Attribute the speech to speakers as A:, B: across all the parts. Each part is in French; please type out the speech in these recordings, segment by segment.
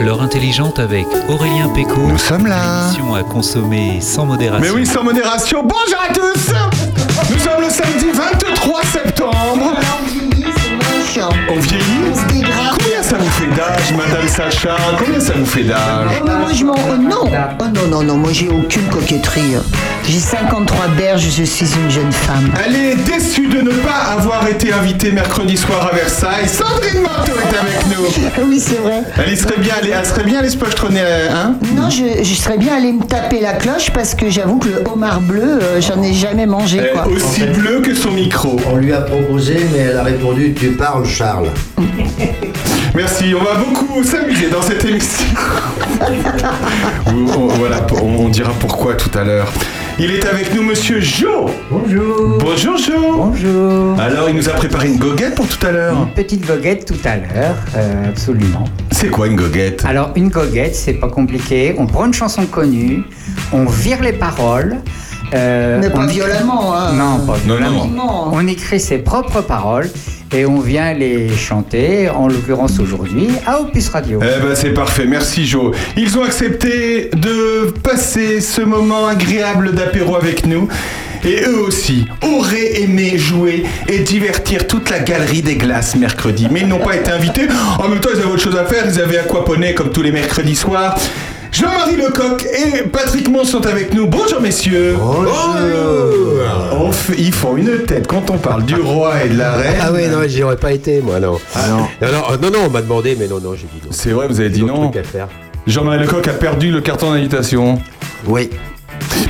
A: L'heure intelligente avec Aurélien Péco.
B: Nous sommes là.
A: Émission à consommer sans modération.
B: Mais oui, sans modération. Bonjour à tous Nous sommes le samedi 23 septembre. On vieillit fait d'âge, Madame Sacha Combien ça vous fait d'âge
C: Oh, moi, je m'en... oh, non. Oh, non, non, non, moi j'ai aucune coquetterie. J'ai 53 berges, je suis une jeune femme.
B: Elle est déçue de ne pas avoir été invitée mercredi soir à Versailles. Sandrine Manteau est avec nous.
C: Oui, c'est vrai.
B: Elle y serait bien allée, elle serait bien allée se pochetronner, hein?
C: Non, je, je serais bien allée me taper la cloche parce que j'avoue que le homard bleu, euh, j'en ai jamais mangé,
B: Elle est
C: quoi.
B: aussi bleue que son micro.
D: On lui a proposé, mais elle a répondu Tu parles, Charles.
B: Merci, on va beaucoup s'amuser dans cette émission. On- on- voilà, on, on dira pourquoi tout à l'heure. Il est avec nous, monsieur Jo.
E: Bonjour.
B: Bonjour Jo.
E: Bonjour.
B: Alors, il nous a préparé une goguette pour tout à l'heure.
E: Une petite goguette tout à l'heure, euh, absolument.
B: C'est quoi une goguette?
E: Alors une goguette, c'est pas compliqué. On prend une chanson connue, on vire les paroles. euh,
C: Mais pas
E: on-
C: violemment, hein.
E: Non, pas
B: Non, non.
E: violemment.
C: Non.
E: On écrit ses propres paroles et on vient les chanter, en l'occurrence aujourd'hui, à Opus Radio.
B: Eh ben c'est parfait, merci Jo. Ils ont accepté de passer ce moment agréable d'apéro avec nous. Et eux aussi auraient aimé jouer et divertir toute la galerie des glaces mercredi. Mais ils n'ont pas été invités. En même temps, ils avaient autre chose à faire. Ils avaient aquaponé comme tous les mercredis soirs. Jean-Marie Lecoq et Patrick Mons sont avec nous. Bonjour messieurs.
D: Bonjour.
B: On ils font une tête quand on parle du roi et de la reine.
F: Ah ouais, non, j'y aurais pas été, moi, non.
B: Ah non.
F: Non, non, euh, non, non, on m'a demandé, mais non, non, j'ai dit non.
B: C'est vrai, vous avez dit non.
F: trucs à faire.
B: Jean-Marie Lecoq a perdu le carton d'invitation.
D: Oui.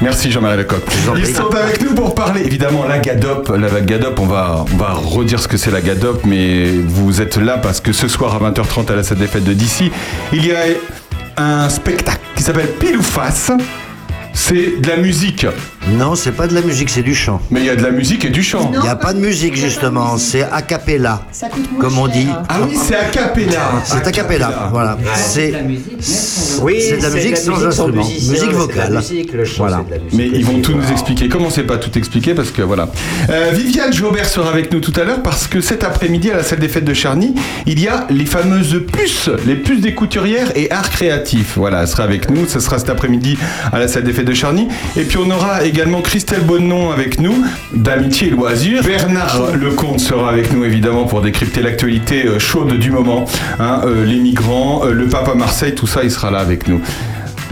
B: Merci Jean-Marie Lecoq. Ils sont avec nous pour parler évidemment la GADOP. La GADOP, on va, on va redire ce que c'est la GADOP, mais vous êtes là parce que ce soir à 20h30 à la salle des fêtes de DC, il y a un spectacle qui s'appelle Pile ou Face. C'est de la musique,
D: Non, c'est pas de la musique, c'est du chant.
B: mais il y a de la musique et du chant.
D: Il n'y a pas de musique, justement, c'est a cappella.
C: Ça coûte moins
D: Comme on
C: cher.
D: dit.
B: Ah oui, c'est a cappella.
D: C'est a cappella, voilà. C'est
F: Oui,
D: C'est de la musique sans instrument.
F: musicien,
D: Musique
F: c'est de
D: vocale.
F: La musique, le chant,
D: Voilà.
F: c'est de la musique.
B: Mais ils vont tout nous expliquer. Commencez pas à tout expliquer parce que voilà. Euh, Viviane Jaubert sera avec nous tout à l'heure parce que cet après-midi à la salle des fêtes de Charny, il y a les fameuses puces, les puces des couturières et arts créatifs. Voilà, elle sera avec nous. Ce sera cet après-midi à la salle des fêtes de Charny. Et puis on aura également Christelle Bonnenon avec nous d'Amitié et Loisirs. Bernard Lecomte sera avec nous évidemment pour décrypter l'actualité euh, chaude du moment. Hein, euh, les migrants, euh, le pape à Marseille, tout ça, il sera là avec nous.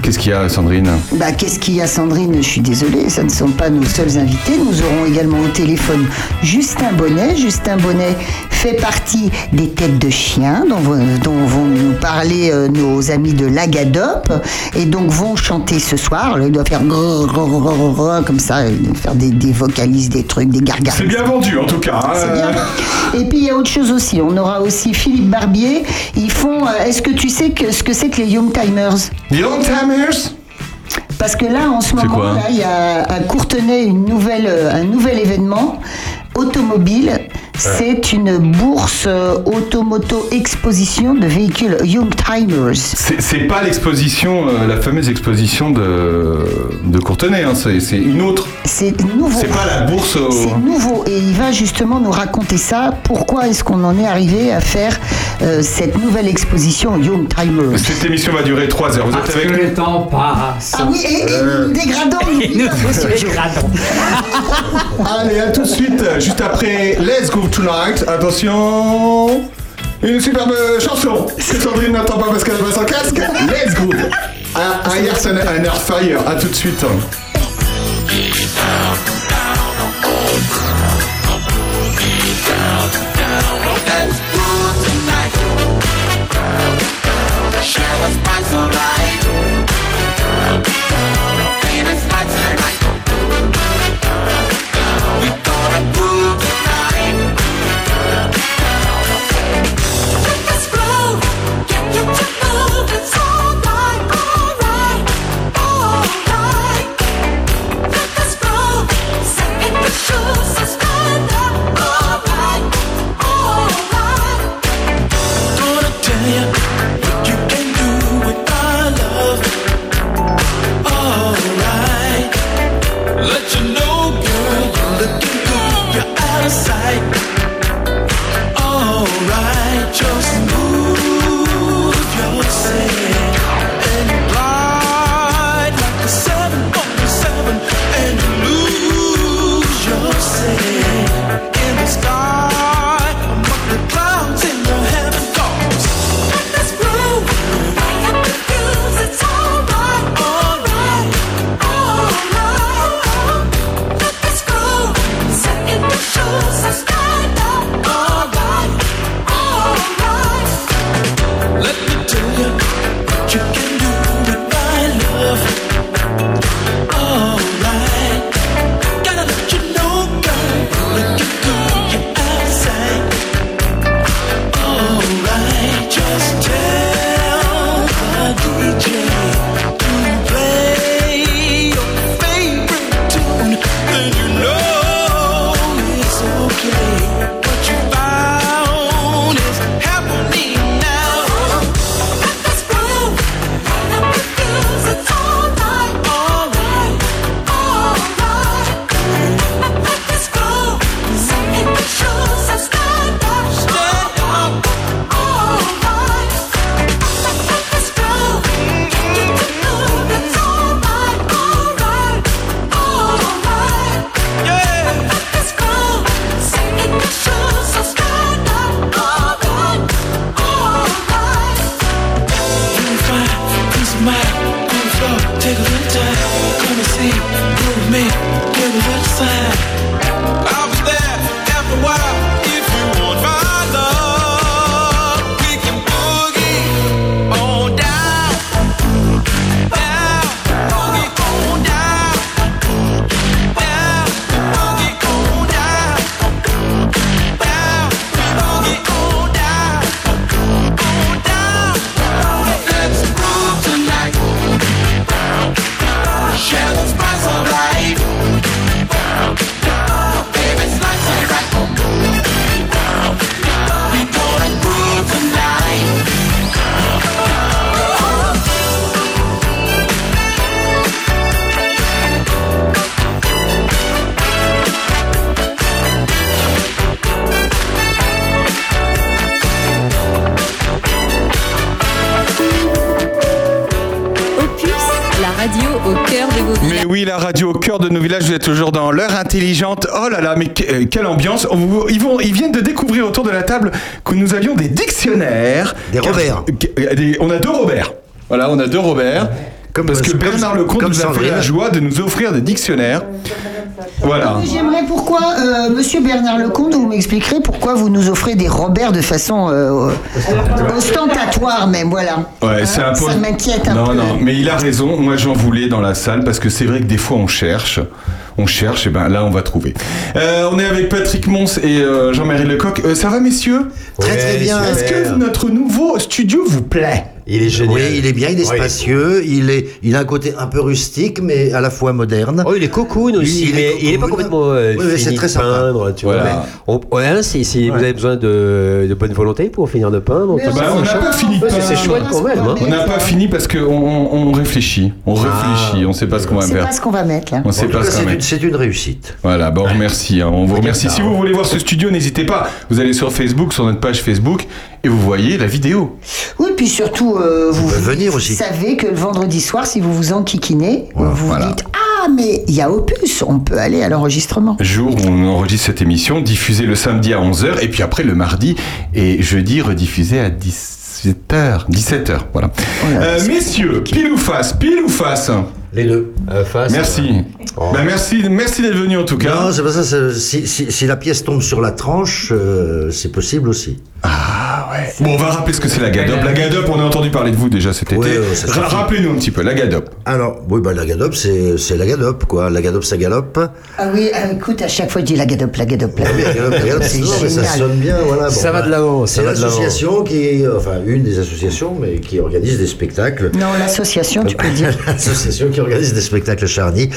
B: Qu'est-ce qu'il y a, Sandrine
C: Bah, qu'est-ce qu'il y a, Sandrine Je suis désolée, ça ne sont pas nos seuls invités. Nous aurons également au téléphone Justin Bonnet. Justin Bonnet fait partie des têtes de chiens dont, vont- dont vont nous parler euh, nos amis de l'Agadop et donc vont chanter ce soir. Là, il doit faire grrr, grrr, grrr, grrr, comme ça, doit faire des, des vocalises, des trucs, des gargares.
B: C'est bien vendu en tout cas. hein.
C: Bien. Et puis il y a autre chose aussi. On aura aussi Philippe Barbier. Ils font. euh, Est-ce que tu sais que, ce que c'est que les Young Timers?
B: Les Young Timers
C: Parce que là, en ce moment, il y a à Courtenay une nouvelle, euh, un nouvel événement automobile. C'est une bourse euh, automoto exposition de véhicules Young Timers.
B: C'est pas l'exposition, euh, la fameuse exposition de, de Courtenay, hein, c'est une autre.
C: C'est nouveau.
B: C'est pas la bourse au.
C: C'est nouveau et il va justement nous raconter ça. Pourquoi est-ce qu'on en est arrivé à faire euh, cette nouvelle exposition Young Timers
B: Cette émission va durer 3 heures. Vous
E: Parce
B: êtes
E: que
B: avec nous
E: le temps passe.
C: Ah oui, et, et nous dégradons.
E: Et nous nous dégradons.
B: Allez, à tout de suite, euh, juste après Let's Go Tonight. Attention Une superbe chanson que Sandrine n'entend pas parce qu'elle a pas casque. Let's Go Un, un un. À tout de suite. Vous êtes toujours dans l'heure intelligente. Oh là là, mais que- euh, quelle ambiance On vous- ils, vont, ils viennent de découvrir autour de la table que nous avions des dictionnaires.
D: Des Robert.
B: euh, des- on a deux Robert. Voilà, on a deux Robert.
D: Comme-
B: parce que
D: comme-
B: Bernard Lecomte nous a fait la joie de nous offrir des dictionnaires. Voilà.
C: J'aimerais pourquoi, euh, monsieur Bernard Lecomte, vous m'expliquerez pourquoi vous nous offrez des Robert de façon euh, ostentatoire même, voilà.
B: Ouais, c'est un peu.
C: Ça m'inquiète un
B: non,
C: peu.
B: Non, mais il a raison. Moi, j'en voulais dans la salle parce que c'est vrai que des fois, on cherche. On cherche, et ben là, on va trouver. Euh, on est avec Patrick Mons et euh, Jean-Marie Lecoq. Euh, ça va, messieurs?
D: Très très bien.
B: Est-ce que notre nouveau studio vous plaît?
F: Il est génial.
D: Oui, il est bien, il est
F: Oui.
D: spacieux, il, est, il a un côté un peu rustique, mais à la fois moderne.
F: Oh, il est cocoon aussi,
D: Il est
F: mais il est pas complètement euh,
D: Oui,
F: fini
D: très
F: de peindre, tu vois.
B: Voilà.
F: mais on- ouais, hein, si, si vous avez besoin de, de bonne volonté pour finir de peindre, on
B: Bah, on n'a pas fini de
F: c'est- chouette quand même. hein.
B: On n'a pas fini parce qu'on on, on réfléchit. On réfléchit, on sait pas ce qu'on va
C: C'est
B: faire.
C: pas ce qu'on va mettre là.
B: On sait pas
D: cas,
B: ce qu'on
D: c'est
B: va
D: une,
B: mettre.
D: c'est une réussite.
B: Voilà, bon, remercie. hein, on vous remercie. Si vous voulez voir ce studio, n'hésitez pas. Vous allez sur Facebook, sur notre page Facebook, et vous voyez la vidéo.
C: Oui, puis surtout, euh, vous,
D: venir aussi.
C: savez que le vendredi soir, si vous vous enquiquinez,
B: Voilà,
C: vous
B: voilà.
C: dites Ah, mais il y a Opus, on peut aller à l'enregistrement.
B: Jour où on enregistre cette émission, diffusée le samedi à 11h, et puis après le mardi et jeudi rediffusée à 17h. 17h, voilà. Euh, messieurs, pile ou face, pile ou face
D: Les deux.
F: Euh, face,
B: Merci.
F: Oh.
B: Bah, merci, merci d'être venu en tout cas.
D: Non, c'est pas ça. c'est- Si, si- si la pièce tombe sur la tranche, euh, c'est possible aussi.
B: Ah ouais. Bon, on va rappeler ce que c'est la GADOP. La GADOP, on a entendu parler de vous déjà cet été.
D: Ouais.
B: Rappelez-nous un petit peu, la GADOP.
D: Alors, oui, bah, la Gadop, c'est c'est la Gadop, quoi. La Gadop, ça galope.
C: Ah oui, ah, écoute, à chaque fois, je dis la la la
D: la Gadop, la Gadop,
C: C'est
D: non, mais ça sonne bien, voilà.
F: Ça va
D: bah,
F: de l'avant, ça
D: C'est l'association qui, enfin, une des associations, mais qui organise des spectacles.
C: Non, l'association, tu peux dire.
D: L'association qui organise des spectacles à Charny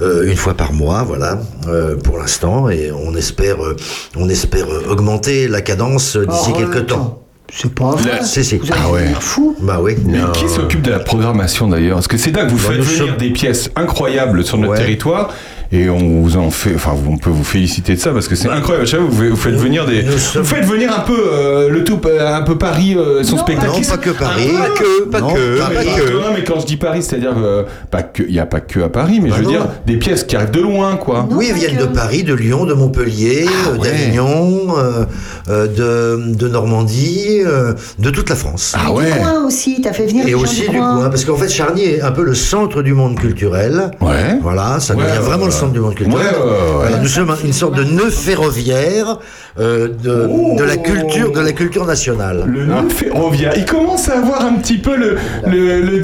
D: euh, une fois par mois, voilà, euh, pour l'instant, et on espère, euh, on espère augmenter la cadence d'ici
C: Oh,
D: quelques temps.
C: C'est pas vrai.
B: La-
D: Si,
B: Ah ouais.
C: fou.
D: Bah oui.
B: Mais qui s'occupe de la programmation d'ailleurs? Parce que c'est dingue, vous
D: Bah,
B: faites venir des pièces incroyables sur notre
D: Ouais.
B: territoire et on vous en fait, enfin on peut vous féliciter de ça parce que c'est incroyable. Sais pas, Vous, vous faites venir des, vous faites venir un peu euh, le tout, euh, un peu Paris, euh, son
C: Non,
B: spectacle.
D: Non, pas que Paris.
B: Ah,
F: Pas que, pas
D: Non,
F: que,
D: pas
F: pas
B: mais,
F: que.
B: non, mais quand je dis Paris, c'est-à-dire euh, pas que, il y a pas que à Paris, mais
D: Bah
B: je veux
D: non.
B: dire des pièces qui arrivent de loin, quoi.
C: Non,
D: oui,
C: pas
D: viennent
C: que.
D: de Paris, de Lyon, de Montpellier,
B: Ah,
D: euh,
B: ouais.
D: d'Avignon, euh, euh, de, de Normandie, euh, de toute la France.
B: Ah
C: Du
B: ouais.
C: coin aussi, t'as fait venir
D: Et aussi
C: du
D: du
C: coin.
D: coin, parce qu'en fait Charny est un peu le centre du monde culturel.
B: Ouais.
D: Voilà, ça
B: Ouais,
D: devient
B: ouais,
D: vraiment le centre du monde culturel.
B: Ouais, ouais, ouais, ouais.
D: Voilà, nous sommes un- une sorte de nœud ferroviaire euh, de,
B: Oh.
D: de la culture, de la culture nationale.
B: Le nom ferroviaire, il commence à avoir un petit peu le, le, le,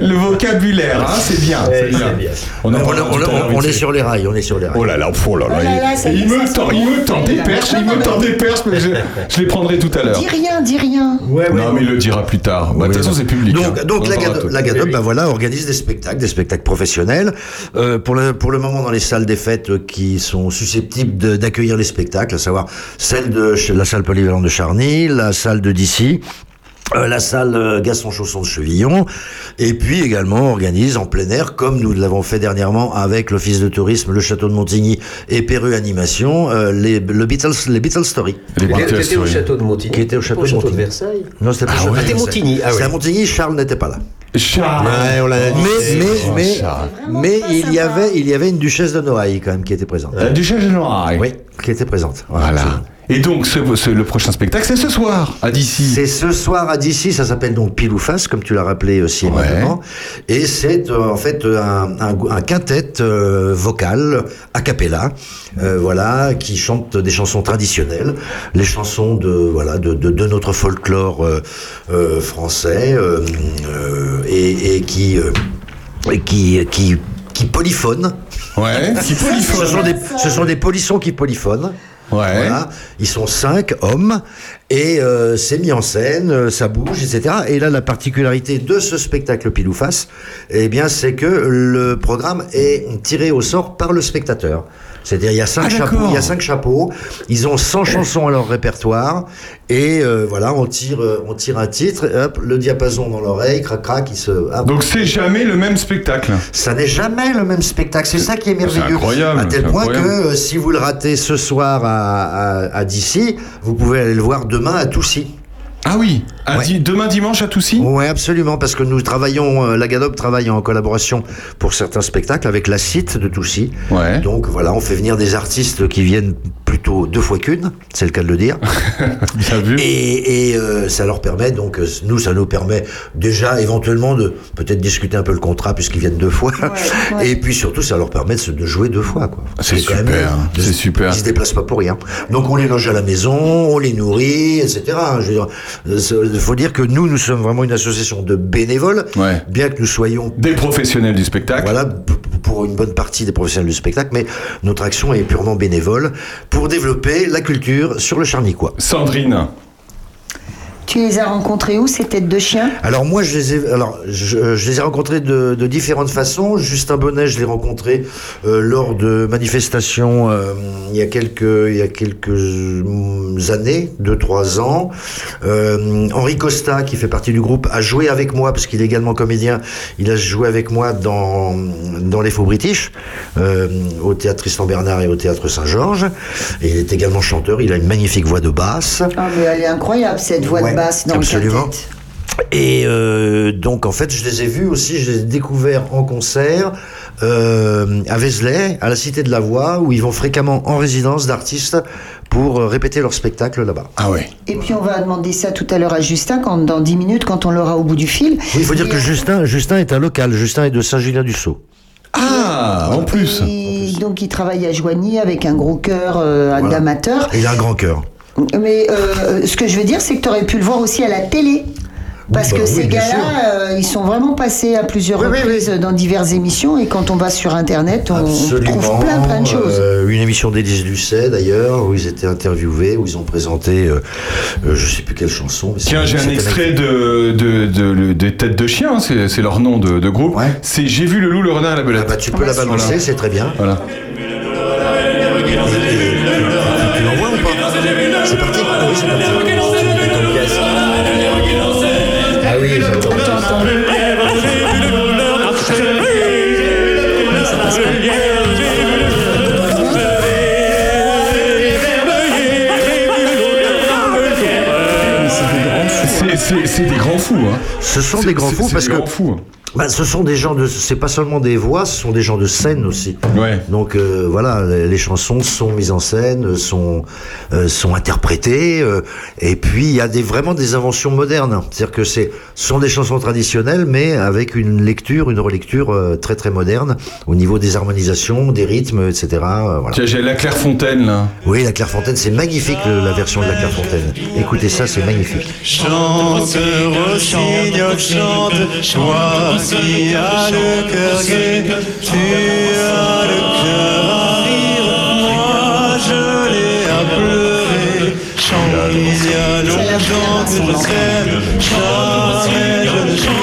B: le vocabulaire, hein, c'est bien. c'est bien.
D: On,
B: en
D: on- on- on
B: vite
D: est sur les rails, on est sur les rails.
B: Oh là là, oh là là.
C: Oh là là,
B: il- il, me tend, il me tend des perches, il me tend des perches, mais je, je les prendrai tout à l'heure.
C: Dis rien, dis rien.
B: non, mais il le dira plus tard. Bah, De toute façon, c'est public.
D: Donc,
B: hein.
D: donc
B: On
D: la, la Gadop, bah voilà, organise des spectacles, des spectacles professionnels. Euh, pour, le, pour le moment, dans les salles des fêtes euh, qui sont susceptibles d'accueillir les spectacles, à savoir celle de la salle polyvalente de Charny, la salle de Dissy. euh, la salle euh, Gaston Chausson de Chevillon, et puis également organise en plein air, comme nous l'avons fait dernièrement avec l'Office de tourisme, le Château de Montigny et Perru Animation, euh, les, le Beatles, les Beatles Story.
B: Les
F: Qui
B: Beatles,
F: était au château de Montigny.
D: Qui était au château de Montigny.
F: Versailles.
D: Non, c'était pas
B: Ah
D: Château
B: ouais.
D: de Versailles.
F: Montigny, ah ouais.
D: à Montigny, Charles n'était pas là.
B: Charles.
F: Ouais, on l'a
D: Mais, mais,
B: Oh,
D: mais,
B: Charles.
D: mais
C: pas
D: il y avait, il y avait une duchesse de Noailles quand même qui était présente.
B: La Duchesse de Noailles.
D: Oui, qui était présente.
B: Voilà. Et donc, ce, ce- le prochain spectacle, c'est ce soir, à d'ici.
D: C'est ce soir à d'ici, ça s'appelle donc Pile ou Face, comme tu l'as rappelé euh, si
B: Ouais.
D: aimablement. Et c'est euh, en fait euh, un, un, un quintet euh, vocal a cappella, euh, voilà, qui chante des chansons traditionnelles, les chansons de voilà de, de, de notre folklore euh, euh, français euh, euh, et, et qui euh, et qui qui qui polyphonent.
B: Ouais. Qui
D: Ce
B: polyphone.
D: sont des ce sont des polissons qui polyphonent.
B: Ouais.
D: Voilà. Ils sont cinq hommes et euh, c'est mis en scène, euh, ça bouge, etc. Et là, la particularité de ce spectacle pile ou face, eh bien, c'est que le programme est tiré au sort par le spectateur. C'est-à-dire, il y a cinq
B: Ah,
D: chapeaux, il y a cinq chapeaux. Ils ont 100 chansons à leur répertoire et euh, voilà, on tire, euh, on tire un titre, et hop, le diapason dans l'oreille, crac crac, il se.
B: Donc, c'est jamais le même spectacle.
D: Ça n'est jamais le même spectacle. C'est ça qui est merveilleux.
B: incroyable,
D: À tel
B: c'est
D: point
B: incroyable.
D: que euh, si vous le ratez ce soir à, à, à Dissy, vous pouvez aller le voir demain à Toussy.
B: Ah oui, à
D: Ouais.
B: di- demain dimanche à Toussy
D: Oui, absolument, parce que nous travaillons, euh, la GADOP travaille en collaboration pour certains spectacles avec la site de Toussy.
B: Ouais.
D: Donc voilà, on fait venir des artistes qui viennent plutôt deux fois qu'une, c'est le cas de le dire.
B: Bien vu.
D: Et, et, euh, ça leur permet, donc euh, nous, ça nous permet déjà éventuellement de peut-être discuter un peu le contrat puisqu'ils viennent deux fois.
C: ouais.
D: Et puis surtout, ça leur permet de, se- de jouer deux fois. quoi.
B: C'est super,
D: de-
B: c'est super.
D: Ils se déplacent pas pour rien. Donc on les loge à la maison, on les nourrit, etc. Je veux dire, Il faut dire que nous, nous sommes vraiment une association de bénévoles,
B: Ouais.
D: bien que nous soyons
B: Des professionnels du spectacle.
D: voilà, pour une bonne partie des professionnels du spectacle, mais notre action est purement bénévole pour développer la culture sur le Charnicois.
B: Sandrine.
C: Tu les as rencontrés où, ces têtes de chien
D: Alors moi, je les ai, alors je, je les ai rencontrés de, de différentes façons. Justin Bonnet, je l'ai rencontré euh, lors de manifestations euh, il y a quelques, il y a quelques mm, années, deux trois ans. Euh, Henri Costa, qui fait partie du groupe, a joué avec moi parce qu'il est également comédien. Il a joué avec moi dans dans les Faux British, au théâtre Tristan Bernard et au théâtre Saint-Georges. Et il est également chanteur. Il a une magnifique voix de basse.
C: Ah, mais elle est incroyable, cette voix
D: Ouais,
C: de basse dans
D: absolument.
C: le.
D: Et euh, donc en fait, je les ai vus aussi, je les ai découverts en concert euh, à Vézelay, à la Cité de la Voix, où ils vont fréquemment en résidence d'artistes pour euh, répéter leur spectacle là-bas.
B: Ah ouais.
C: Et puis on va demander ça tout à l'heure à Justin, quand, dans 10 minutes, quand on l'aura au bout du fil.
D: Oui, il faut dire
C: Et,
D: que
C: euh,
D: Justin, Justin est un local. Justin est de Saint-Julien-du-Sault.
B: Ah, en plus.
C: et donc il travaille à Joigny avec un gros cœur euh,
D: Voilà.
C: d'amateur.
D: Et il a un grand cœur.
C: Mais euh, ce que je veux dire, c'est que tu aurais pu le voir aussi à la télé. Parce
D: bah
C: que
D: oui,
C: ces gars-là, euh, ils sont vraiment passés à plusieurs
D: Oui, oui,
C: reprises dans diverses émissions. Et quand on va sur Internet, on
D: Absolument.
C: trouve plein, plein de choses.
D: Euh, une émission d'Élise Lucet d'ailleurs, où ils étaient interviewés, où ils ont présenté, euh, euh, je sais plus quelle chanson. mais
B: Tiens, j'ai un extrait de, de, de, le- des têtes de chien, c'est leur nom de, de groupe.
D: Ouais.
B: C'est J'ai vu le loup, le renard et la
D: Ah
B: belette.
D: bah, tu peux la balancer,
B: Voilà.
D: c'est très bien.
B: Voilà.
D: C'est-
B: des grands fous. Hein.
D: Ce sont des grands fous parce
B: des
D: que
B: grands fous.
D: Bah, ce sont des gens de. C'est pas seulement des voix, ce sont des gens de scène aussi.
B: Ouais.
D: Donc euh, voilà, les, les chansons sont mises en scène, sont euh, sont interprétées, euh, et puis il y a des vraiment des inventions modernes. C'est-à-dire que c'est ce sont des chansons traditionnelles, mais avec une lecture, une relecture euh, très très moderne au niveau des harmonisations, des rythmes, etc. euh, voilà.
B: Tiens, j'ai la Clairefontaine là.
D: Oui, la Clairefontaine, c'est magnifique le- la version de la Clairefontaine. Écoutez ça, c'est magnifique.
G: Chante, rossignol, chante, toi qui as le cœur tu as le cœur à rire, moi je l'ai à pleurer. Chante, il y a longtemps que je t'aime, jamais je.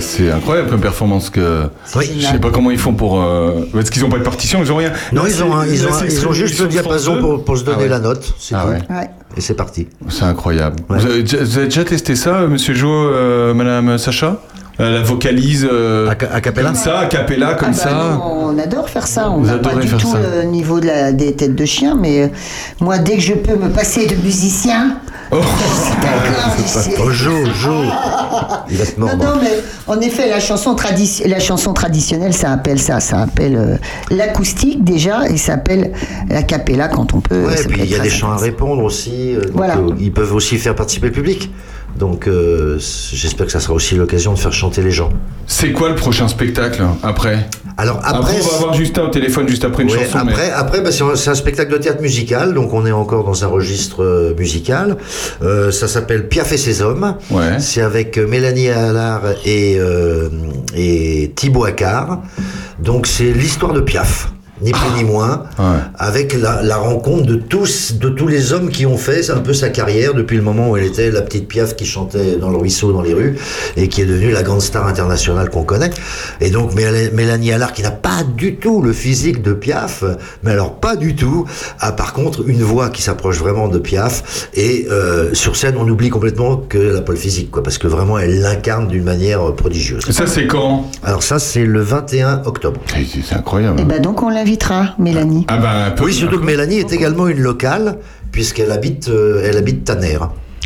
B: C'est- incroyable comme performance que.
D: Oui.
B: Je sais pas comment ils font pour. euh, Parce qu'ils ont pas de partition, ils ont rien?
D: Non,
B: Là,
D: ils ont, ils
B: là,
D: ils ont juste le diapason
B: 2.
D: pour, pour se donner
B: Ah ouais.
D: la note, c'est
B: Ah
D: tout.
B: ouais.
C: Ouais.
D: Et c'est parti.
B: C'est incroyable.
D: Ouais.
B: Vous, avez, déjà- vous avez déjà testé ça, euh, monsieur Jo, euh, madame Sacha? La vocalise. euh,
D: A, a cappella
B: Comme ça, a cappella, comme
C: Ah bah
B: ça.
C: on adore faire ça. On n'a pas du
B: faire
C: tout
B: ça.
C: le niveau de la, des têtes de chien, mais euh, moi, dès que je peux me passer de musicien,
B: Oh.
C: d'accord. c'est-
D: Oh, Jo, Jo Il va te
C: Non, non, mais en effet, la chanson, tradi- la chanson traditionnelle, ça appelle ça. Ça appelle euh, l'acoustique déjà, et ça appelle la cappella quand on peut.
D: Ouais, puis il y a des chants à répondre aussi. euh, donc, euh, ils peuvent aussi faire participer le public. Donc euh, j'espère que ça sera aussi l'occasion de faire chanter les gens.
B: C'est quoi le prochain spectacle après?
D: Alors
B: Après,
D: après,
B: on va avoir Justin au téléphone juste après une
D: Ouais,
B: chanson. mais-
D: après, après bah, c'est un, spectacle de théâtre musical, donc on est encore dans un registre euh, musical. Euh, ça s'appelle Piaf et ses hommes.
B: Ouais.
D: C'est avec Mélanie Allard et, euh, et Thibaut Accard. Donc c'est l'histoire de Piaf. Ni plus ni moins,
B: Ouais.
D: avec la, la rencontre de tous, de tous les hommes qui ont fait un peu sa carrière depuis le moment où elle était la petite Piaf qui chantait dans le ruisseau, dans les rues, et qui est devenue la grande star internationale qu'on connaît. Et donc Mél- Mélanie Allard, qui n'a pas du tout le physique de Piaf, mais alors pas du tout, a par contre une voix qui s'approche vraiment de Piaf. Et euh, sur scène, on oublie complètement qu'elle n'a pas le physique, quoi, parce que vraiment elle l'incarne d'une manière prodigieuse.
B: Et ça, c'est quand?
D: Alors ça, c'est le 21 octobre.
B: C'est incroyable.
C: Et ben donc on l'invite invitera, Mélanie.
B: Ah ben,
D: Oui, surtout que Mélanie est également une locale, puisqu'elle habite, euh, elle habite Tanner.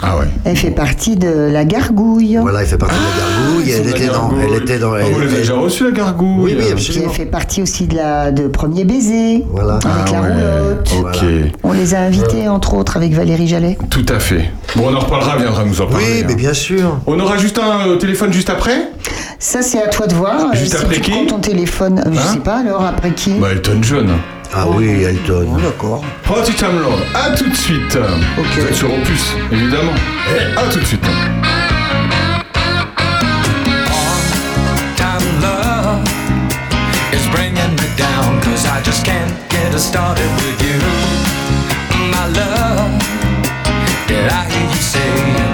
B: Ah ouais.
C: Elle fait partie de la gargouille.
D: Voilà, elle fait partie de la gargouille. Elle était dans, elle était dans.
B: Ah,
D: elle-
B: vous l'avez
D: elle-
B: déjà reçu la gargouille
D: Oui, oui,
C: Puis
D: absolument.
C: elle fait partie aussi de la de Premier Baiser.
D: Voilà.
C: Avec
B: Ah
C: la
B: ouais,
C: roulotte.
B: Ok,
C: On les a invités, entre autres, avec Valérie Jallet.
B: tout à fait. Bon, on en reparlera, viendra nous en parler.
D: Oui, mais
B: hein.
D: bien sûr.
B: On aura Justin au téléphone juste après
C: Ça, c'est à toi de voir. Euh,
B: Juste
C: si
B: après
C: tu
B: qui
C: prends ton téléphone, euh, je
B: Hein
C: sais pas alors, après qui
B: Bah, Elton John.
D: Ah oui, Elton.
C: Bon, D'accord.
B: Party Time Lord, à tout de suite.
C: Ok.
B: Vous êtes sur Opus, évidemment. Et à tout de suite.
H: time love is bringing me down Cause I just can't get started with you My love Did I hear you say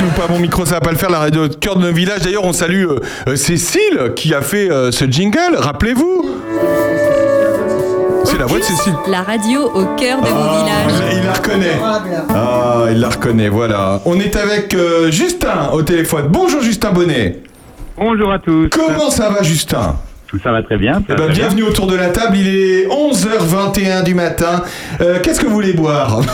B: Je joue pas mon micro, ça va pas le faire. La radio de cœur de nos villages. D'ailleurs, on salue euh, euh, Cécile qui a fait euh, ce jingle. Rappelez-vous. C'est la voix de Cécile.
I: La radio au cœur de vos
B: Ah,
I: villages.
B: il la reconnaît. Ah, il la reconnaît, voilà. On est avec euh, Justin au téléphone. Bonjour Justin Bonnet.
J: Bonjour à tous.
B: Comment ça va Justin?
J: Tout ça va très bien.
B: Eh ben,
J: très bien.
B: bienvenue autour de la table, il est 11h21 du matin. Euh, Qu'est-ce que vous voulez boire?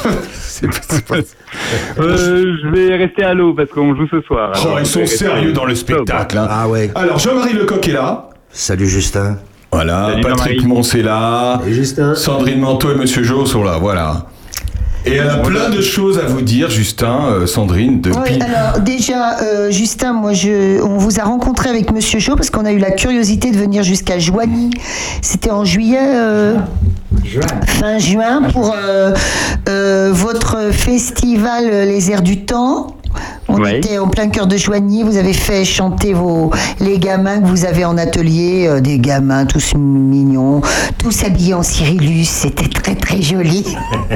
B: C'est pas- c'est pas-
J: Euh, je vais rester à l'eau parce qu'on joue ce soir.
B: Oh,
J: alors
B: ils sont sérieux dans le spectacle. hein.
D: Ah ouais.
B: Alors, Jean-Marie Lecoq est là.
D: Salut Justin.
B: Voilà,
J: Salut,
B: Patrick. Mons est là.
F: Et Justin
B: Sandrine Manteau et Monsieur Jo sont là, voilà. Et elle a plein de choses à vous dire, Justin, euh, Sandrine, depuis.
C: Oui, alors déjà, euh, Justin, moi, je, on vous a rencontré avec Monsieur Chaud parce qu'on a eu la curiosité de venir jusqu'à Joigny. C'était en juillet, euh, fin juin, pour euh, euh, votre festival Les Airs du Temps. On était en plein cœur de Joigny. Vous avez fait chanter vos les gamins que vous avez en atelier, euh, des gamins tous mignons, tous habillés en Cyrillus. C'était très très joli.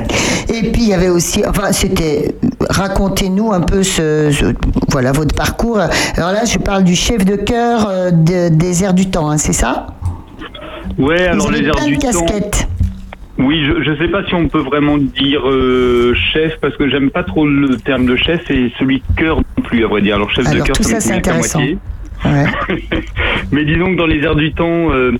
C: Et puis il y avait aussi, enfin c'était, racontez-nous un peu ce, ce- voilà votre parcours. Alors là, je parle du chef de chœur euh, de- des airs du temps, hein, c'est ça? Vous
J: alors les airs du temps. Oui, je, je sais pas si on peut vraiment dire euh, chef parce que j'aime pas trop le terme de chef et celui de cœur non plus à vrai dire. Alors chef de cœur,
C: tout
J: ça
C: c'est intéressant.
J: moitié. Mais disons que dans les airs du temps, euh,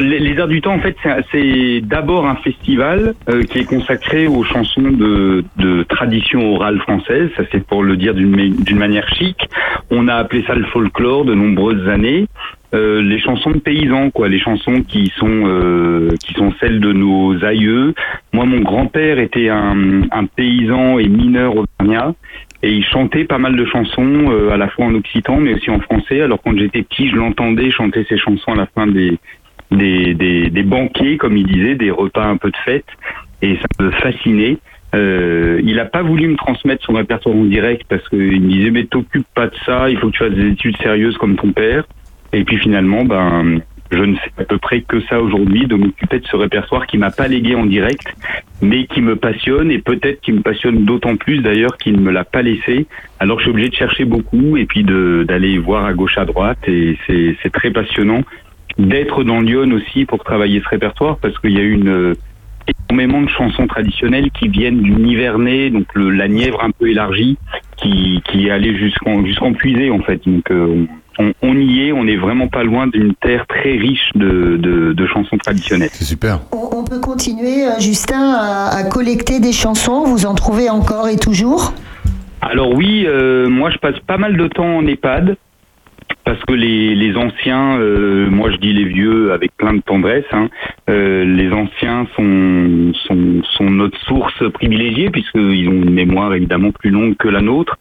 J: les, airs du temps, en fait, c'est d'abord un festival euh, qui est consacré aux chansons de, de tradition orale française. Ça, c'est pour le dire d'une ma- d'une manière chic. On a appelé ça le folklore de nombreuses années. Euh, les chansons de paysans, quoi, les chansons qui sont euh, qui sont celles de nos aïeux. Moi, mon grand-père était un, un paysan et mineur auvergnat. Et il chantait pas mal de chansons, euh, à la fois en occitan, mais aussi en français. Alors quand j'étais petit, je l'entendais chanter ces chansons à la fin des, des, des, banquets, comme il disait, des repas un peu de fête. Et ça me fascinait. Euh, il a pas voulu me transmettre son répertoire en direct parce qu'il me disait mais t'occupes pas de ça, il faut que tu fasses des études sérieuses comme ton père. Et puis finalement, ben, je ne sais à peu près que ça aujourd'hui de m'occuper de ce répertoire qui m'a pas légué en direct, mais qui me passionne et peut-être qui me passionne d'autant plus d'ailleurs qu'il ne me l'a pas laissé. Alors je suis obligé de chercher beaucoup et puis d'aller voir à gauche à droite et c'est très passionnant d'être dans Lyon aussi pour travailler ce répertoire parce qu'il y a une euh, énormément de chansons traditionnelles qui viennent du Nivernais, donc le, la Nièvre un peu élargie, qui, qui est allée jusqu'en jusqu'en puiser en fait. Donc euh, on, on y est, on est vraiment pas loin d'une terre très riche de, de, de chansons traditionnelles.
B: C'est super.
C: On, on peut continuer, euh, Justin, à, à collecter des chansons. Vous en trouvez encore et toujours?
J: Alors oui, euh, moi je passe pas mal de temps en EHPAD parce que les, les anciens, euh, moi je dis les vieux avec plein de tendresse, hein, euh, les anciens sont, sont, sont notre source privilégiée puisqu'ils ont une mémoire évidemment plus longue que la nôtre.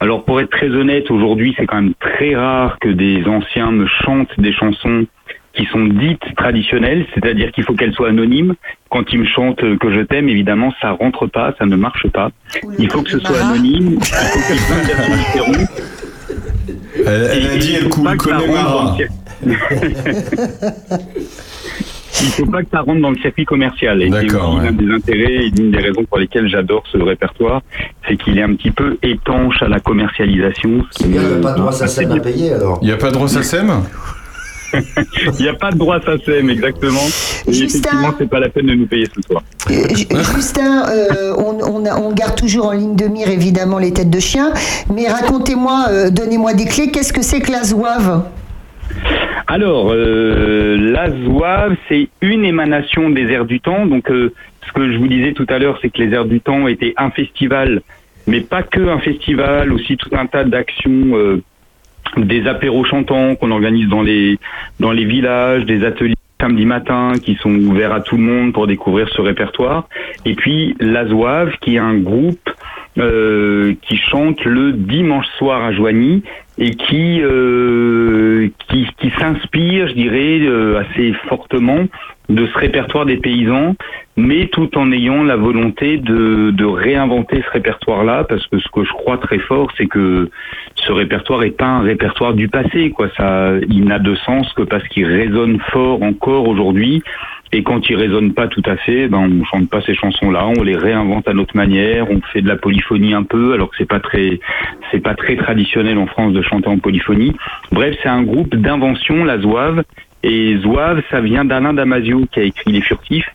J: Alors pour être très honnête, aujourd'hui c'est quand même très rare que des anciens me chantent des chansons qui sont dites traditionnelles, c'est-à-dire qu'il faut qu'elles soient anonymes. Quand ils me chantent que je t'aime, évidemment, ça rentre pas, ça ne marche pas. Il faut que ce soit anonyme, il faut qu'il
B: Elle, elle a dit, elle coule
J: circuit- Il faut pas que ça rentre dans le circuit commercial. Et c'est
B: ouais.
J: l'un des intérêts et l'une des raisons pour lesquelles j'adore ce répertoire, c'est qu'il est un petit peu étanche à la commercialisation.
D: C'est bien, il n'y a pas de droit SACEM à payer alors.
B: Il n'y a pas de droit SACEM
J: Il n'y a pas de droit SACEM, exactement. Et
C: Justin.
J: effectivement, c'est pas la peine de nous payer ce soir.
C: Euh, Ju- Justin, euh, on, on a- on garde toujours en ligne de mire évidemment les têtes de chien, mais racontez-moi, euh, donnez-moi des clés, qu'est-ce que c'est que la zouave?
J: Alors, euh, la zouave, c'est une émanation des airs du temps. Donc, euh, ce que je vous disais tout à l'heure, c'est que les airs du temps étaient un festival, mais pas que un festival, aussi tout un tas d'actions, euh, des apéros chantants qu'on organise dans les dans les villages, des ateliers samedi matin qui sont ouverts à tout le monde pour découvrir ce répertoire. Et puis la zouave, qui est un groupe euh, qui chante le dimanche soir à Joigny et qui euh, qui, qui s'inspire, je dirais, euh, assez fortement de ce répertoire des paysans, mais tout en ayant la volonté de, de réinventer ce répertoire-là, parce que ce que je crois très fort, c'est que ce répertoire est pas un répertoire du passé, quoi. Ça, il n'a de sens que parce qu'il résonne fort encore aujourd'hui. Et quand il résonne pas tout à fait, ben on chante pas ces chansons-là, on les réinvente à notre manière, on fait de la polyphonie un peu, alors que c'est pas très, c'est pas très traditionnel en France de chanter en polyphonie. Bref, c'est un groupe d'invention, la Zouave. Et Zouave, ça vient d'Alain Damasio qui a écrit Les Furtifs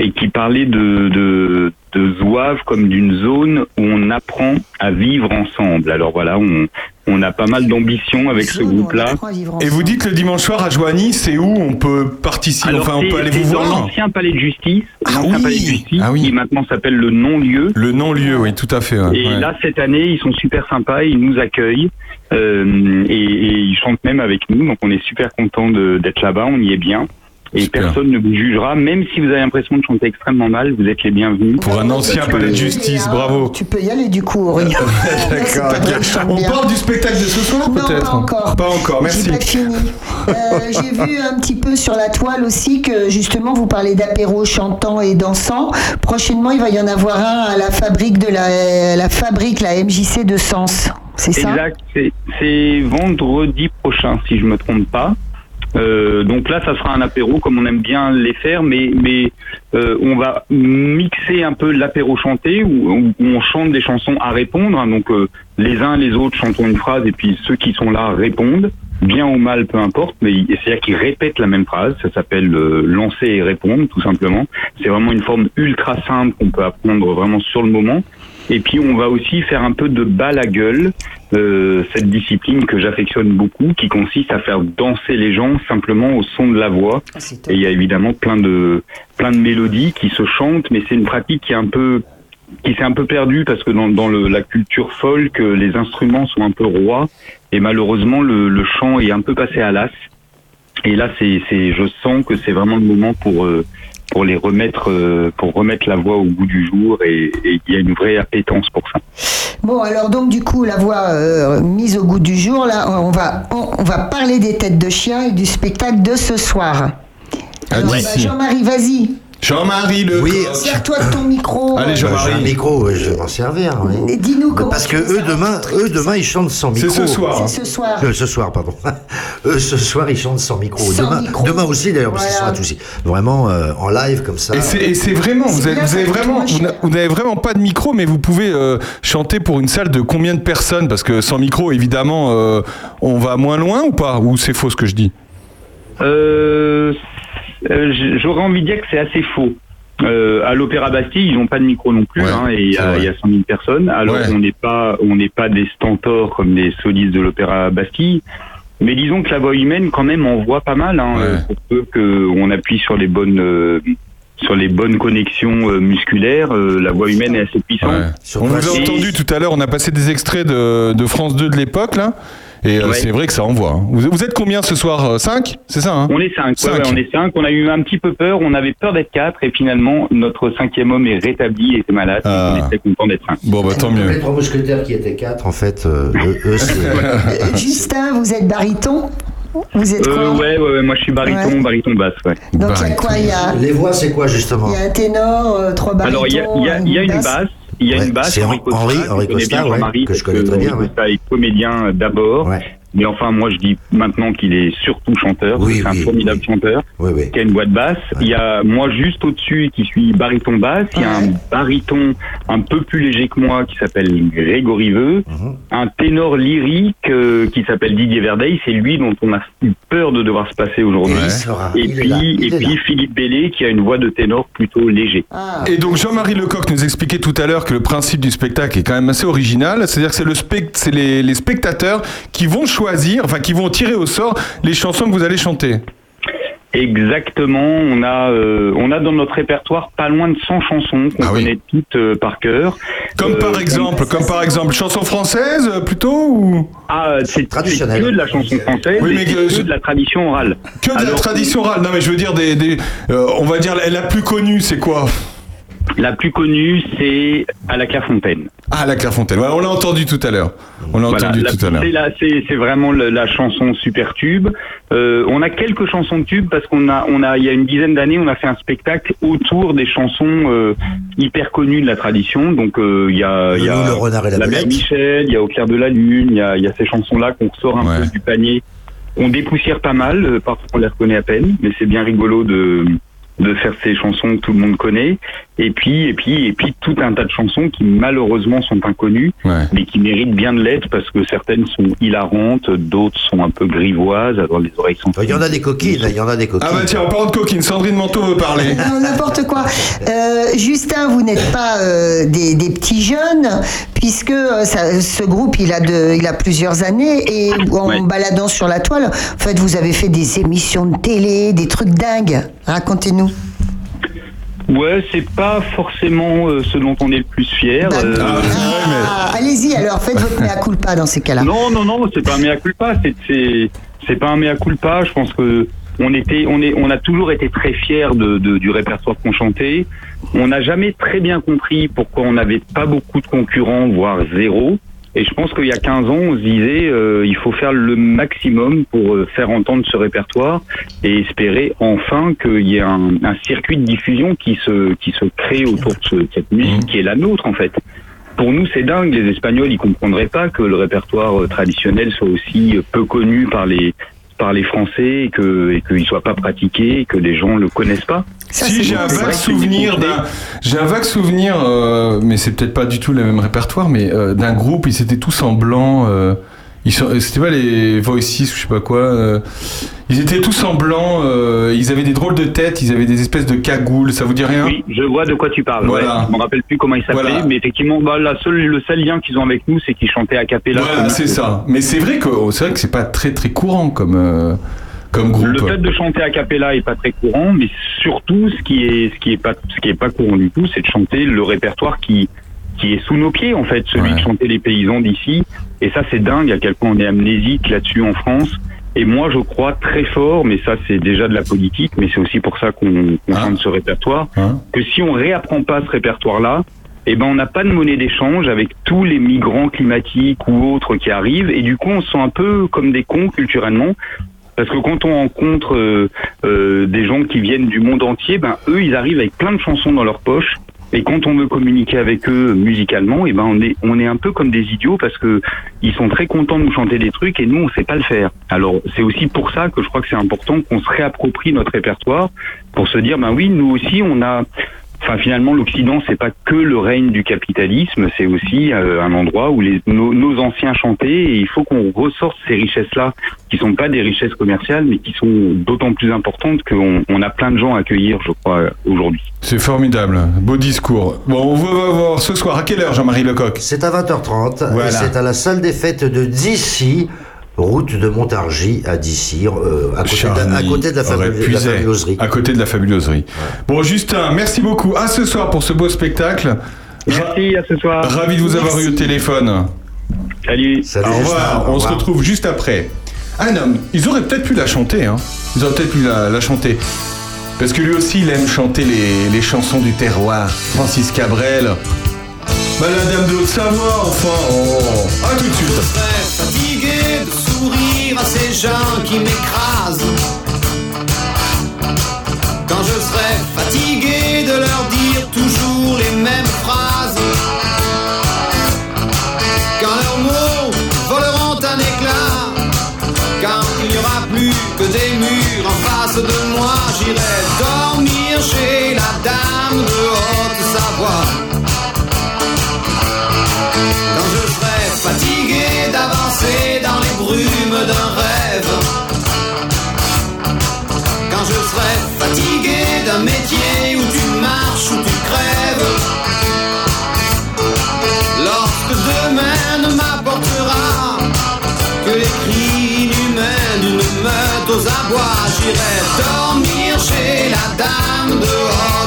J: et qui parlait de, de, de Zouave comme d'une zone où on apprend à vivre ensemble. Alors voilà, on, on a pas mal d'ambition avec ce groupe-là.
B: Et vous dites le dimanche soir à Joigny, c'est où on peut participer
J: Alors,
B: Enfin, on peut aller vous
J: dans
B: voir
J: l'ancien palais de justice,
B: Ah
J: l'ancien
B: oui,
J: palais de justice
B: ah oui.
J: qui maintenant s'appelle le non-lieu.
B: Le non-lieu, oui, tout à fait. ouais,
J: Et
B: ouais.
J: là, cette année, ils sont super sympas, ils nous accueillent euh, et, et ils chantent même avec nous. Donc, on est super content d'être là-bas, on y est bien. Et personne ne vous jugera, même si vous avez l'impression de chanter extrêmement mal, vous êtes les bienvenus.
B: Pour un ancien palais de justice, bravo.
C: Tu peux y aller du coup, Aurélien.
B: D'accord, ok. On parle du spectacle de ce soir peut-être
C: pas encore.
B: Pas encore, merci.
C: J'ai. Euh, J'ai vu un petit peu sur la toile aussi que justement vous parlez d'apéro chantant et dansant. Prochainement, il va y en avoir un à la fabrique de la, la fabrique, la MJC de Sens. C'est ça
J: Exact, c'est- vendredi prochain, si je me trompe pas. Euh, donc là, ça sera un apéro comme on aime bien les faire, mais mais euh, on va mixer un peu l'apéro chanté où, où on chante des chansons à répondre. hein. donc euh, les uns les autres chantons une phrase et puis ceux qui sont là répondent, bien ou mal, peu importe. Mais c'est-à-dire qu'ils répètent la même phrase. Ça s'appelle euh, lancer et répondre, tout simplement. C'est vraiment une forme ultra simple qu'on peut apprendre vraiment sur le moment. Et puis on va aussi faire un peu de bal à gueule. euh, cette discipline que j'affectionne beaucoup, qui consiste à faire danser les gens simplement au son de la voix. Et il y a évidemment plein de plein de mélodies qui se chantent, mais c'est une pratique qui est un peu qui s'est un peu perdue parce que dans, dans le, la culture folk, les instruments sont un peu rois et malheureusement le, le chant est un peu passé à l'as. Et là, c'est, c'est, je sens que c'est vraiment le moment pour euh, pour les remettre euh, pour remettre la voix au goût du jour et et il y a une vraie appétence pour ça.
C: Bon, alors donc du coup, la voix euh, mise au goût du jour, là, on va, on, on va parler des têtes de chien et du spectacle de ce soir. Alors, bah, Jean-Marie, vas-y.
B: Jean-Marie Le
D: Oui.
C: Sers-toi de ton micro.
B: Allez,
D: J'ai un
B: Jean-Marie.
D: micro, je vais m'en servir. oui.
C: Et Dis-nous comment.
D: Parce que eux demain, eux demain ils chantent sans
B: C'est
D: micro.
B: ce soir.
C: C'est ce soir.
D: Euh, ce soir, pardon. eux ce soir ils chantent sans micro.
C: Sans
D: demain,
C: micro.
D: demain aussi d'ailleurs, parce qu'ils sont
C: Voilà.
D: à. Vraiment euh, en live comme ça.
B: Et c'est, c'est vraiment, vous
C: C'est
B: avez,
C: bien
B: vous avez
C: ça,
B: vraiment, vous n'a- vous n'avez vraiment pas de micro, mais vous pouvez euh, chanter pour une salle de combien de personnes? Parce que sans micro, évidemment, euh, on va moins loin ou pas? Ou c'est faux ce que je dis?
J: Euh, J'aurais envie de dire que c'est assez faux. Euh, à l'Opéra Bastille, ils n'ont pas de micro non plus,
B: Ouais,
J: hein, et il y, a-
B: vrai.
J: il y a 100 000 personnes. Alors
B: Ouais.
J: on n'est pas, on n'est pas des stentors comme les solistes de l'Opéra Bastille, mais disons que la voix humaine quand même envoie pas mal. Hein,
B: Ouais.
J: euh, pour peu qu'on appuie sur les bonnes, euh, sur les bonnes connexions euh, musculaires, euh, la voix humaine est assez puissante.
B: Ouais. On vous a entendu tout à l'heure, on a passé des extraits de, de France 2 de l'époque, là. Et euh,
J: Ouais.
B: c'est vrai que ça envoie. hein. Vous, vous êtes combien ce soir 5 C'est ça, hein
J: On est cinq, ouais,
B: Cinq.
J: ouais, on est cinq. On a eu un petit peu peur, on avait peur d'être quatre, et finalement notre cinquième homme est rétabli et était malade.
B: Ah.
J: On est très content d'être cinq.
B: Bon, bah tant
D: Les
B: mieux.
D: trois mousquetaires qui étaient quatre, en fait, euh, eux, eux, c'est.
C: Euh, Justin, vous êtes baryton? Vous êtes
J: Euh,
C: quoi?
J: ouais, ouais, ouais, moi je suis baryton,
C: Ouais.
J: baryton basse, ouais.
C: Donc il y a quoi Il y a,
D: Les voix, c'est quoi justement?
C: Il y a un ténor, euh, trois barytons.
J: Alors il y a, y a une basse, il y a
D: Ouais,
J: une
D: c'est Henri-
J: Costa,
D: Henri-
J: que
D: Henri
J: connaît
D: Costa,
J: bien
D: ouais,
J: Jean-Marie,
D: que je connais très bien,
J: Henri
D: ouais.
J: Costa est comédien d'abord,
D: Ouais.
J: Mais enfin moi je dis maintenant qu'il est surtout chanteur.
D: Oui,
J: c'est
D: oui,
J: un formidable chanteur
D: Oui, oui.
J: qui a une voix de basse.
D: Ouais.
J: Il y a moi juste au-dessus qui suis baryton basse. Il y a un
C: Ouais.
J: baryton un peu plus léger que moi qui s'appelle Grégory Veux.
D: Mhm.
J: Un ténor lyrique euh, qui s'appelle Didier Verdeil. C'est lui dont on a eu peur de devoir se passer aujourd'hui.
D: Sera.
J: Et
D: il
J: puis, et puis. Philippe Bellé qui a une voix de ténor plutôt léger.
C: Ah.
B: Et donc Jean-Marie Lecoq nous expliquait tout à l'heure que le principe du spectacle est quand même assez original, c'est-à-dire que c'est le spect- c'est les, les spectateurs qui vont choisir, enfin qui vont tirer au sort les chansons que vous allez chanter.
J: Exactement, on a euh, on a dans notre répertoire pas loin de 100 chansons qu'on
B: Ah oui.
J: connaît toutes euh, par cœur.
B: Comme
J: Euh,
B: par exemple, comme par exemple chanson française euh, plutôt ou?
J: Ah, c'est
D: Traditionnel.
J: que de la chanson française
B: Oui,
J: et
B: mais que-
J: que de la tradition orale.
B: que de la tradition orale. Non mais je veux dire des, des euh, on va dire la, la plus connue, c'est quoi?
J: La plus connue, c'est à la Clairefontaine.
B: Ah la Clairefontaine. Ouais, on l'a entendu tout à l'heure. On l'a
J: Voilà,
B: entendu
J: la-
B: tout à l'heure.
J: c'est la- vraiment la chanson super tube. Euh, on a quelques chansons de tube parce qu'on a, on a, il y a une dizaine d'années, on a fait un spectacle autour des chansons euh, hyper connues de la tradition. Donc euh, il y a, il y
D: Le
J: a
D: le renard et la
J: Mère
D: belette.
J: Michel, il y a Au clair de la lune, il y a, il y a ces chansons-là qu'on sort un
B: Ouais.
J: peu du panier. On dépoussière pas mal, euh, parfois on les reconnaît à peine, mais c'est bien rigolo de de faire ces chansons que tout le monde connaît. Et puis, et puis, et puis, tout un tas de chansons qui malheureusement sont inconnues,
B: Ouais.
J: mais qui méritent bien de l'être parce que certaines sont hilarantes, d'autres sont un peu grivoises, avoir les oreilles
D: Il y en a des coquines, il y en a des coquines.
B: Ah bah tiens, en parlant de coquine, Sandrine Manteau veut parler.
C: Non, n'importe quoi. Euh, Justin, vous n'êtes pas euh, des, des petits jeunes, puisque euh, ça- ce groupe, il a, de, il a plusieurs années, et en
J: Ouais.
C: baladant sur la toile, en fait, vous avez fait des émissions de télé, des trucs dingues. Racontez-nous.
J: Ouais, c'est pas forcément euh, ce dont on est le plus fier.
C: D'accord.
J: euh,
B: Ah, mais-
C: Ah, Allez-y, alors, faites votre mea culpa dans ces cas-là.
J: Non, non, non, c'est pas un mea culpa. C'est, c'est, c'est pas un mea culpa. Je pense que on était, on est, on a toujours été très fiers de, de- du répertoire qu'on chantait. On n'a jamais très bien compris pourquoi on n'avait pas beaucoup de concurrents, voire zéro. Et je pense qu'il y a 15 ans, on se disait, euh, il faut faire le maximum pour euh, faire entendre ce répertoire et espérer enfin qu'il y ait un, un circuit de diffusion qui se, qui se crée autour de ce- cette musique qui est la nôtre en fait. Pour nous, c'est dingue. Les Espagnols, ils comprendraient pas que le répertoire euh, traditionnel soit aussi peu connu par les par les Français et que et qu'il soit pas pratiqué et que les gens le connaissent pas.
C: Ça,
B: si j'ai un vague souvenir d'un, j'ai un vague souvenir, euh, mais c'est peut-être pas du tout le même répertoire, mais euh, d'un groupe, ils étaient tous en blanc. euh, c'était pas les Voices ou je sais pas quoi. euh, Ils étaient tous en blanc, euh, ils avaient des drôles de têtes, ils avaient des espèces de cagoules, ça vous dit rien?
J: Oui, je vois de quoi tu parles.
B: Voilà.
J: Ouais, je me rappelle plus comment il s'appelait,
B: Voilà.
J: mais effectivement, bah, la seule, le seul lien qu'ils ont avec nous, c'est qu'ils chantaient à cappella.
B: Voilà, c'est ça. Mais c'est vrai que oh, c'est vrai que c'est pas très très courant comme euh, comme groupe.
J: Le fait de chanter a cappella est pas très courant, mais surtout ce qui est ce qui est pas ce qui est pas courant du tout, c'est de chanter le répertoire qui qui est sous nos pieds en fait, celui de chanter les paysans d'ici. Et ça c'est dingue à quel point on est amnésique là-dessus en France. Et moi je crois très fort, mais ça c'est déjà de la politique, mais c'est aussi pour ça qu'on qu'on chante ce répertoire, que si on réapprend pas ce répertoire-là, eh ben on n'a pas de monnaie d'échange avec tous les migrants climatiques ou autres qui arrivent, et du coup on se sent un peu comme des cons culturellement. Parce que quand on rencontre euh, euh, des gens qui viennent du monde entier, ben eux ils arrivent avec plein de chansons dans leur poche. Et quand on veut communiquer avec eux musicalement, et ben on est on est un peu comme des idiots parce que ils sont très contents de nous chanter des trucs et nous on sait pas le faire. Alors c'est aussi pour ça que je crois que c'est important qu'on se réapproprie notre répertoire pour se dire ben oui nous aussi on a Enfin, finalement, l'Occident, c'est pas que le règne du capitalisme, c'est aussi euh, un endroit où les, nos, nos anciens chantaient, et il faut qu'on ressorte ces richesses-là, qui sont pas des richesses commerciales, mais qui sont d'autant plus importantes qu'on on a plein de gens à accueillir, je crois, euh, aujourd'hui.
B: C'est formidable, beau discours. Bon, on va voir ce soir à quelle heure, Jean-Marie Lecoq?
D: C'est à 20h30
B: Voilà.
D: et c'est à la salle des fêtes de Dissy, route de Montargis à Dissy, euh, à, côté de, la- à côté de la,
B: aurait
D: fabu- la fabuloserie.
B: À côté de la fabuloserie. Bon, Justin, merci beaucoup. À ce soir pour ce beau spectacle.
J: Merci, à ce soir.
B: Ravi de vous avoir eu au téléphone.
J: Salut.
B: au revoir. On se retrouve juste après. Ah non, ils auraient peut-être pu la chanter. Hein. Ils auraient peut-être pu la, la chanter. Parce que lui aussi, il aime chanter les, les chansons du terroir. Francis Cabrel. Bah, la dame de Haute-Savoie, enfin. oh. À tout de suite.
K: À ces gens qui m'écrasent. Quand je serai fatigué de leur dire toujours les mêmes phrases. Quand leurs mots voleront un éclat. Quand il n'y aura plus que des murs en face de moi, j'irai j'irai dormir chez la dame de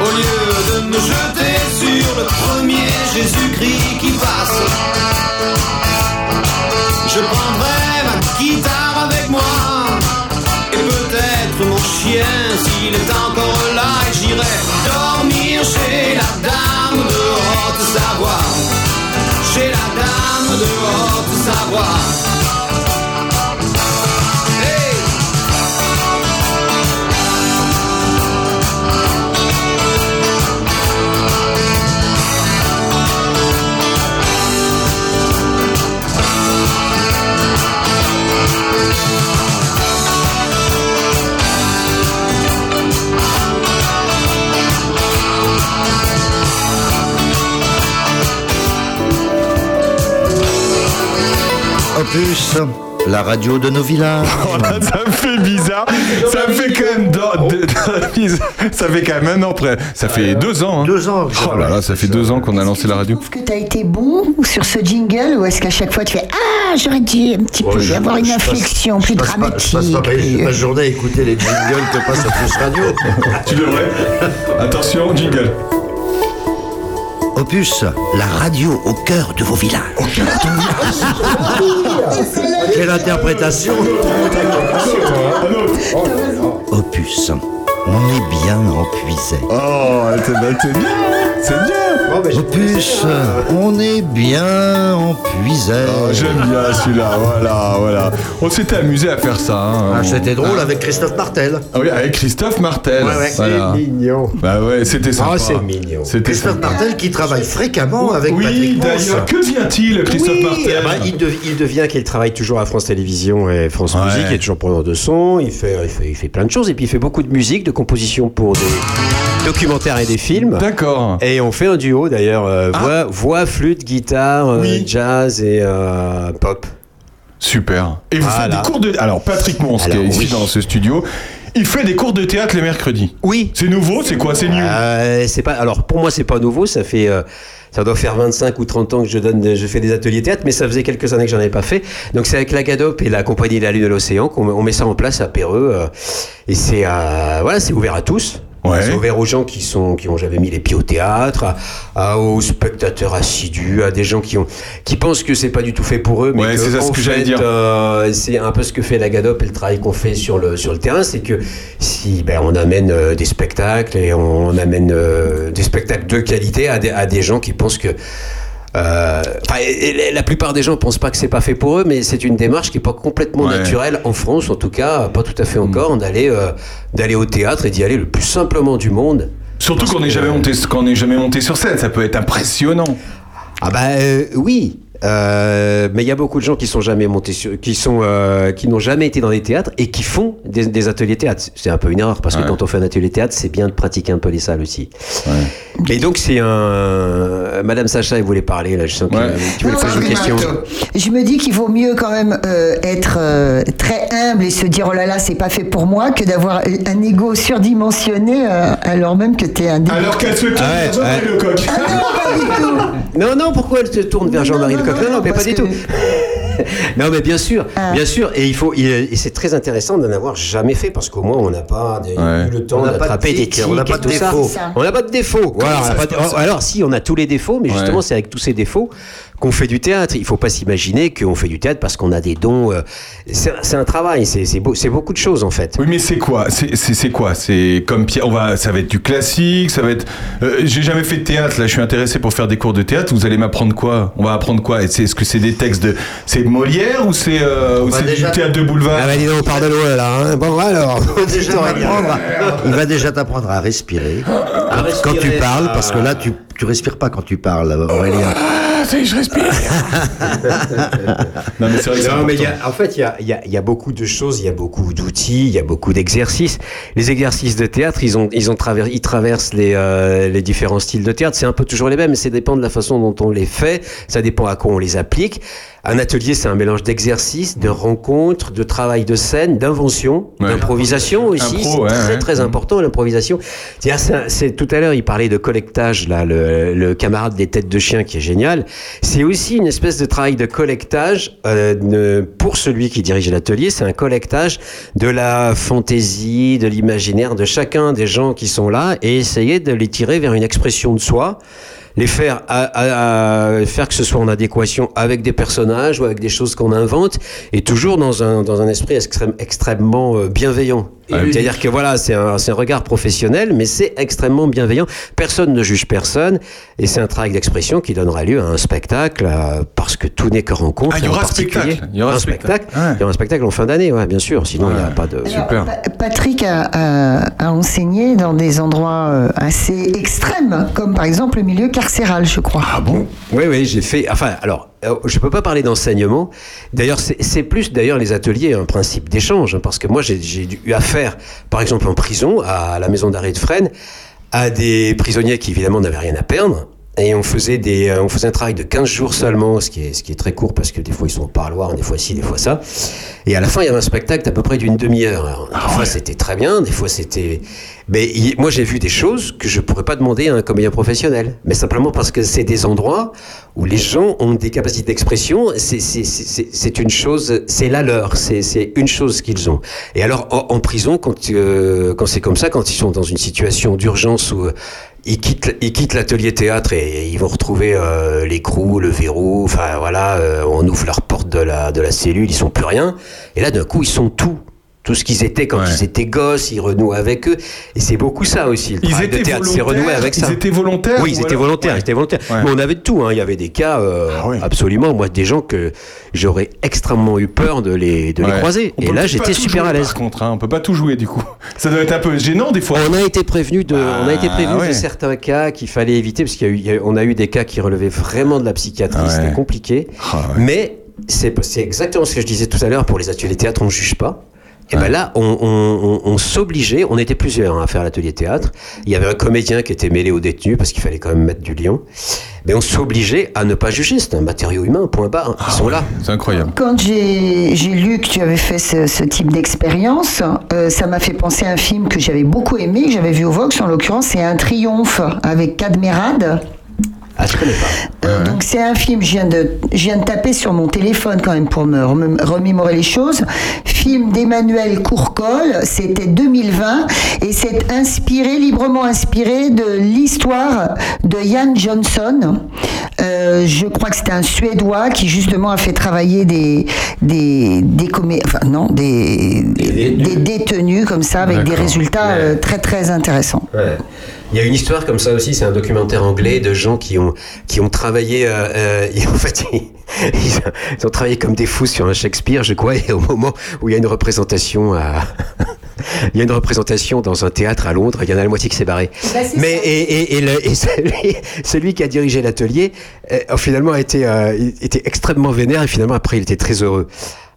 K: Au lieu de me jeter sur le premier Jésus-Christ qui passe, je prendrai ma guitare avec moi. Et peut-être mon chien s'il est encore là, et j'irai dormir chez la dame de Haute-Savoie. Chez la dame de Haute-Savoie.
D: La radio de nos villages.
B: Oh là, ça me fait bizarre. Ça me fait quand même. dans- de- ça fait quand même un an près. Ça fait deux ans. hein.
D: Deux ans.
B: Oh là là, ça fait deux ans qu'on a lancé la radio.
C: Est-ce que tu as été bon sur ce jingle ou est-ce qu'à chaque fois tu fais Ah, j'aurais dû un petit peu avoir une inflexion plus
D: Je passe pas,
C: dramatique
D: je passe pas ma- ma journée à écouter les jingles que passe Opus Radio.
B: tu devrais. Attention, jingle.
D: Opus, la radio au cœur de vos villages. Quelle interprétation. Opus, on est bien en puisée.
B: Oh, c'est bien, c'est bien, c'est bien.
D: Opus, on est bien en puisée.
B: Oh, J'aime bien celui-là, voilà, voilà. On s'était amusé à faire ça. hein.
D: Ah, c'était drôle
B: Ah.
D: avec Christophe Martel.
B: Ah oui, avec Christophe Martel.
D: Ouais, ouais.
B: Voilà.
F: mignon.
B: Bah ouais, c'était sympa.
F: Ah, c'est mignon.
B: C'était
D: Christophe
B: sympa.
D: Martel qui travaille fréquemment avec
B: Oui,
D: Patrick Mons.
B: d'ailleurs, que devient-il, Christophe
F: Oui,
B: Martel
F: ah bah, il, de- il devient qu'il travaille toujours à France Télévisions et France
B: Ouais.
F: Musique, il est toujours preneur de son, il fait, il, fait, il fait plein de choses, et puis il fait beaucoup de musique, de composition pour des documentaires et des films.
B: D'accord.
F: Et on fait un duo d'ailleurs, euh,
B: Ah.
F: voix, flûte, guitare, euh,
B: Oui.
F: jazz et euh, pop.
B: Super. Et vous
F: Voilà.
B: faites des cours de. Alors, Patrick Mons, qui est ici
F: oui.
B: dans ce studio, il fait des cours de théâtre les mercredis.
F: Oui.
B: C'est nouveau, c'est quoi C'est new
F: Euh, c'est pas, alors pour moi c'est pas nouveau, ça fait, euh, ça doit faire 25 ou 30 ans que je donne, je fais des ateliers théâtre, mais ça faisait quelques années que j'en avais pas fait. Donc c'est avec la Gadop et la compagnie de la Lune de l'Océan qu'on on met ça en place à Péreux, euh, et c'est, euh, voilà, c'est ouvert à tous.
B: Ouais.
F: C'est ouvert aux gens qui sont qui ont jamais mis les pieds au théâtre, à, à- aux spectateurs assidus, à des gens qui ont qui pensent que c'est pas du tout fait pour eux, mais
B: Ouais, c'est ça ce que j'allais dire.
F: euh, c'est un peu ce que fait la Gadop et le travail qu'on fait sur le sur le terrain, c'est que si ben, on amène euh, des spectacles et on, amène euh, des spectacles de qualité à des, à des gens qui pensent que euh, enfin, et- et la plupart des gens pensent pas que c'est pas fait pour eux, mais c'est une démarche qui est pas complètement
B: Ouais.
F: naturelle en France, en tout cas, pas tout à fait
B: Mm.
F: encore, d'aller euh, d'aller au théâtre et d'y aller le plus simplement du monde.
B: Surtout qu'on n'est jamais monté, qu'on n'est jamais monté sur scène, ça peut être impressionnant.
F: Ah bah euh, oui. Euh, mais il y a beaucoup de gens qui sont jamais montés sur, qui sont, euh, qui n'ont jamais été dans des théâtres et qui font des, des ateliers théâtre. C'est un peu une erreur parce que
B: Ouais.
F: quand on fait un atelier théâtre, c'est bien de pratiquer un peu les salles aussi. Et donc c'est un, Madame Sacha, elle voulait parler là. Je sens que
B: Ouais.
F: tu voulais poser une question.
C: Je me dis qu'il vaut mieux quand même euh, être euh, très humble et se dire oh là là c'est pas fait pour moi que d'avoir un ego surdimensionné euh, alors même que t'es un
B: Alors qu'elle se tourne
F: ouais,
B: vers Jean-Marie
F: ouais.
B: Lecoq.
C: Ah non, pas du tout.
F: Non, non, pourquoi elle se tourne vers Jean-Marie Lecoq
C: non,
F: Non, mais pas du tout. non, mais bien sûr,
C: Ah.
F: bien sûr, et il faut, et c'est très intéressant d'en avoir jamais fait parce qu'au moins on n'a pas des-
B: Ouais.
F: eu le temps d'attraper des
D: tics, on n'a pas de défauts.
F: On n'a pas de défauts. Alors si, on a tous les défauts, mais
B: Ouais.
F: justement c'est avec tous ces défauts qu'on fait du théâtre. Il faut pas s'imaginer qu'on fait du théâtre parce qu'on a des dons. euh, C'est c'est un travail, c'est c'est beau- c'est beaucoup de choses en fait.
B: Oui, mais c'est quoi? C'est c'est- c'est quoi? C'est comme Pierre. On va, ça va être du classique. Ça va être. euh, J'ai jamais fait de théâtre. Là, je suis intéressé pour faire des cours de théâtre. Vous allez m'apprendre quoi? On va apprendre quoi? Et c'est- Est-ce que c'est des textes de C'est de Molière ou c'est euh, ou
D: va
B: c'est
D: déjà-
B: du théâtre de boulevard?
F: Ah bah dis donc, on loin là. hein. Bon alors.
D: Il va déjà t'apprendre à- il va déjà t'apprendre à respirer
F: À
D: quand tu parles, parce que là, tu, tu respires pas quand tu parles, Aurélien.
B: Ah, ça y est, je respire. non, mais c'est vrai
F: Non, mais il y a- en fait, il y a, il y a- il y a beaucoup de choses, il y a beaucoup d'outils, il y a beaucoup d'exercices. Les exercices de théâtre, ils, ont, ils, ont traver- ils traversent les, euh, les différents styles de théâtre. C'est un peu toujours les mêmes, mais ça dépend de la façon dont on les fait, ça dépend à quoi on les applique. Un atelier, c'est un mélange d'exercices, de rencontres, de travail de scène, d'invention,
B: Ouais.
F: d'improvisation aussi.
B: Impro,
F: C'est
B: ouais,
F: très,
B: ouais.
F: très important, l'improvisation. C'est- tout à l'heure, il parlait de collectage, là, le, le camarade des têtes de chien qui est génial. C'est aussi une espèce de travail de collectage euh, pour celui qui dirige l'atelier. C'est un collectage de la fantaisie, de l'imaginaire de chacun des gens qui sont là et essayer de les tirer vers une expression de soi les faire à, faire que ce soit en adéquation avec des personnages ou avec des choses qu'on invente et toujours dans un, dans un esprit extrême- extrêmement euh, bienveillant.
B: Ah.
F: C'est-à-dire que voilà, c'est un, regard professionnel, mais c'est extrêmement bienveillant. Personne ne juge personne et c'est un travail d'expression qui donnera lieu à un spectacle euh, parce que tout n'est que rencontre.
B: Ah, il y aura
F: particulier-
B: spectacle. Il y aura
F: un
B: spectacle.
F: spectacle.
B: Ouais.
F: Il y aura un spectacle en fin d'année, ouais, bien sûr. Sinon, il n'y a pas de.
B: Super.
C: Pa- Patrick a, a- a enseigné dans des endroits euh, assez extrêmes, comme par exemple le milieu carcéral, je crois.
B: Ah bon?
F: Oui, oui, j'ai fait. Enfin, alors, euh, je peux pas parler d'enseignement. D'ailleurs, c'est plus d'ailleurs les ateliers un principe d'échange, hein, parce que moi, j'ai j'ai eu affaire, par exemple, en prison, à la maison d'arrêt de Fresnes, à des prisonniers qui évidemment n'avaient rien à perdre. Et on faisait, des, euh, on faisait un travail de 15 jours seulement, ce qui, est, ce qui est très court parce que des fois ils sont au parloir, des fois ci, des fois ça. Et à la fin, il y avait un spectacle d'à peu près d'une demi-heure. Des fois c'était très bien, des fois c'était. Mais il- moi j'ai vu des choses que je pourrais pas demander à un comédien professionnel. Mais simplement parce que c'est des endroits où les gens ont des capacités d'expression. C'est- c'est- C'est c'est- c'est une chose, c'est la leur, c'est c'est une chose qu'ils ont. Et alors en, en prison, quand, euh, quand c'est comme ça, quand ils sont dans une situation d'urgence où euh, ils quittent, l'atelier théâtre et, ils vont retrouver euh, l'écrou, le verrou, enfin voilà, euh, on ouvre leur porte de la, de la cellule, ils sont plus rien. Et là, d'un coup, ils sont tout. Tout ce qu'ils étaient quand ils étaient gosses, ils renouent avec eux. Et c'est beaucoup ça aussi. Le
B: Ils
F: travail de
B: étaient
F: théâtre, c'est
B: volontaires,
F: renouer avec ça.
B: ils étaient volontaires
F: Oui,
B: ou
F: ils étaient
B: alors-
F: volontaires.
B: Ouais.
F: Ils étaient volontaires.
B: Ouais.
F: Mais on avait de tout. hein. Il y avait des cas, euh, absolument, moi, des gens que j'aurais extrêmement eu peur de les, de les croiser.
B: On
F: Et là, j'étais super
B: jouer,
F: à l'aise.
B: Par contre, hein, on peut pas tout jouer du coup. Ça doit être un peu gênant des fois.
F: On a été prévenu de, on a été prévenu
B: Ah ouais.
F: de certains cas qu'il fallait éviter parce qu'il y a a eu- on a eu des cas qui relevaient vraiment de la psychiatrie,
B: Ah ouais.
F: c'était compliqué. Mais c'est c'est exactement ce que je disais tout à l'heure pour les ateliers théâtre, on ne juge pas. Et ben là, on, on- on- on s'obligeait, on était plusieurs hein, à faire l'atelier théâtre. Il y avait un comédien qui était mêlé aux détenus parce qu'il fallait quand même mettre du lion. Mais on s'obligeait à ne pas juger. C'est un matériau humain, point barre. Ils sont là.
B: C'est incroyable.
C: Quand j'ai j'ai lu que tu avais fait ce, ce type d'expérience, euh, ça m'a fait penser à un film que j'avais beaucoup aimé, que j'avais vu au Vox en l'occurrence, c'est Un Triomphe avec Cadmerade.
F: Ah, je connais pas.
C: Euh, donc c'est un film, je viens, de, je viens de taper sur mon téléphone quand même pour me rem- remémorer les choses. Film d'Emmanuel Courcol, c'était 2020 et c'est inspiré, librement inspiré de l'histoire de Ian Johnson. Euh, je crois que c'était un Suédois qui justement a fait travailler des des des enfin non des, des détenus comme ça avec des résultats euh, très très intéressants.
F: Ouais. Il y a une histoire comme ça aussi, c'est un documentaire anglais de gens qui ont, qui ont travaillé, euh, euh, et en fait, ils, ils ont travaillé comme des fous sur un Shakespeare, je crois, et au moment où il y a une représentation à... Il y a une représentation dans un théâtre à Londres, il y en a la moitié qui s'est barrée. Mais et, et, et, le- et celui, celui qui a dirigé l'atelier, euh, finalement, a été, euh, était extrêmement vénère et finalement, après, il était très heureux.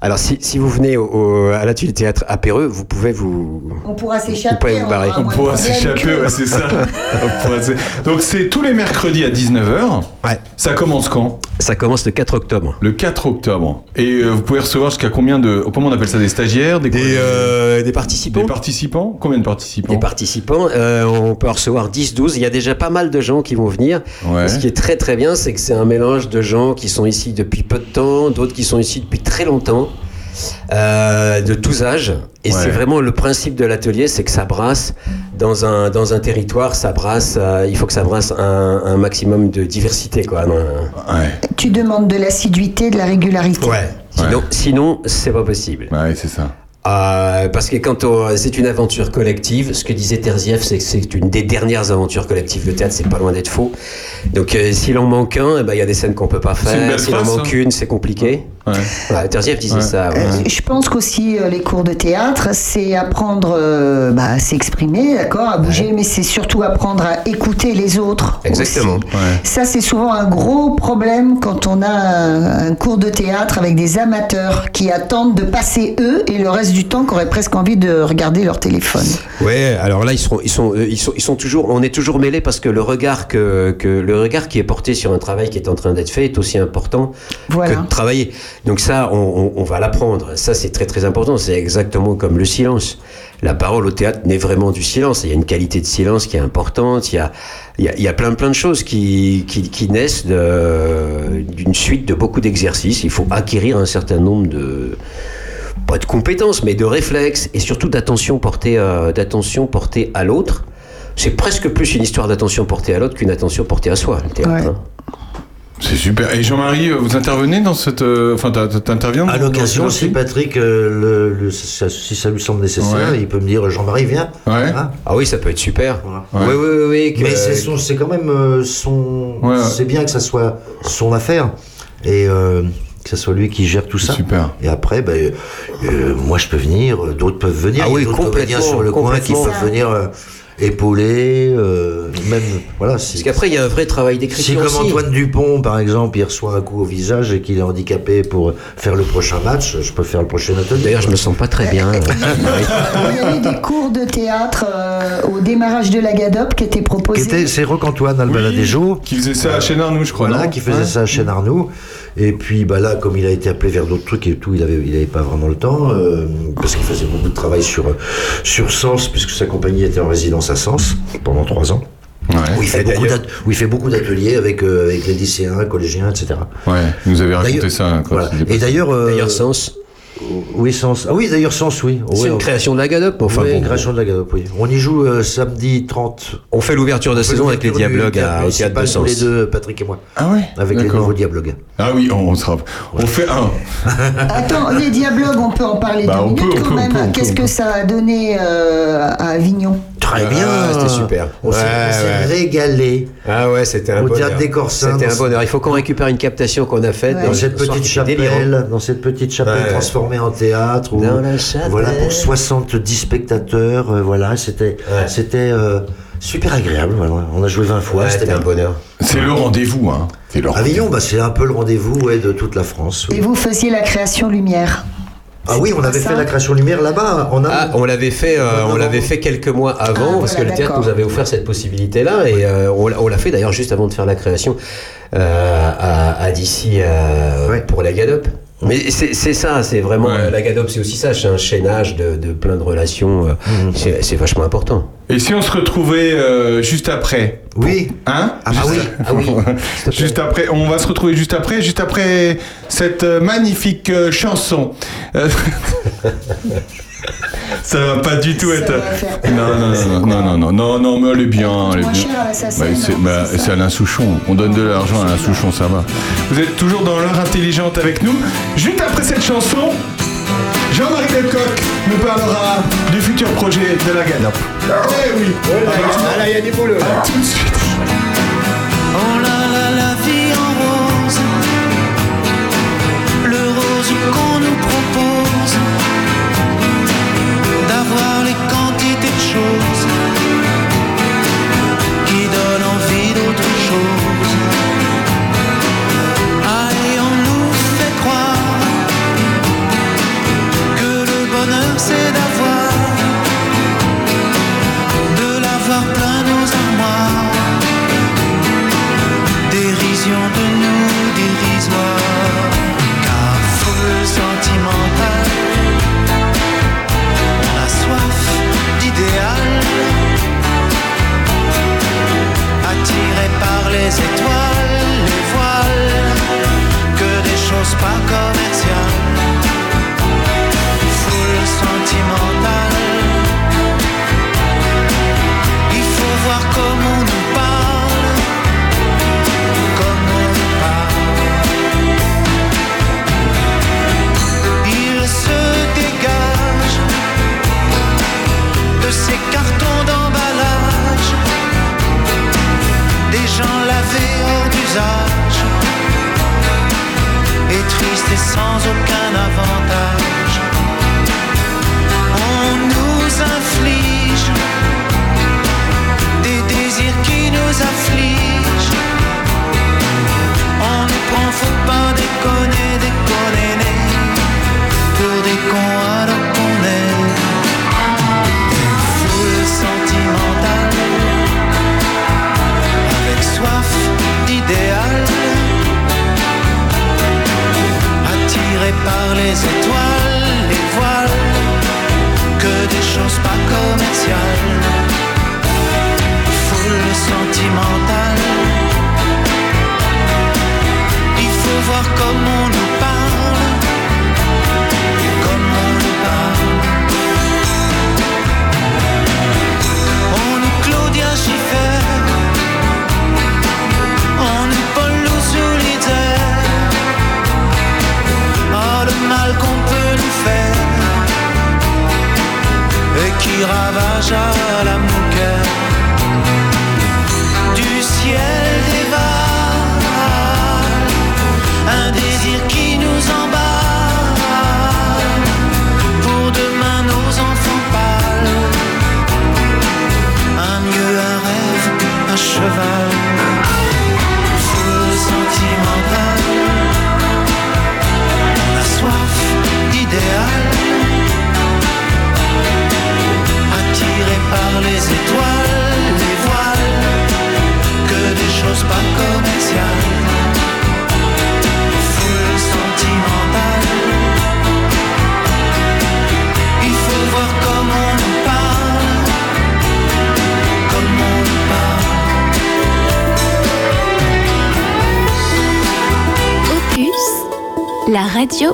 F: Alors, si, si vous venez au, au- à l'atelier théâtre à Péreux, vous pouvez vous,
C: On pourra
F: vous pouvez
C: s'échapper.
F: vous barrer.
C: aura
B: On pourra s'échapper, ouais, c'est ça. Donc c'est tous les mercredis à 19h.
F: Ouais.
B: Ça commence quand?
F: Ça commence le 4 octobre.
B: Le 4 octobre. Et euh, vous pouvez recevoir jusqu'à combien de. Comment on appelle ça Des stagiaires Des,
F: Des, euh, des participants.
B: Des participants Combien de participants?
F: Des participants, euh, on peut en recevoir 10-12. Il y a déjà pas mal de gens qui vont venir.
B: Ouais.
F: Ce qui est très très bien, c'est que c'est un mélange de gens qui sont ici depuis peu de temps, d'autres qui sont ici depuis très longtemps, euh, de tous âges. Et
B: Ouais.
F: c'est vraiment le principe de l'atelier, c'est que ça brasse dans un, dans un territoire, ça brasse, euh, il faut que ça brasse un, un maximum de diversité. Quoi.
B: Ouais.
C: Tu demandes de l'assiduité, de la régularité.
F: Sinon, sinon c'est pas possible.
B: Ouais, c'est ça.
F: Euh, parce que quand c'est une aventure collective, ce que disait Terzieff, c'est que c'est une des dernières aventures collectives. Le théâtre, c'est pas loin d'être faux. Donc, euh, s'il en manque un, eh ben, il y a des scènes qu'on peut pas faire. S'il en manque
B: hein.
F: une, c'est compliqué. Ouais, Terzieff disait
B: Ouais.
F: ça. ouais.
C: Euh, Je pense qu'aussi euh, les cours de théâtre, c'est apprendre euh, bah, à s'exprimer, d'accord, à bouger, mais c'est surtout apprendre à écouter les autres.
F: Exactement.
C: Ça, c'est souvent un gros problème quand on a un, un cours de théâtre avec des amateurs qui attendent de passer eux et le reste du temps qui auraient presque envie de regarder leur téléphone.
F: Ouais, alors là ils seront, ils sont, euh, ils sont, ils sont toujours, on est toujours mêlés parce que le regard que, que le regard qui est porté sur un travail qui est en train d'être fait est aussi important
C: Voilà.
F: que de travailler. Donc ça, on, on- on va l'apprendre. Ça c'est très très important. C'est exactement comme le silence. La parole au théâtre naît vraiment du silence. Il y a une qualité de silence qui est importante. Il y a, il y a, il y a plein plein de choses qui, qui, qui naissent d'une suite de beaucoup d'exercices. Il faut acquérir un certain nombre de pas de compétences, mais de réflexes et surtout d'attention portée, euh, d'attention portée à l'autre. C'est presque plus une histoire d'attention portée à l'autre qu'une attention portée à soi, le théâtre. hein.
B: C'est super. Et Jean-Marie, euh, vous intervenez dans cette. euh, Enfin, t'interviens
D: À
B: dans-
D: l'occasion, si Patrick, euh, le, le- ça- si ça lui semble nécessaire,
B: Ouais.
D: il peut me dire Jean-Marie, viens.
B: Ouais.
D: Hein
F: Ah oui, ça peut être super.
D: Ouais.
F: Oui, oui, oui. oui, que-
D: Mais c'est quand même euh, son.
B: Ouais, ouais.
D: C'est bien que ça soit son affaire et euh, que ce soit lui qui gère tout ça.
B: Super.
D: Et après, ben, euh, moi je peux venir, d'autres peuvent venir.
F: Ah
D: il y a
F: oui,
D: d'autres comédiens
F: complètement,
D: sur le coin qui
F: complètement.
D: peuvent venir euh, épauler, euh, même voilà. c'est-
F: Parce qu'après, il y a un vrai travail
D: Si
F: d'écriture
D: comme
F: aussi.
D: Antoine Dupont, par exemple, il reçoit un coup au visage et qu'il est handicapé pour faire le prochain match, je peux faire le prochain atelier.
F: D'ailleurs, je me sens pas très bien.
C: Il y avait des cours de théâtre euh, au démarrage de la GADOP qui étaient
D: Qui
C: proposés.
D: était- C'est Roc-Antoine Albaladejo.
B: Qui faisait ça à Chêne-Arnoux, je crois.
D: Voilà, qui faisait ça à Chêne-Arnoux. Et puis bah là, comme il a été appelé vers d'autres trucs et tout, il avait, il avait pas vraiment le temps, euh, parce qu'il faisait beaucoup de travail sur, sur Sens, puisque sa compagnie était en résidence à Sens pendant trois ans. Où il, fait où il fait beaucoup d'ateliers avec, euh, avec les lycéens, collégiens, etc.
B: Ouais, vous nous avez raconté ça. quand
D: Voilà. Et d'ailleurs, euh,
F: D'ailleurs, Sens.
D: Oui, Sens. Ah oui, d'ailleurs, Sens, oui.
F: C'est
D: Ouais,
F: une
D: on-
F: création de la Gadop. Enfin,
D: oui,
F: bon,
D: une création de la Gadop, oui. On y joue euh, samedi 30.
F: On fait l'ouverture de
D: On fait
F: saison avec les Diablogues à-
D: théâtre
F: au théâtre de Sens.
D: les deux, Patrick et moi.
B: Ah ouais?
D: Avec les nouveaux Diablogues.
B: Ah oui, on, on sera. On fait un.
C: Attends, les diablogues, on peut en parler
B: Bah,
C: deux
B: on
C: minutes
B: peut,
C: quand
B: peut,
C: même. Qu'est-ce que ça a donné euh, à Avignon?
D: Très bien.
F: Ah, c'était super.
D: On s'est
F: Ouais,
D: on s'est
F: ouais.
D: régalé.
F: Ah ouais, c'était un
D: Au
F: bonheur.
D: théâtre des Corsins,
F: C'était un bonheur. Il faut qu'on récupère une captation qu'on a faite
C: Ouais.
D: Dans cette petite
F: délirant.
D: chapelle, dans cette petite chapelle transformée en théâtre, où-
F: Dans la chapelle.
D: voilà pour 70 spectateurs, euh, voilà, c'était,
F: Ouais.
D: c'était euh, super agréable. voilà. On a joué 20 fois,
F: Ouais,
D: c'était
F: un
D: bien.
F: bonheur.
B: C'est le rendez-vous, hein. C'est.
D: Avignon, bah, c'est un peu le rendez-vous ouais, de toute la France.
C: Et vous faisiez la création lumière.
D: Ah oui, on avait
C: ça
D: fait la création lumière là-bas. On a,
F: Ah, on l'avait fait, euh, on l'avait fait quelques mois avant
C: Ah,
F: parce
C: voilà,
F: que le théâtre nous avait offert cette possibilité-là et euh, on, l'a- on l'a fait d'ailleurs juste avant de faire la création euh, à, à d'ici euh,
D: Ouais.
F: pour la Gadop. Mais c'est ça, c'est vraiment
B: Ouais.
F: euh, la Gadop, c'est aussi ça, c'est un chaînage de, de plein de relations. euh,
D: Mhm.
F: c'est- vachement important.
B: Et si on se retrouvait euh, juste après
D: Oui.
B: Hein
D: Ah bah oui,
F: ah oui.
B: juste après, on va se retrouver juste après, juste après cette magnifique euh, chanson. Ça va pas du tout être. Non, non, non, non, non, non, non, non, mais elle est bien, elle est bien. Bah, c'est bah,
C: c'est
B: Alain Souchon. On donne de l'argent à Alain Souchon, ça va. Vous êtes toujours dans l'heure intelligente avec nous. Juste après cette chanson, Jean-Marie Delcoq nous parlera du futur projet de la Gadop. Eh oui.
E: Ah là, il y a du boulot.
B: À tout de suite.
G: C'est d'avoir, de l'avoir plein nos armoires. Dérision de nous dérisoire, car foule sentimentale, on soif d'idéal, attiré par les étoiles, les voiles, que des choses pas commerciales, et tristes et sans aucun avantage. Nous affligent. On nous prend, faut pas déconner, déconner,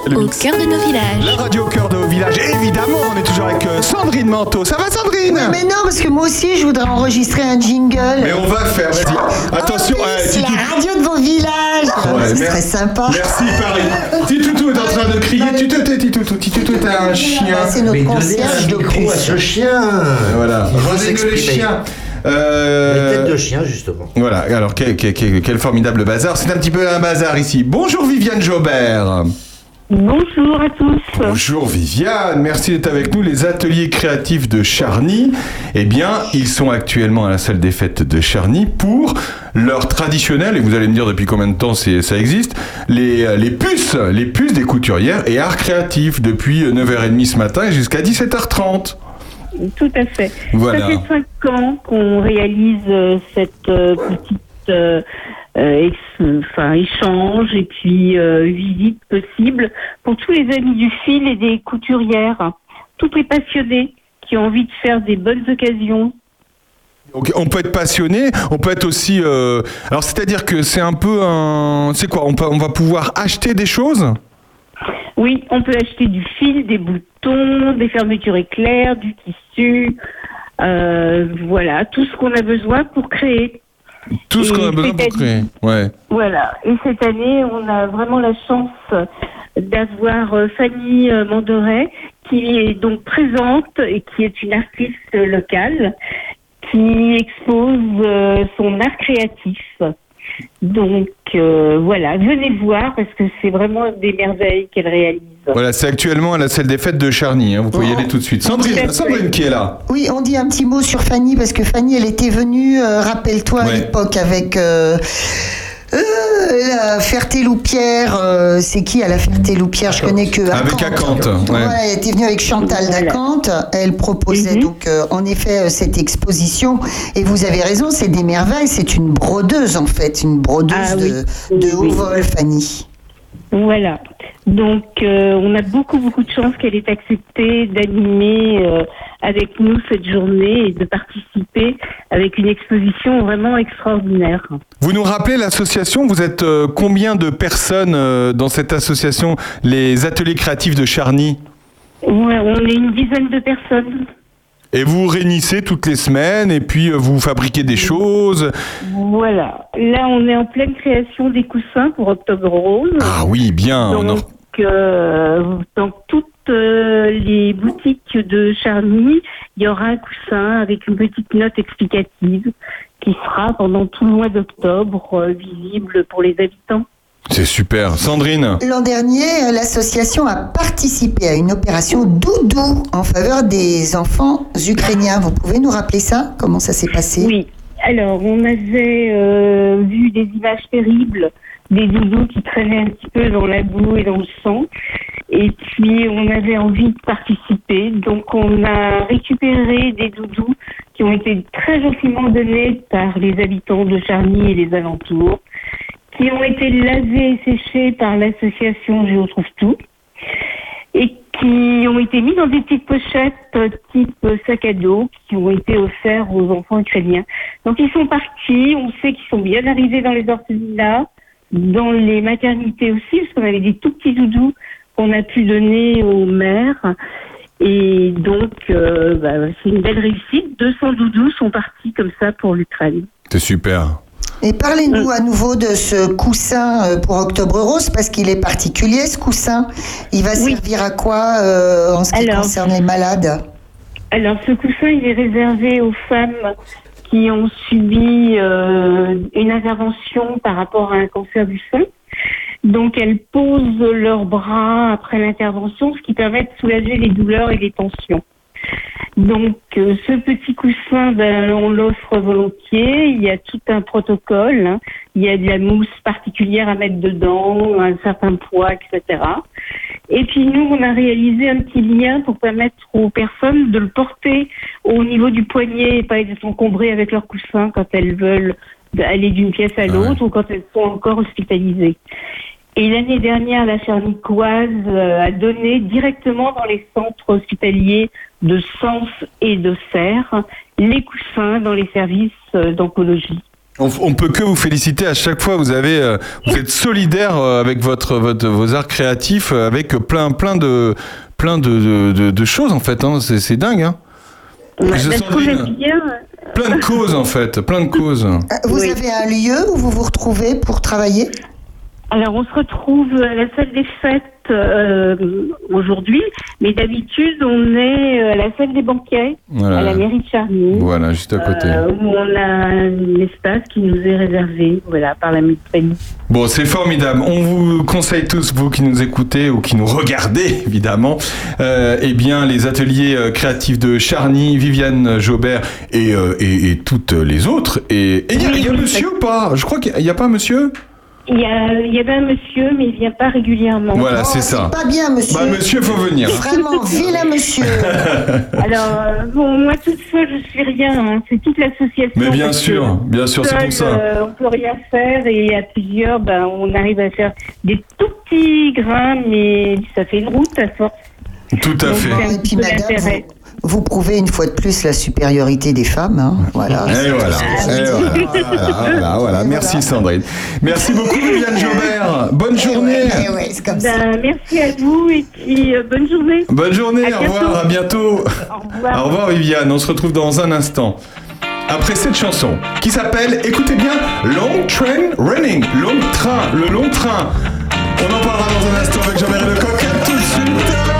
I: au cœur de nos villages.
B: La radio au cœur de nos villages, évidemment, on est toujours avec euh, Sandrine Manteau. Ça va Sandrine
C: Oui, mais non, parce que moi aussi, je voudrais enregistrer un jingle.
B: Mais on va le faire, vas-y. Attention, ouais,
C: C'est
B: Titou-
C: la radio de vos villages.
B: Ouais,
C: Ce
B: merci.
C: serait sympa.
B: Merci Paris. Titoutou est en train de crier. Titoutou, Titoutou, Titoutou est un chien.
C: Bah, c'est notre concierge de
D: micro à ce chien.
B: Voilà. Les
D: s'exprimer.
B: chiens. Euh,
D: Les têtes de chien, justement.
B: Voilà, alors quel, quel- quel- quel formidable bazar. C'est un petit peu un bazar ici. Bonjour Viviane Jobert.
L: Bonjour à tous.
B: Bonjour Viviane, merci d'être avec nous. Les ateliers créatifs de Charny, eh bien, ils sont actuellement à la salle des fêtes de Charny pour leur traditionnel, et vous allez me dire depuis combien de temps ça existe, les, les puces, les puces des couturières et arts créatifs depuis 9h30 ce matin et jusqu'à 17h30.
L: Tout à fait.
B: Voilà.
L: Ça fait cinq ans qu'on réalise euh, cette euh, petite euh, enfin, échange et puis euh, visite possible pour tous les amis du fil et des couturières, tous les passionnés qui ont envie de faire des bonnes occasions.
B: Donc, on peut être passionné, on peut être aussi. euh, Alors, c'est-à-dire que c'est un peu un. C'est quoi on, peut- on va pouvoir acheter des choses?
L: Oui, on peut acheter du fil, des boutons, des fermetures éclairs, du tissu, euh, voilà, tout ce qu'on a besoin pour créer.
B: Tout ce qu'on a besoin pour créer. Ouais.
L: Voilà. Et cette année, on a vraiment la chance d'avoir euh, Fanny euh, Manderet, qui est donc présente et qui est une artiste locale, qui expose euh, son art créatif. Donc euh, voilà, venez voir parce que c'est vraiment des merveilles qu'elle réalise.
B: Voilà, c'est actuellement à la salle des fêtes de Charny. hein, Vous pouvez y aller tout de suite. Sandrine, Sandrine qui est là.
C: Oui, on dit un petit mot sur Fanny parce que Fanny, elle était venue, euh, rappelle-toi à l'époque avec euh, euh, la Ferté-Loupière. euh, c'est qui à la Ferté-Loupière? Je connais que.
B: Avec Acante, ouais.
C: Ouais, elle était venue avec Chantal Dacante. Elle proposait donc euh, en effet euh, cette exposition. Et vous avez raison, c'est des merveilles. C'est une brodeuse en fait, une brodeuse
L: Ah
C: de, de haut vol, Fanny.
L: Voilà. Donc, euh, on a beaucoup, beaucoup de chance qu'elle ait accepté d'animer euh, avec nous cette journée et de participer avec une exposition vraiment extraordinaire.
B: Vous nous rappelez l'association? Vous êtes euh, combien de personnes dans cette association, les ateliers créatifs de Charny?
L: Ouais, on est une dizaine de personnes.
B: Et vous vous réunissez toutes les semaines et puis euh, vous fabriquez des choses.
L: Voilà. Là, on est en pleine création des coussins pour Octobre Rose.
B: Ah oui, bien. on en-
L: Donc, euh, dans toutes euh, les boutiques de Charny, il y aura un coussin avec une petite note explicative qui sera pendant tout le mois d'octobre visible pour les habitants.
B: C'est super. Sandrine
C: L'an dernier, l'association a participé à une opération doudou en faveur des enfants ukrainiens. Vous pouvez nous rappeler ça? Comment ça s'est passé?
L: Oui. Alors, on avait euh, vu des images terribles, des doudous qui traînaient un petit peu dans la boue et dans le sang. Et puis, on avait envie de participer. Donc, on a récupéré des doudous qui ont été très gentiment donnés par les habitants de Charny et les alentours, qui ont été lavés et séchés par l'association Je retrouve tout et qui ont été mis dans des petites pochettes euh, type euh, sac à dos qui ont été offerts aux enfants ukrainiens. Donc ils sont partis, on sait qu'ils sont bien arrivés dans les orphelinats, dans les maternités aussi, parce qu'on avait des tout petits doudous qu'on a pu donner aux mères. Et donc, euh, bah, c'est une belle réussite. 200 doudous sont partis comme ça pour l'Ukraine.
B: C'est super.
C: Et parlez-nous à nouveau de ce coussin euh, pour Octobre Rose, parce qu'il est particulier ce coussin. Il va servir à quoi euh, en ce qui
L: Alors-
C: concerne les malades?
L: Alors, ce coussin, il est réservé aux femmes qui ont subi euh, une intervention par rapport à un cancer du sein. Donc, elles posent leurs bras après l'intervention, ce qui permet de soulager les douleurs et les tensions. Donc, euh, ce petit coussin, ben, on l'offre volontiers. Il y a tout un protocole. hein. Il y a de la mousse particulière à mettre dedans, un certain poids, etc. Et puis nous, on a réalisé un petit lien pour permettre aux personnes de le porter au niveau du poignet et pas être encombrées avec leur coussin quand elles veulent aller d'une pièce à l'autre ou quand elles sont encore hospitalisées. Et l'année dernière, la Charnicoise euh, a donné directement dans les centres hospitaliers de Sens et de Serres les coussins dans les services euh, d'oncologie.
B: On, on peut que vous féliciter à chaque fois. Vous avez, euh, vous êtes solidaire euh, avec votre, votre, vos arts créatifs, avec plein, plein de, plein de, de, de- de choses en fait. hein. C'est, c'est dingue. Hein.
L: Ouais,
B: Je sens bien. Plein de causes en fait, plein de causes.
C: Vous avez un lieu où vous vous retrouvez pour travailler?
L: Alors, on se retrouve à la salle des fêtes euh, aujourd'hui, mais d'habitude, on est euh, à la salle des banquets,
B: Voilà.
L: à la mairie de Charny.
B: Voilà, juste à côté.
L: euh, où on a un espace qui nous est réservé, voilà, par la mutualité.
B: Bon, c'est formidable. On vous conseille tous, vous qui nous écoutez ou qui nous regardez, évidemment, euh, eh bien, les ateliers créatifs de Charny, Viviane Jaubert et, et, et toutes les autres. Et il y a, y a monsieur ou pas? Je crois qu'il n'y a, pas monsieur?
L: Il y, a, il y avait un monsieur, mais il vient pas régulièrement.
B: Voilà, c'est ça.
C: Pas bien, monsieur.
B: Bah, monsieur, faut venir.
C: Vraiment, vilain monsieur.
L: Alors, euh, bon, moi, toute seule, je suis rien. hein. C'est toute l'association.
B: Mais bien sûr, bien sûr, c'est pour ça.
L: euh, on peut rien faire et à plusieurs, ben, on arrive à faire des tout petits grains, mais ça fait une route à force.
B: Tout à
L: Donc,
B: fait.
L: c'est un
C: Et
L: petit
C: puis, madame,
L: l'intérêt.
C: Vous prouvez une fois de plus la supériorité des femmes. hein. Voilà.
B: Et voilà, et voilà, voilà, voilà, voilà. Merci Sandrine. Merci beaucoup Viviane Jaubert. Bonne journée.
L: Ben, merci à vous et puis euh, bonne journée.
B: Bonne journée,
L: À
B: au revoir, à bientôt.
L: Au revoir.
B: Au revoir Viviane, on se retrouve dans un instant. Après cette chanson qui s'appelle, écoutez bien, Long Train Running, long train, le long train. On en parlera dans un instant avec Jean-Marie Lecoq. À tout de suite.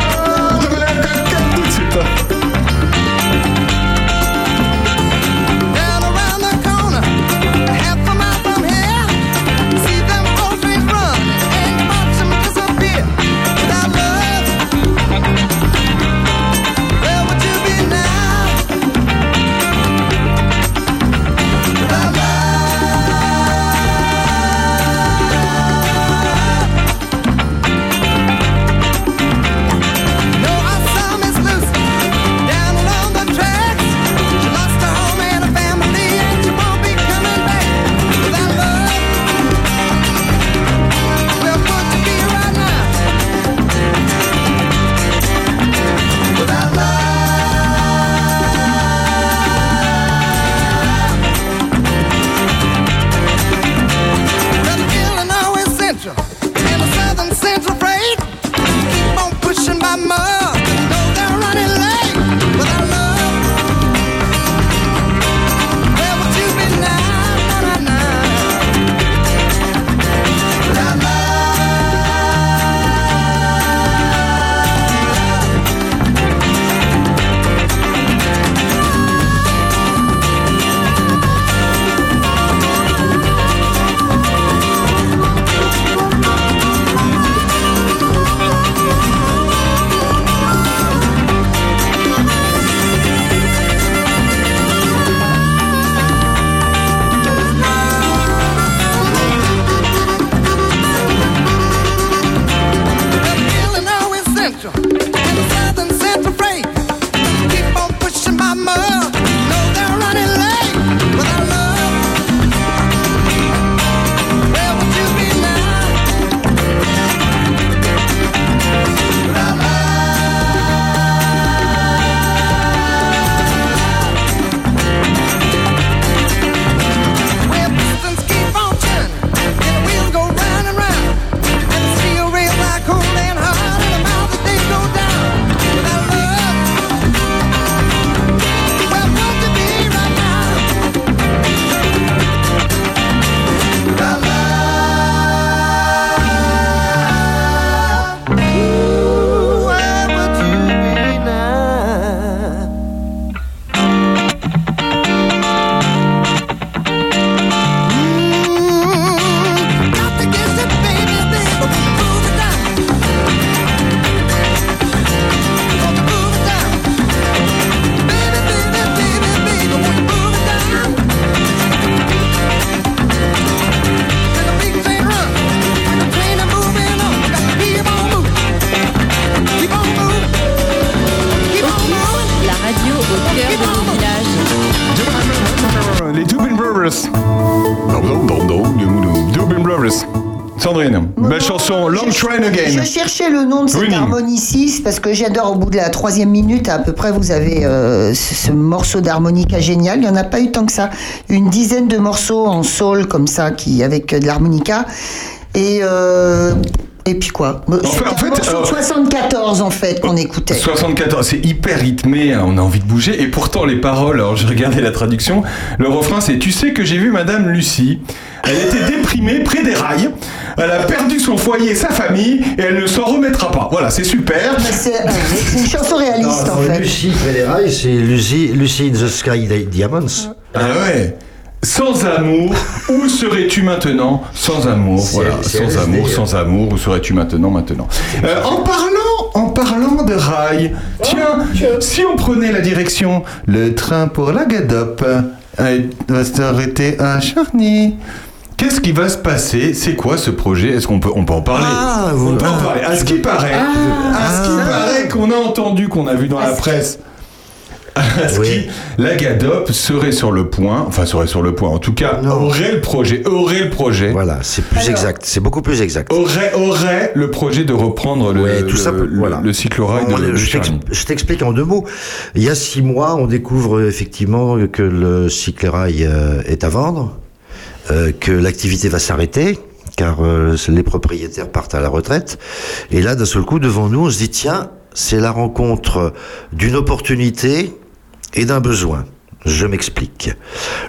C: Nom de cette
B: Winning.
C: harmonie 6 parce que j'adore au bout de la troisième minute à peu près vous avez euh, ce, ce morceau d'harmonica génial. Il n'y en a pas eu tant que ça. Une dizaine de morceaux en soul comme ça qui avec euh, de l'harmonica. Et, euh, et puis quoi?
B: En fait, euh,
C: 74 en fait qu'on écoutait.
B: 74, c'est hyper rythmé, hein, on a envie de bouger. Et pourtant, les paroles, alors je regardais la traduction, le refrain c'est Tu sais que j'ai vu Madame Lucie. Elle était déprimée près des rails. Elle a perdu son foyer et sa famille et elle ne s'en remettra pas. Voilà, c'est super.
C: C'est euh, c'est une chanson réaliste en fait.
D: Lucie Fédérail, c'est Lucie, Lucie in the Sky Di- Diamonds.
B: Ah ouais. Sans amour, où serais-tu maintenant? Sans amour, voilà. Sans amour, sans amour, où serais-tu maintenant Maintenant? Euh, en parlant, en parlant de rail, tiens, si on prenait la direction, le train pour la Gadope euh, va s'arrêter à Charny? Qu'est-ce qui va se passer? C'est quoi ce projet? Est-ce qu'on peut, on peut en parler?
D: Ah, vous-
B: On peut en
D: ah.
B: parler. À ce qui paraît, à ce qui paraît qu'on a entendu, qu'on a vu dans la presse. À ce qui, la Gadop serait sur le point, enfin serait sur le point, en tout cas aurait le projet, aurait le projet.
D: Voilà, c'est plus exact, c'est beaucoup plus exact.
B: Aurait, aurait le projet de reprendre le,
D: Ouais, tout
B: le,
D: ça peut-
B: le-
D: voilà.
B: le cyclorail de,
D: On-
B: de
D: je t'explique en deux mots. Il y a six mois, on découvre effectivement que le cyclerail euh, est à vendre, euh, que l'activité va s'arrêter, car euh, les propriétaires partent à la retraite. Et là, d'un seul coup, devant nous, on se dit tiens, c'est la rencontre d'une opportunité et d'un besoin. Je m'explique.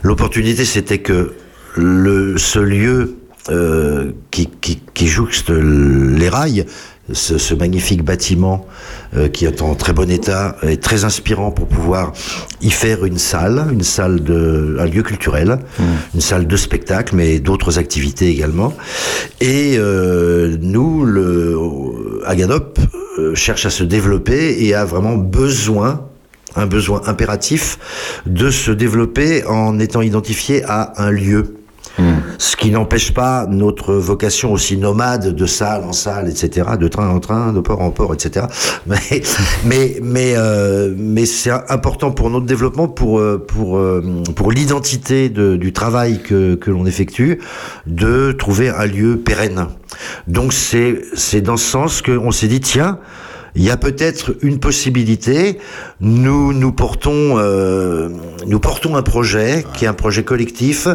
D: L'opportunité, c'était que le, ce lieu euh, qui, qui, qui jouxte les rails, ce, ce magnifique bâtiment euh, qui est en très bon état, est très inspirant pour pouvoir y faire une salle, une salle de, un lieu culturel, une salle de spectacle, mais d'autres activités également. Et euh, nous, le Agadop euh, cherche à se développer et a vraiment besoin un besoin impératif de se développer en étant identifié à un lieu. Ce qui n'empêche pas notre vocation aussi nomade de salle en salle, etc., de train en train, de port en port, etc. Mais mais mais euh, mais c'est important pour notre développement, pour euh, pour euh, pour l'identité de- du travail que que l'on effectue, de trouver un lieu pérenne. Donc c'est c'est dans ce sens qu'on s'est dit tiens il y a peut-être une possibilité. Nous nous portons euh, nous portons un projet qui est un projet collectif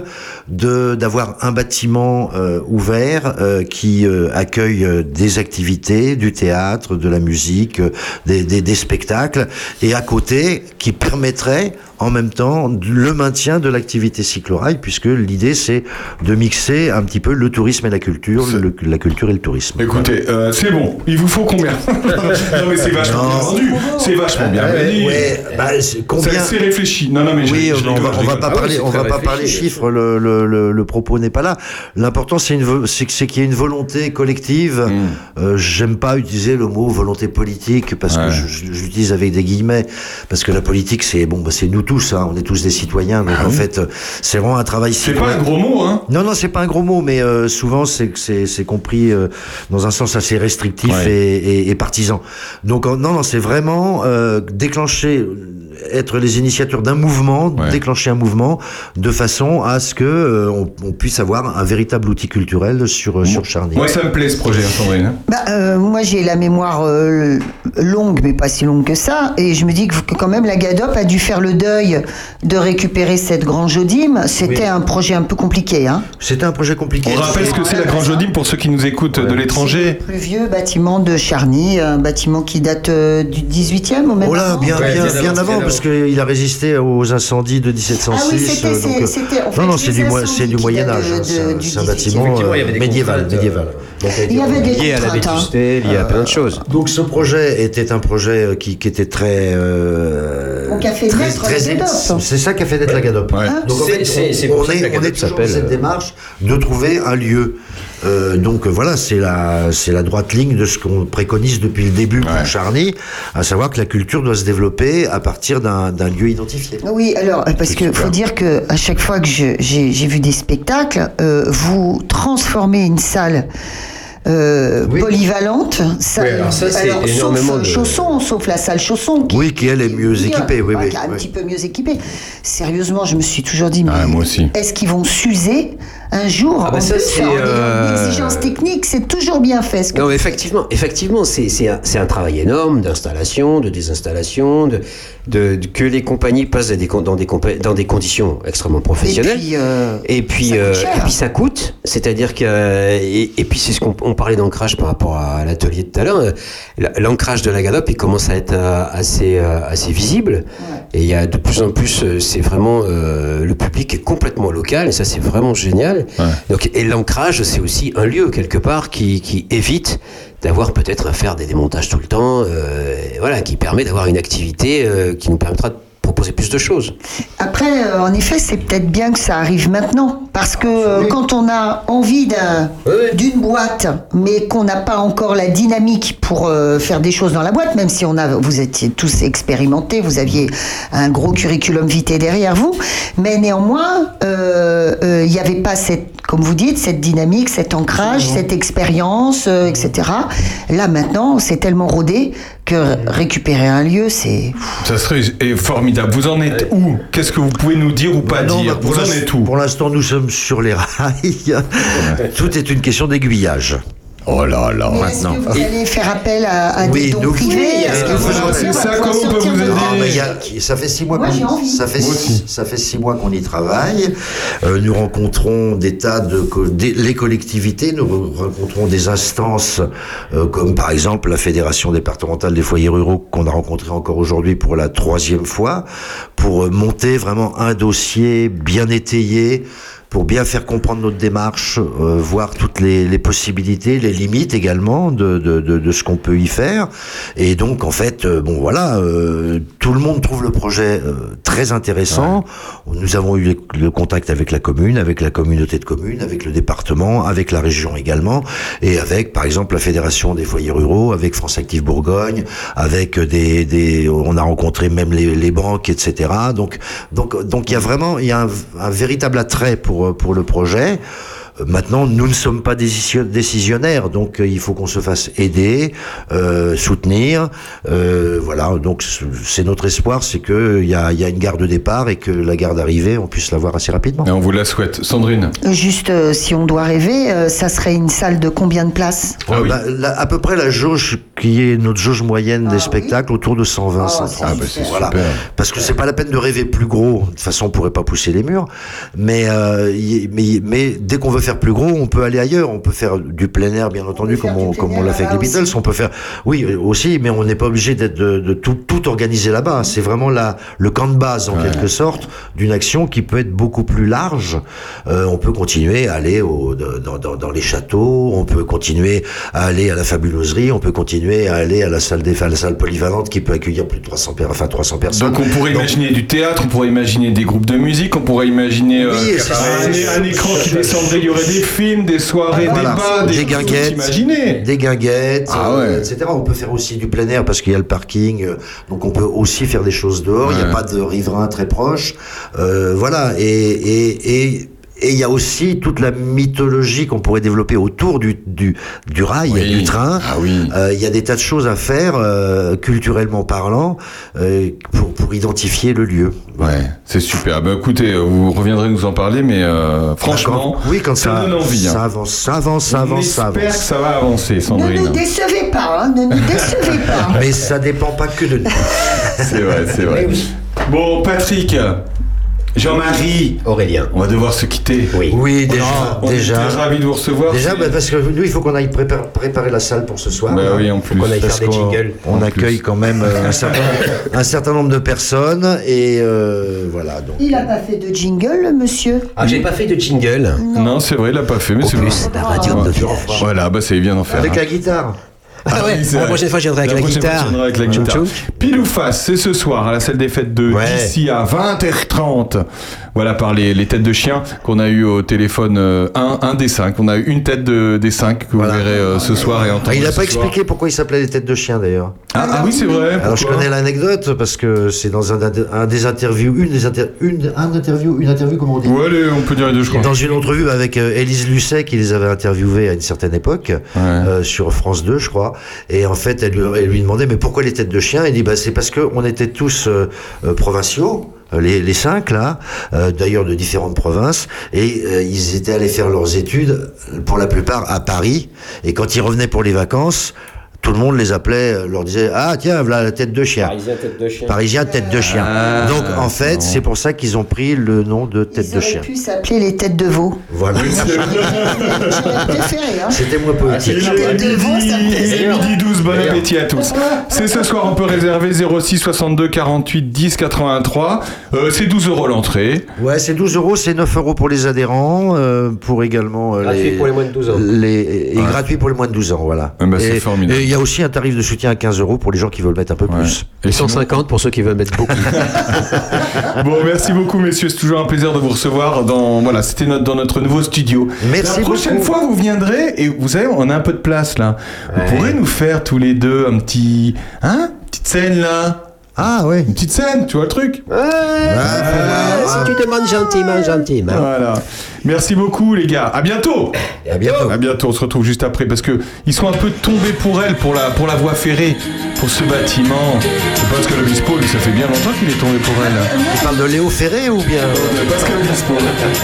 D: de d'avoir un bâtiment euh, ouvert euh, qui euh, accueille des activités, du théâtre, de la musique, des, des, des spectacles, et à côté qui permettrait en même temps le maintien de l'activité cyclorail, puisque l'idée c'est de mixer un petit peu le tourisme et la culture, le- la culture et le tourisme.
B: Écoutez, euh, c'est bon, il vous faut combien? Non mais c'est vachement bien vendu, c'est vachement bien
D: Ouais,
B: vendu.
D: ouais, bah, combien-
B: C'est réfléchi. Non non mais je-
D: oui,
B: je
D: on
B: rigole,
D: va,
B: je
D: on va pas
B: Ah oui,
D: parler, on va pas parler chiffres. Le, le, le, le propos n'est pas là. L'important, c'est une, que- qu'il y ait une volonté collective.
B: Hmm.
D: Euh, J'aime pas utiliser le mot volonté politique parce que je, je- j'utilise avec des guillemets parce que la politique, c'est bon, bah, c'est nous tous. Hein, on est tous des citoyens. Donc en fait, euh, c'est vraiment un travail.
B: Ah C'est pas un gros mot, hein
D: Non, non, c'est pas un gros mot, mais euh, souvent c'est compris euh, dans un sens assez restrictif
B: Ouais.
D: et, et, et partisan. Donc non, non, c'est vraiment euh, déclencher, être les initiateurs d'un mouvement, déclencher un mouvement de façon à ce que euh, on, on puisse avoir un véritable outil culturel sur sur Charny.
B: Moi ça me plaît ce projet, hein, Sandrine.
C: Bah, euh, moi, j'ai la mémoire euh, longue, mais pas si longue que ça. Et je me dis que, que quand même, la GADOP a dû faire le deuil de récupérer cette Grange Odime. C'était un projet un peu compliqué. Hein.
D: C'était un projet compliqué.
B: On rappelle ce que c'est la Grange Odime pour ceux qui nous écoutent de l'étranger.
C: Le plus vieux bâtiment de Charny, un bâtiment qui date euh, du 18e au même
D: Oh là,
C: avant.
D: bien, bien, bien avant, parce qu'il a résisté aux incendies de 1706.
C: Ah oui, c'était-
D: euh, euh, non, non, c'est du, mo-
C: incendies
D: c'est du
C: qui
D: Moyen
C: datent
D: Âge.
C: de-
D: hein, c'est un-
C: du
D: c'est un
C: 18e.
D: bâtiment
F: Effectivement, il y avait
D: euh,
F: des
D: médiéval.
F: euh,
C: Il y avait des
F: Lié à la vétusté, lié à plein de choses.
D: Donc ce projet était un projet euh, qui, qui était très euh,
C: a fait
D: très,
C: naître la
D: très-
C: GADOP.
D: c'est ça qui a fait naître la GADOP.
F: Ah,
D: Donc en fait,
F: c'est-
D: on,
F: c'est pour
D: on
F: ça que
D: est,
F: la
D: on toujours dans cette
F: euh,
D: démarche de trouver un lieu. Euh, donc euh, voilà, c'est la c'est la droite ligne de ce qu'on préconise depuis le début pour Charny, à savoir que la culture doit se développer à partir d'un d'un lieu identifié.
C: Oui, alors, euh, parce qu'il faut dire que à chaque fois que je- j'ai j'ai vu des spectacles, euh, vous transformez une salle. euh, polyvalente, salle-
D: Oui, alors ça, c'est
C: sauf,
D: énormément de-
C: chausson, sauf la salle chausson, qui
D: Oui, qui elle est mieux équipée, oui,
C: Ah,
D: oui.
C: qui est un
D: oui.
C: petit peu mieux équipée. Sérieusement, je me suis toujours dit, mais
B: moi aussi.
C: est-ce qu'ils vont s'user un jour
F: Ah bah
C: en
F: ça, c'est, euh,
C: une exigence technique c'est toujours bien fait. ce que-
F: Non, effectivement, effectivement, c'est c'est un, c'est un travail énorme d'installation, de désinstallation, de, de- de- que les compagnies passent dans des, con- dans des, compa- dans des conditions extrêmement professionnelles.
C: Et puis, euh,
F: et puis,
C: ça coûte
F: euh, et puis ça coûte. C'est-à-dire que et, et puis c'est ce qu'on on parlait d'ancrage par rapport à l'atelier de tout à l'heure. euh, L'ancrage de la galope, il commence à être assez assez visible. Et il y a de plus en plus, c'est vraiment euh, le public est complètement local et ça c'est vraiment génial. Donc et l'ancrage, c'est aussi un lieu quelque part qui, qui évite d'avoir peut-être à faire des démontages tout le temps, euh, voilà, qui permet d'avoir une activité euh, qui nous permettra de proposer plus de choses.
C: Après, euh, en effet, c'est peut-être bien que ça arrive maintenant. Parce que euh, quand on a envie d'un- d'une boîte, mais qu'on n'a pas encore la dynamique pour euh, faire des choses dans la boîte, même si on a, vous étiez tous expérimentés, vous aviez un gros curriculum vitae derrière vous, mais néanmoins, il n'y avait pas cette, comme vous dites, cette dynamique, cet ancrage, cette expérience, euh, etc. Là, maintenant, c'est tellement rodé que récupérer un lieu, c'est...
B: Ça serait formidable. Vous en êtes où? Qu'est-ce que vous pouvez nous dire ou pas
D: Non,
B: dire?
D: bah, pour
B: Vous en êtes où?
D: Pour l'instant, nous sommes sur les rails. Tout est une question d'aiguillage.
B: Oh là là.
D: Maintenant.
C: Vous allez faire appel à, à
D: Oui,
C: des dons
D: nous-
C: privés que
D: euh,
B: Ça, comment on peut vous
C: de
B: aider
D: Ah, mais il y a- ça fait six mois
C: Moi,
D: qu'on ça fait
B: Moi aussi.
D: ça fait six mois qu'on y travaille. Euh, nous rencontrons des tas de co- des- les collectivités, nous re- rencontrons des instances euh, comme par exemple la fédération départementale des foyers ruraux qu'on a rencontré encore aujourd'hui pour la troisième fois pour monter vraiment un dossier bien étayé pour bien faire comprendre notre démarche, euh, voir toutes les, les possibilités, les limites également de, de, de, de ce qu'on peut y faire. Et donc, en fait, euh, bon voilà, euh, tout le monde trouve le projet euh, très intéressant. Nous avons eu le contact avec la commune, avec la communauté de communes, avec le département, avec la région également, et avec, par exemple, la fédération des foyers ruraux, avec France Active Bourgogne, avec des, des on a rencontré même les, les banques, etc. Donc, donc, donc, il y a vraiment, il y a un, un véritable attrait pour pour le projet. Maintenant, nous ne sommes pas décisio- décisionnaires, donc euh, il faut qu'on se fasse aider, euh, soutenir. Euh, voilà, donc c'est notre espoir, c'est que il y a, y a une gare de départ et que la gare d'arrivée, on puisse la voir assez rapidement.
B: Et on vous la souhaite. Sandrine
C: Juste, euh, si on doit rêver, euh, ça serait une salle de combien de places?
B: Ah
D: Euh, bah, la- à peu près la jauge qui est notre jauge moyenne des spectacles autour de 120 130
B: Ah, bah, c'est
D: voilà
B: super.
D: parce que c'est pas la peine de rêver plus gros de toute façon on pourrait pas pousser les murs mais euh, y- mais mais dès qu'on veut faire plus gros on peut aller ailleurs. On peut faire du plein air bien entendu comme on comme on l'a fait avec les Beatles. On peut faire oui euh, aussi mais on n'est pas obligé d'être de, de tout tout organiser là-bas. C'est vraiment la le camp de base en quelque sorte d'une action qui peut être beaucoup plus large. Euh, on peut continuer à aller au, dans, dans, dans les châteaux. On peut continuer à aller à la fabuloserie. On peut continuer à aller à la salle des à la salle polyvalente qui peut accueillir plus de 300 per- enfin 300 personnes.
B: Donc on pourrait
D: Donc,
B: imaginer du théâtre, on pourrait imaginer des groupes de musique, on pourrait imaginer euh,
D: Oui, c'est ça.
B: un, un écran qui descendrait, aurait des films, des soirées,
D: Voilà.
B: débats, des,
D: des
B: choses
D: guinguettes, des guinguettes,
B: Ah
D: euh,
B: ouais.
D: etc. On peut faire aussi du plein air parce qu'il y a le parking, euh, donc on peut aussi faire des choses dehors. Il n'y a pas de riverains très proches, Euh, voilà. Et et et et il y a aussi toute la mythologie qu'on pourrait développer autour du, du, du rail,
B: Oui.
D: du train.
B: Ah oui.
D: Euh, Il y a des tas de choses à faire, euh, culturellement parlant, euh, pour, pour identifier le lieu.
B: Ouais, c'est super. Bah écoutez, vous reviendrez nous en parler, mais euh, franchement,
D: Quand- oui, quand
B: ça,
D: ça,
B: donne envie.
D: ça
B: hein.
D: avance, ça avance, ça
B: On
D: avance, ça
B: espère
D: avance.
B: que ça va avancer,
C: Ne nous
B: Sandrine.
C: décevez pas, hein, ne nous décevez pas.
D: Mais ça dépend pas que de nous.
B: C'est vrai, c'est vrai. Bon, Patrick, Jean-Marie,
F: Aurélien.
B: on va devoir se quitter.
F: Oui.
D: Oui, déjà,
B: On
D: déjà.
B: était ravis de vous recevoir.
D: Déjà, bah, parce que nous, il faut qu'on aille préparer, préparer la salle pour ce soir.
B: Bah oui, en plus.
F: qu'on aille
D: Parce
F: faire des
D: qu'on
F: jingles.
D: on accueille
B: plus.
D: quand même euh, un certain, un certain nombre de personnes et euh, voilà. Donc,
C: Il n'a pas fait de jingle, le monsieur?
F: Ah, j'ai pas fait de jingle.
B: Non, c'est vrai, il l'a pas fait, mais c'est
F: Opus, la radio de notre.
B: Voilà, bah c'est bien d'en faire.
D: avec
B: hein.
D: la guitare.
F: Ah ouais, la prochaine fois, je viendrai avec la, guitare.
B: avec la guitare. Pile ou face, c'est ce soir à la salle des fêtes de d'ici à 20h30. Voilà par les, les têtes de chiens qu'on a eu au téléphone. euh, un, un des cinq. On a eu une tête de, des cinq que
D: Voilà.
B: vous verrez euh, ce soir et
D: Ah,
B: entendre.
D: il n'a pas expliqué pourquoi il s'appelait les têtes de chien d'ailleurs.
B: Ah, ah oui, c'est vrai.
D: Alors je connais l'anecdote parce que c'est dans un, un des interviews, une des inter- une, un interview, une interview comment on dit
B: Ouais, allez, on peut dire les deux, je crois.
D: Dans une entrevue avec euh, Élise Lucet qui les avait interviewés à une certaine époque euh, sur France 2 je crois et en fait elle, lui- elle lui demandait mais pourquoi les têtes de chien? Il dit bah c'est parce que on était tous euh, provinciaux les, les cinq là, euh, d'ailleurs de différentes provinces, et euh, ils étaient allés faire leurs études, pour la plupart à Paris, et quand ils revenaient pour les vacances, tout le monde les appelait, euh, leur disait ah tiens voilà la tête de chien.
F: Parisien tête de chien.
D: Parisien tête de chien.
B: Ah,
D: Donc en fait c'est pour ça qu'ils ont pris le nom de tête
C: Ils
D: de
C: auraient
D: chien.
C: pu s'appeler les têtes de veau.
D: Voilà.
C: J'aurais préféré. Hein.
D: C'était moins poétique.
C: Les têtes de veau, ça me plaisait.
B: midi 12, bon appétit à tous. C'est ce soir, on peut réserver 06 62 48 10 83. Euh, c'est 12 euros l'entrée.
D: Ouais, c'est 12 euros, c'est 9 euros pour les adhérents, euh, pour également euh,
F: Gratuit pour les moins de 12 ans.
D: les- et
B: Ouais.
D: gratuit pour les moins de 12 ans, voilà.
B: Ah bah, c'est formidable.
D: et il y a aussi un tarif de soutien à 15 euros pour les gens qui veulent mettre un peu plus.
B: Et sinon-
F: 150 pour ceux qui veulent mettre beaucoup.
B: Bon, merci beaucoup, messieurs. C'est toujours un plaisir de vous recevoir dans. Voilà, c'était notre, dans notre nouveau studio.
D: Merci
B: La prochaine
D: beaucoup.
B: fois, vous viendrez et vous savez, on a un peu de place là. Vous pourrez nous faire tous les deux un petit. Hein Petite scène là
D: Ah ouais.
B: Une petite scène, tu vois le truc
F: si tu demandes gentiment, gentiment.
B: Voilà. Merci beaucoup, les gars. À bientôt.
D: Et à bientôt.
B: À bientôt. On se retrouve juste après parce que ils sont un peu tombés pour elle, pour la, pour la voie ferrée, pour ce bâtiment. C'est parce que l'Obispo, lui, ça fait bien longtemps qu'il est tombé pour elle.
D: Tu parles de Léo Ferré ou bien?
B: Pascal Obispo.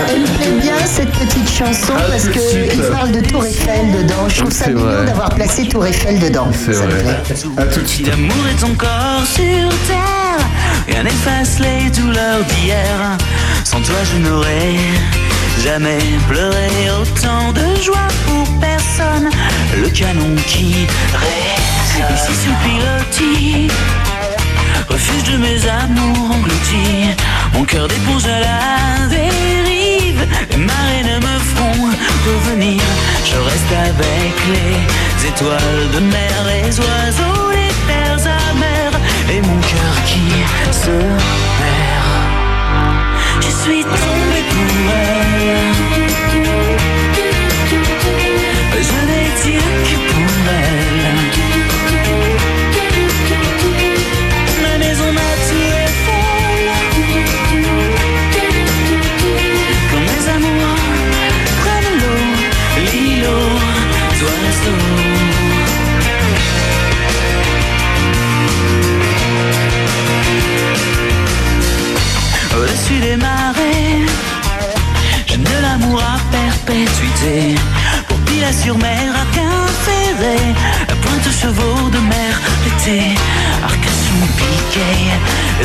C: Elle me plaît bien cette petite chanson
B: À
C: parce
B: de
C: qu'il parle de Tour Eiffel dedans. Je trouve ça mignon d'avoir placé Tour Eiffel dedans.
B: C'est
C: me
B: vrai.
C: plaît.
B: À tout de suite.
G: L'amour est encore sur terre, rien n'efface les douleurs d'hier. Sans toi, je n'aurais jamais pleuré autant de joie pour personne. Le canon qui résonne ici sous pilotis, refuge de mes amours engloutis. Mon cœur d'éponge à la dérive, les marées ne me feront revenir. Je reste avec les étoiles de mer, les oiseaux, les terres amères et mon cœur qui se perd. Je suis tombé Je n'ai Dieu que pour elle. Pour Pilat-sur-Mer, Arquin ferré, la pointe chevaux de mer, l'été, Arcachon piqué,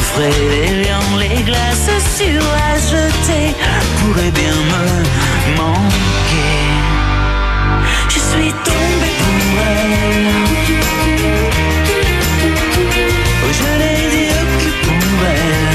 G: frais, les lions, les glaces sur la jetée pourraient bien me manquer. Je suis tombé pour elle. Je n'ai Dieu que pour elle.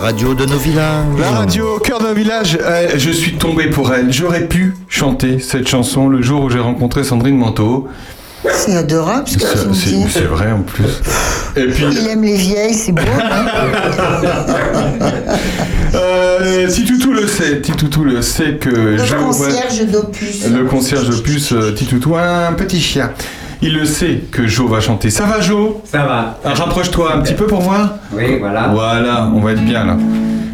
D: Radio de nos villages.
B: La radio au cœur d'un village, euh, je suis tombé pour elle. J'aurais pu chanter cette chanson le jour où j'ai rencontré Sandrine Manteau.
C: C'est adorable ce que
B: C'est
C: tu me
B: c'est-
C: dis.
B: c'est vrai en plus. Et puis,
C: Il aime les vieilles, c'est beau. hein
B: euh, Titoutou le sait, Titoutou le sait que
C: Le
B: je...
C: concierge d'Opus.
B: Le concierge Opus, euh, Titoutou, un petit chien. Il le sait que Jo va chanter. Ça va Jo
E: Ça va.
B: Ah, Rapproche-toi un petit peu pour voir.
E: Oui, voilà.
B: Voilà, on va être bien là.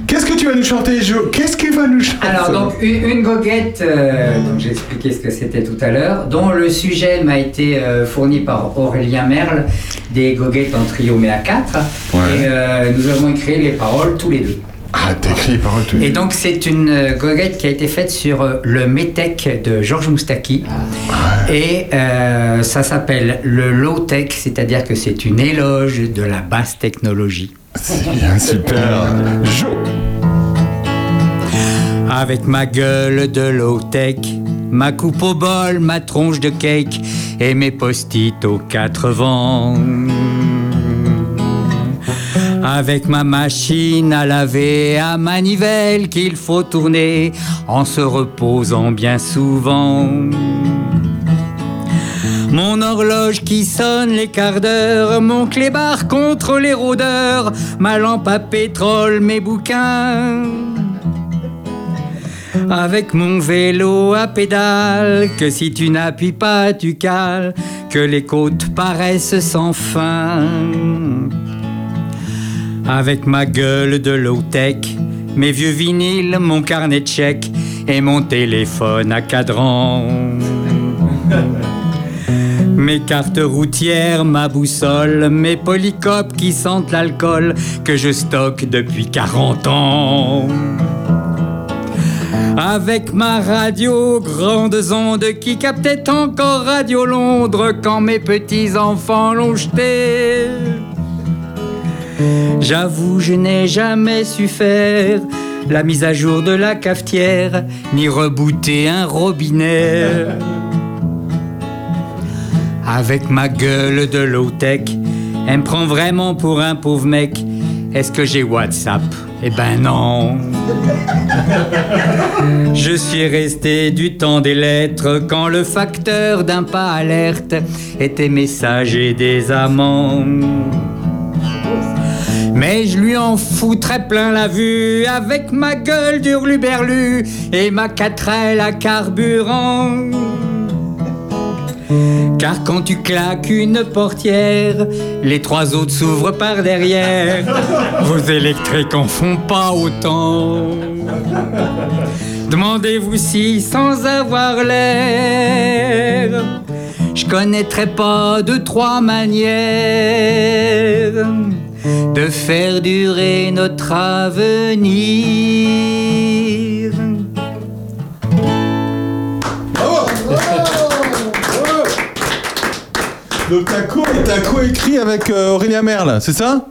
B: Qu'est-ce que tu vas nous chanter Jo Qu'est-ce qu'il va nous chanter?
E: Alors, donc, une, une goguette, euh, donc j'ai expliqué ce que c'était tout à l'heure, dont le sujet m'a été euh, fourni par Aurélien Merle, des goguettes en trio mais à quatre.
B: Ouais.
E: Et euh, nous avons écrit les paroles tous les deux.
B: Ah, t'as écrit les paroles tout
E: Et donc, c'est une euh, goguette qui a été faite sur euh, le métèque de Georges Moustaki. Et euh, ça s'appelle le low-tech, c'est-à-dire que c'est une éloge de la basse technologie.
B: C'est bien, super. Jo
E: Avec ma gueule de low-tech, ma coupe au bol, ma tronche de cake et mes post-it aux quatre vents. Avec ma machine à laver, à manivelle qu'il faut tourner en se reposant bien souvent. Mon horloge qui sonne les quarts d'heure, mon clébard contre les rôdeurs, ma lampe à pétrole, mes bouquins. Avec mon vélo à pédale, que si tu n'appuies pas, tu cales, que les côtes paraissent sans fin. Avec ma gueule de low-tech, mes vieux vinyles, mon carnet de chèques et mon téléphone à cadran. Mes cartes routières, ma boussole, mes polycopes qui sentent l'alcool que je stocke depuis 40 ans. Avec ma radio, grandes ondes qui captaient encore Radio Londres quand mes petits-enfants l'ont jeté. J'avoue, je n'ai jamais su faire la mise à jour de la cafetière, ni rebooter un robinet. Avec ma gueule de low-tech, elle me prend vraiment pour un pauvre mec. Est-ce que j'ai WhatsApp? Eh ben non. Je suis resté du temps des lettres quand le facteur d'un pas alerte était messager des amants. Mais je lui en foutrais plein la vue avec ma gueule d'hurluberlu et ma quatrelle à carburant. Car quand tu claques une portière, les trois autres s'ouvrent par derrière. Vos électriques en font pas autant. Demandez-vous si, sans avoir l'air, je connaîtrais pas deux, trois manières de faire durer notre avenir.
B: Donc t'as co- t'as co-écrit avec euh, Aurélien Merle, c'est ça?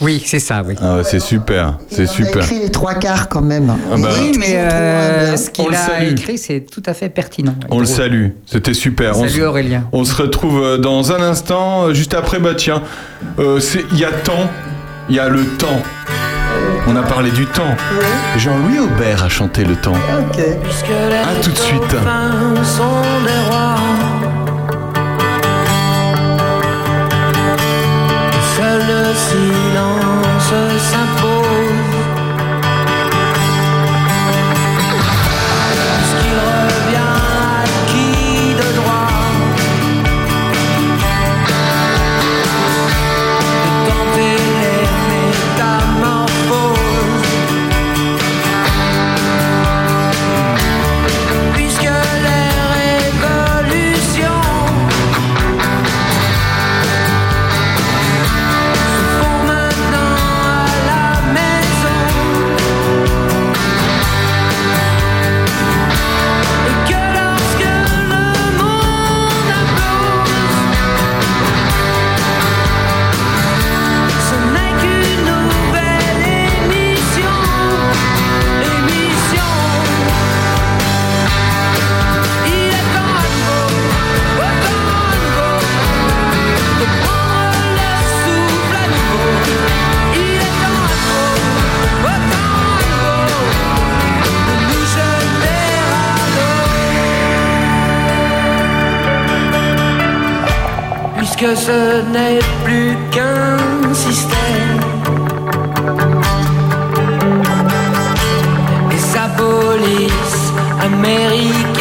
E: Oui, c'est ça, oui.
B: Ah c'est super, c'est
C: On a
B: super.
C: écrit les trois quarts quand même.
B: Ah bah,
E: oui, mais euh, ce
B: On
E: qu'il
B: le
E: a
B: salue.
E: écrit, c'est tout à fait pertinent.
B: On le salue, c'était super. On
E: Salut
B: se-
E: Aurélien.
B: On se retrouve euh, dans un instant, euh, juste après, bah tiens, euh, c'est- il y a temps, il y a le temps. On a parlé du temps. Jean-Louis Aubert a chanté le temps. À tout de suite.
M: dauphins sont des rois. Seul le silence
G: que ce n'est plus qu'un système. Et sa police américaine.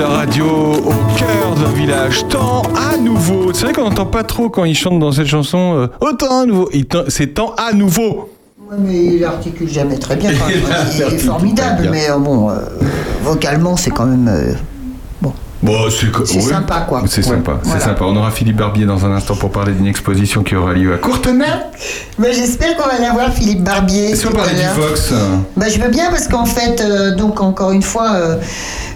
N: La radio au cœur
B: d'un village. Tant à nouveau. C'est vrai qu'on n'entend pas trop quand ils chantent dans cette chanson. euh, autant à nouveau. Il C'est tant à nouveau.
C: Ouais, mais il articule jamais très bien. quand même.
B: Il
C: il est formidable, mais euh, bon, euh, vocalement, c'est quand même.
B: Bon, c'est
C: sympa, quoi.
B: C'est
C: Ouais.
B: sympa, c'est
C: Voilà.
B: sympa. On aura Philippe Barbier dans un instant pour parler d'une exposition qui aura lieu à Courtenay.
C: Mais j'espère qu'on va l'avoir, Philippe Barbier.
B: Si on
C: tout à
B: parlait du. Vox.
C: Bah, je veux bien parce qu'en fait, euh, donc encore une fois, euh,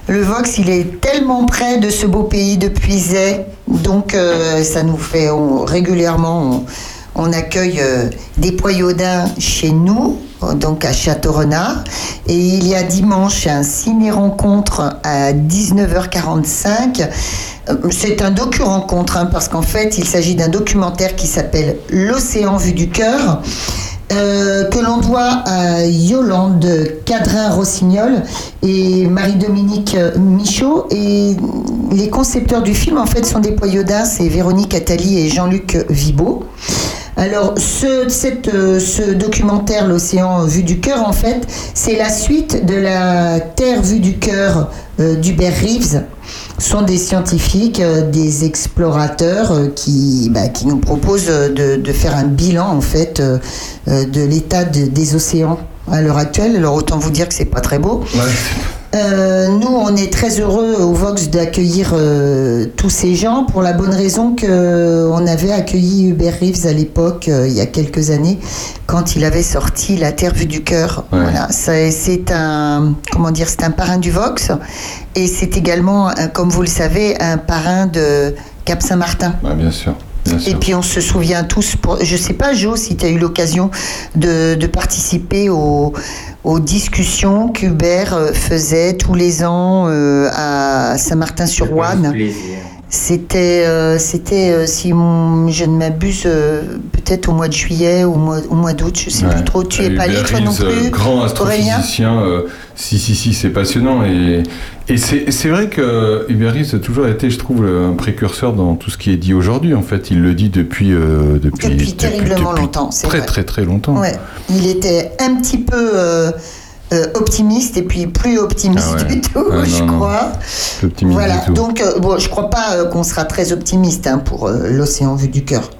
C: le Vox, il est tellement près de ce beau pays de Puiset, donc euh, ça nous fait on- régulièrement, on, on accueille euh, des poyaudins chez nous, euh, donc à Château-Renard, et il y a dimanche un ciné-rencontre à 19h45. Euh, C'est un docu-rencontre, hein, parce qu'en fait, il s'agit d'un documentaire qui s'appelle L'océan vu du cœur. que l'on doit à Yolande Cadrin-Rossignol et Marie-Dominique Michaud. Et les concepteurs du film, en fait, sont des poyaudins, c'est Véronique Attali et Jean-Luc Vibo. Alors, euh, ce documentaire, L'océan vu du cœur, en fait, c'est la suite de la Terre vue du cœur euh, d'Hubert Reeves. Ce sont des scientifiques, euh, des explorateurs qui, bah, qui nous proposent de, faire un bilan, en fait, de l'état de- des océans à l'heure actuelle. Alors, autant vous dire que c'est pas très beau. Euh, nous, on est très heureux au Vox d'accueillir euh, tous ces gens pour la bonne raison que euh, avait accueilli Hubert Reeves à l'époque, il y a quelques années, quand il avait sorti La Terre vue du cœur. Voilà, c'est un comment dire, c'est un parrain du Vox et c'est également, comme vous le savez, un parrain de Cap Saint-Martin.
B: Ouais, bien sûr.
C: Et puis on se souvient tous, pour, je sais pas Jo si tu as eu l'occasion de, de participer aux, aux discussions qu'Hubert euh, faisait tous les ans euh, à Saint-Martin-sur-Ouane. C'était, euh, c'était euh, si mon- je ne m'abuse, euh, peut-être au mois de juillet ou au mois, au mois d'août, je sais
B: Ouais.
C: plus trop. Tu es pas allé, toi non plus
B: Grand astrophysicien. si, si, si, c'est passionnant. Et, et c'est c'est vrai que Hubert Reeves a toujours été, je trouve, un précurseur dans tout ce qui est dit aujourd'hui. En fait, il le dit depuis. depuis,
C: Depuis terriblement
B: depuis
C: longtemps, c'est
B: Très,
C: vrai.
B: très, très longtemps.
C: Ouais, il était un petit peu euh, optimiste et puis plus optimiste
B: Ah ouais.
C: du tout,
B: Ah,
C: je
B: non, non.
C: crois.
B: Optimiste
C: Voilà,
B: du tout.
C: donc euh, bon, je crois pas euh, qu'on sera très optimiste hein, pour euh, l'océan vu du cœur.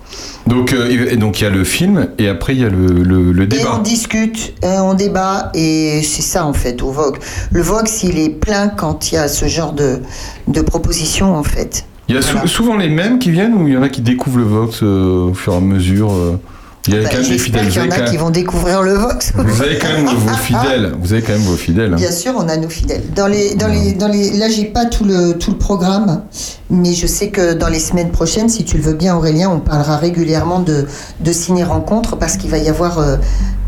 B: Donc, et donc, il y a le film et après, il y a le, le, le
C: Et
B: débat.
C: on discute, on débat, et c'est ça en fait au Vogue. Le Vogue, s'il est plein quand il y a ce genre de, de propositions en fait.
B: Il y a sou- souvent les mêmes qui viennent ou il y en a qui découvrent le Vox au fur et à mesure Il y a
C: Bah,
B: quand même des fidèles.
C: y en
B: Vous
C: a
B: avez,
C: qui
B: quand
C: vont découvrir le Vox.
B: même, vous avez quand même vos fidèles. Vous avez quand même vos fidèles. hein.
C: Bien sûr, on a nos fidèles. Dans les, dans les, dans les, là, j'ai pas tout le, tout le programme, mais je sais que dans les semaines prochaines, si tu le veux bien, Aurélien, on parlera régulièrement de, de ciné-rencontres parce qu'il va y avoir euh,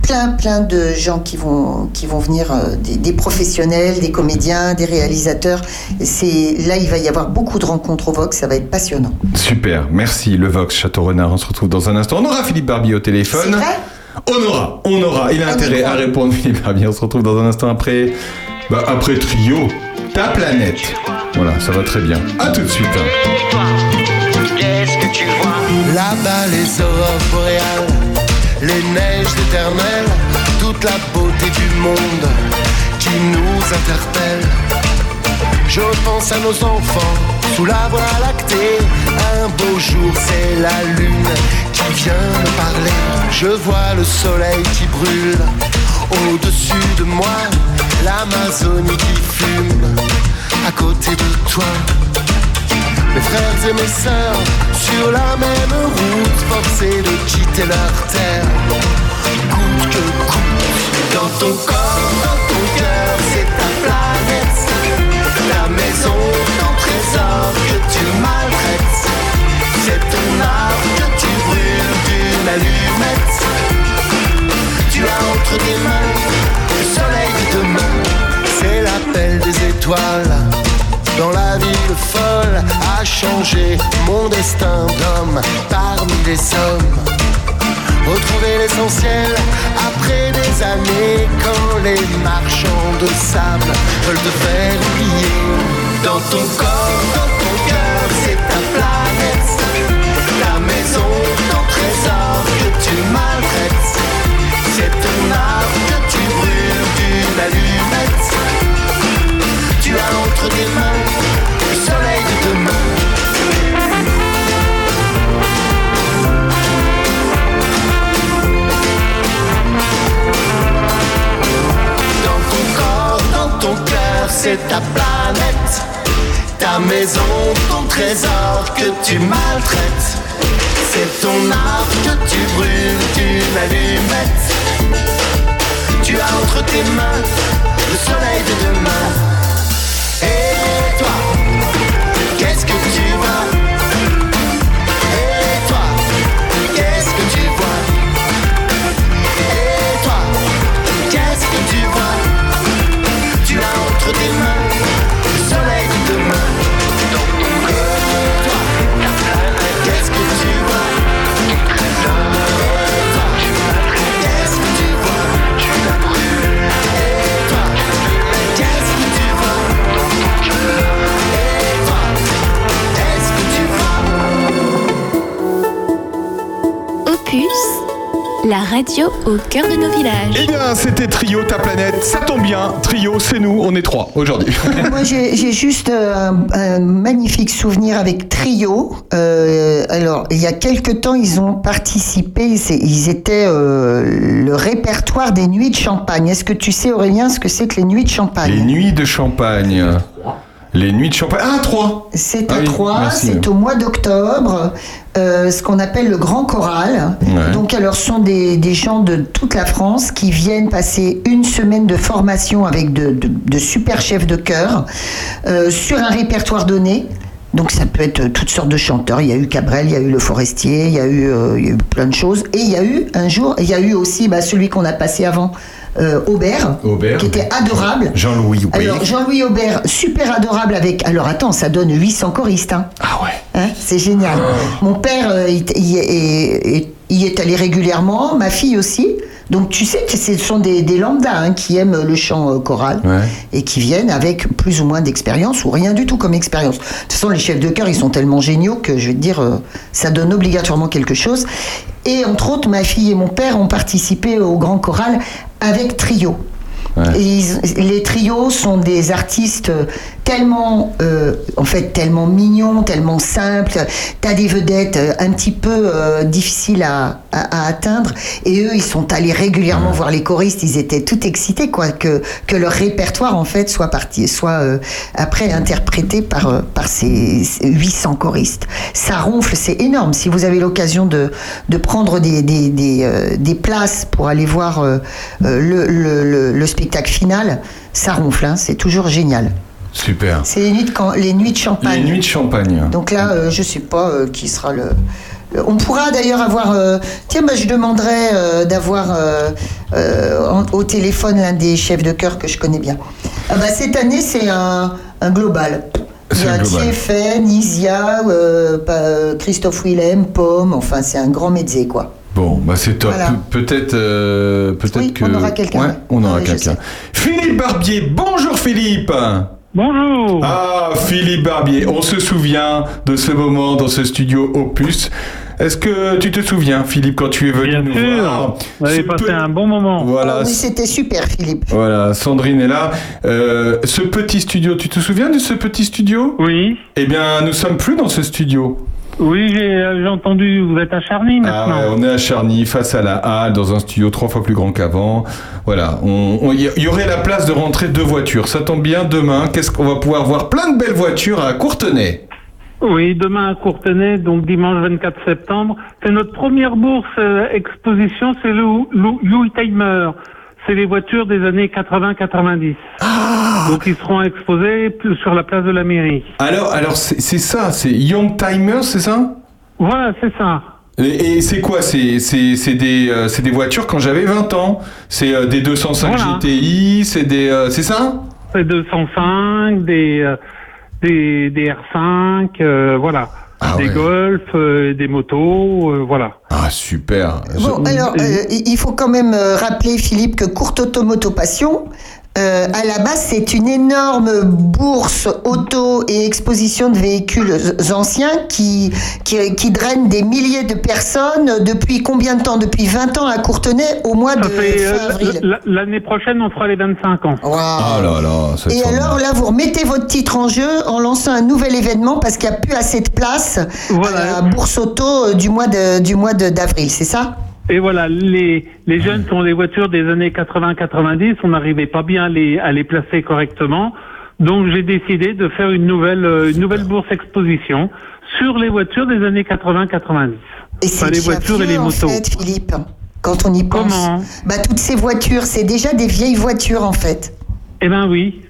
C: plein, plein de gens qui vont, qui vont venir, euh, des, des professionnels, des comédiens, des réalisateurs. C'est, là, il va y avoir beaucoup de rencontres au Vox, ça va être passionnant.
B: Super, merci le Vox Château Renard. On se retrouve dans un instant. On aura Philippe Barbier au téléphone. On aura, on aura. Il a intérêt à répondre, Philippe Barbier. On se retrouve dans un instant après. Bah, après Trio, ta planète. Voilà, ça va très bien. À tout de suite.
K: Qu'est-ce que tu vois? Là-bas, les aurores boréales, les neiges éternelles, toute la beauté du monde qui nous interpelle. Je pense à nos enfants sous la voie lactée. Un beau jour, c'est la lune qui vient me parler. Je vois le soleil qui brûle au-dessus de moi, l'Amazonie qui fume à côté de toi. Mes frères et mes sœurs sur la même route, forcés de quitter leur terre. Coûte que coûte, dans ton corps, dans ton cœur, parmi les hommes. Retrouver l'essentiel après des années quand les marchands de sable veulent te faire oublier. Dans ton corps, dans ton cœur, c'est ta planète, ta maison, ton trésor que tu maltraites. C'est ton art que tu brûles d'une allumette. Tu as entre tes mains le soleil de demain. C'est ta planète, ta maison, ton trésor que tu maltraites. C'est ton art que tu brûles d'une allumette. Tu as entre tes mains le soleil de demain. Et toi,
I: radio au cœur de nos villages.
B: Eh bien, c'était Trio, ta planète. Ça tombe bien. Trio, c'est nous. On est trois aujourd'hui.
C: Moi, j'ai juste euh, un, un magnifique souvenir avec Trio. Euh, alors, il y a quelque temps, ils ont participé. Ils étaient euh, le répertoire des nuits de champagne. Est-ce que tu sais, Aurélien, ce que c'est que les nuits de champagne?
B: Les nuits de champagne. Les nuits de champagne. Ah, trois.
C: C'est
B: Ah
C: à
B: oui,
C: Troyes, c'est au mois d'octobre, euh, ce qu'on appelle le Grand Choral.
B: Ouais.
C: Donc, alors, ce sont des, des gens de toute la France qui viennent passer une semaine de formation avec de, de- de super chefs de chœur euh, sur un répertoire donné. Donc ça peut être toutes sortes de chanteurs. Il y a eu Cabrel, il y a eu Le Forestier, il y a eu, euh, il y a eu plein de choses. Et il y a eu un jour, il y a eu aussi bah, celui qu'on a passé avant, euh, Aubert,
B: Aubert.
C: qui était adorable.
B: Jean-Louis oui.
C: Alors Jean-Louis Aubert, super adorable avec. Alors attends, ça donne 800 choristes. Hein.
B: Ah ouais.
C: Hein, c'est génial. Mon père euh, il- il y est allé régulièrement, ma fille aussi. Donc tu sais que ce sont des, des lambdas hein, qui aiment le chant euh, choral et qui viennent avec plus ou moins d'expérience ou rien du tout comme expérience. De toute façon, les chefs de chœur, ils sont tellement géniaux que je vais te dire, euh, ça donne obligatoirement quelque chose. Et entre autres, ma fille et mon père ont participé au grand choral avec trio. Ils- les trios sont des artistes tellement, euh, en fait, tellement mignons, tellement simples. T'as des vedettes euh, un petit peu euh, difficiles à, à- à atteindre. Et eux, ils sont allés régulièrement voir les choristes. Ils étaient tout excités, quoi, que, que leur répertoire, en fait, soit parti, soit euh, après interprété par, par ces ces 800 choristes. Ça ronfle, c'est énorme. Si vous avez l'occasion de, de prendre des, des, des, des places pour aller voir le, le, le- le spectacle final, ça ronfle, hein, c'est toujours génial.
B: Super.
C: C'est les nuits de, les nuits de champagne.
B: Les nuits de champagne.
C: Donc là, euh, je sais pas euh, qui sera le. On pourra d'ailleurs avoir. euh, tiens, bah, je demanderai d'avoir au téléphone l'un des chefs de chœur que je connais bien. Ah bah, cette année, c'est un, un global. Il y
B: C'est
C: a Isia, Christophe Willem, Pomme, enfin c'est un grand mezzé quoi.
B: Bon, bah c'est top.
C: Voilà.
B: Pe- Peut-être, euh, peut-être que.
C: on aura quelqu'un,
B: Ouais, on aura quelqu'un. Philippe Barbier, bonjour Philippe.
O: Bonjour.
B: Ah, Philippe Barbier, on se souvient de ce moment dans ce studio Opus. Est-ce que tu te souviens, Philippe, quand tu es venu nous
O: sûr.
B: voir?
O: Vous avez
B: Ce
O: passé
B: pe-
O: un bon moment.
B: Voilà.
C: Ah oui, c'était super Philippe.
B: Voilà, Sandrine est là. Euh, ce petit studio, tu te souviens de ce petit studio?
O: Oui.
B: Eh bien, nous sommes plus dans ce studio.
O: Oui, j'ai euh, j'ai entendu, vous êtes à Charny
B: Ah
O: maintenant.
B: ouais, on est à Charny, face à la halle, dans un studio trois fois plus grand qu'avant. Voilà, il y, y aurait la place de rentrer deux voitures. Ça tombe bien, demain, qu'est-ce qu'on va pouvoir voir? Plein de belles voitures à Courtenay.
O: Oui, demain à Courtenay, donc dimanche 24 septembre. C'est notre première bourse euh, exposition, c'est le Louis Timer. C'est les voitures des années 80-90.
B: Ah
O: Donc ils seront exposés sur la place de la mairie.
B: Alors, alors c'est ça, c'est Young Timers, c'est ça?
O: Voilà, c'est ça.
B: Et, et c'est quoi? C'est des, euh, des voitures quand j'avais 20 ans. C'est euh, des 205
O: Voilà.
B: GTI, c'est des, euh, c'est ça?
O: C'est 205, des, des, des R5, euh, voilà. des Golf, euh, des motos, euh, voilà.
B: Ah super.
C: Bon, alors, euh, il faut quand même rappeler, Philippe, que Courte Automoto Passion, euh, à la base, c'est une énorme bourse auto et exposition de véhicules anciens qui, qui, qui draine des milliers de personnes. Depuis combien de temps Depuis 20 ans à Courtenay, au mois de
O: Ça fait,
C: fin
O: euh,
C: avril.
O: l- L'année prochaine, on fera les 25 ans.
B: Ah là là, ça
C: Et alors là, vous remettez votre titre en jeu en lançant un nouvel événement parce qu'il n'y a plus assez de place à la bourse auto euh, du mois de- du mois de- d'avril, c'est ça?
O: Et voilà, les, les jeunes qui ont des voitures des années 80-90, on n'arrivait pas bien à les, à les placer correctement. Donc j'ai décidé de faire une nouvelle, euh, une nouvelle bourse exposition sur les voitures des années 80-90.
C: Et c'est
O: Enfin, les voitures et
C: vieux,
O: les
C: en
O: motos.
C: fait, Philippe, quand on y pense.
O: Comment?
C: Bah toutes ces voitures, c'est déjà des vieilles voitures en fait.
O: Eh ben oui.